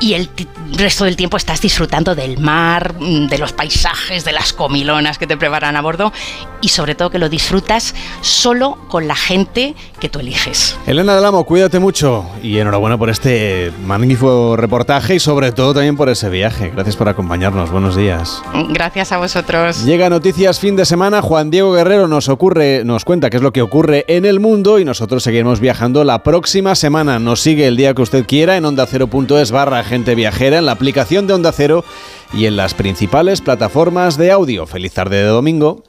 y el resto del tiempo estás disfrutando del mar, mm, de los paisajes, de las comilonas que te preparan a bordo y sobre todo que lo disfrutas solo con la gente que tú eliges. Elena del Amo, cuídate mucho y enhorabuena por este magnífico reportaje y sobre todo también por ese viaje. Gracias por acompañarnos. Buenos días. Gracias a vosotros. Llega Noticias fin de semana. Juan Diego Guerrero nos ocurre, nos cuenta qué es lo que ocurre en el mundo y nosotros seguiremos viajando la próxima semana. Nos sigue el día que usted quiera en onda ondacero.es barra gente viajera, en la aplicación de Onda Cero y en las principales plataformas de audio. Feliz tarde de domingo.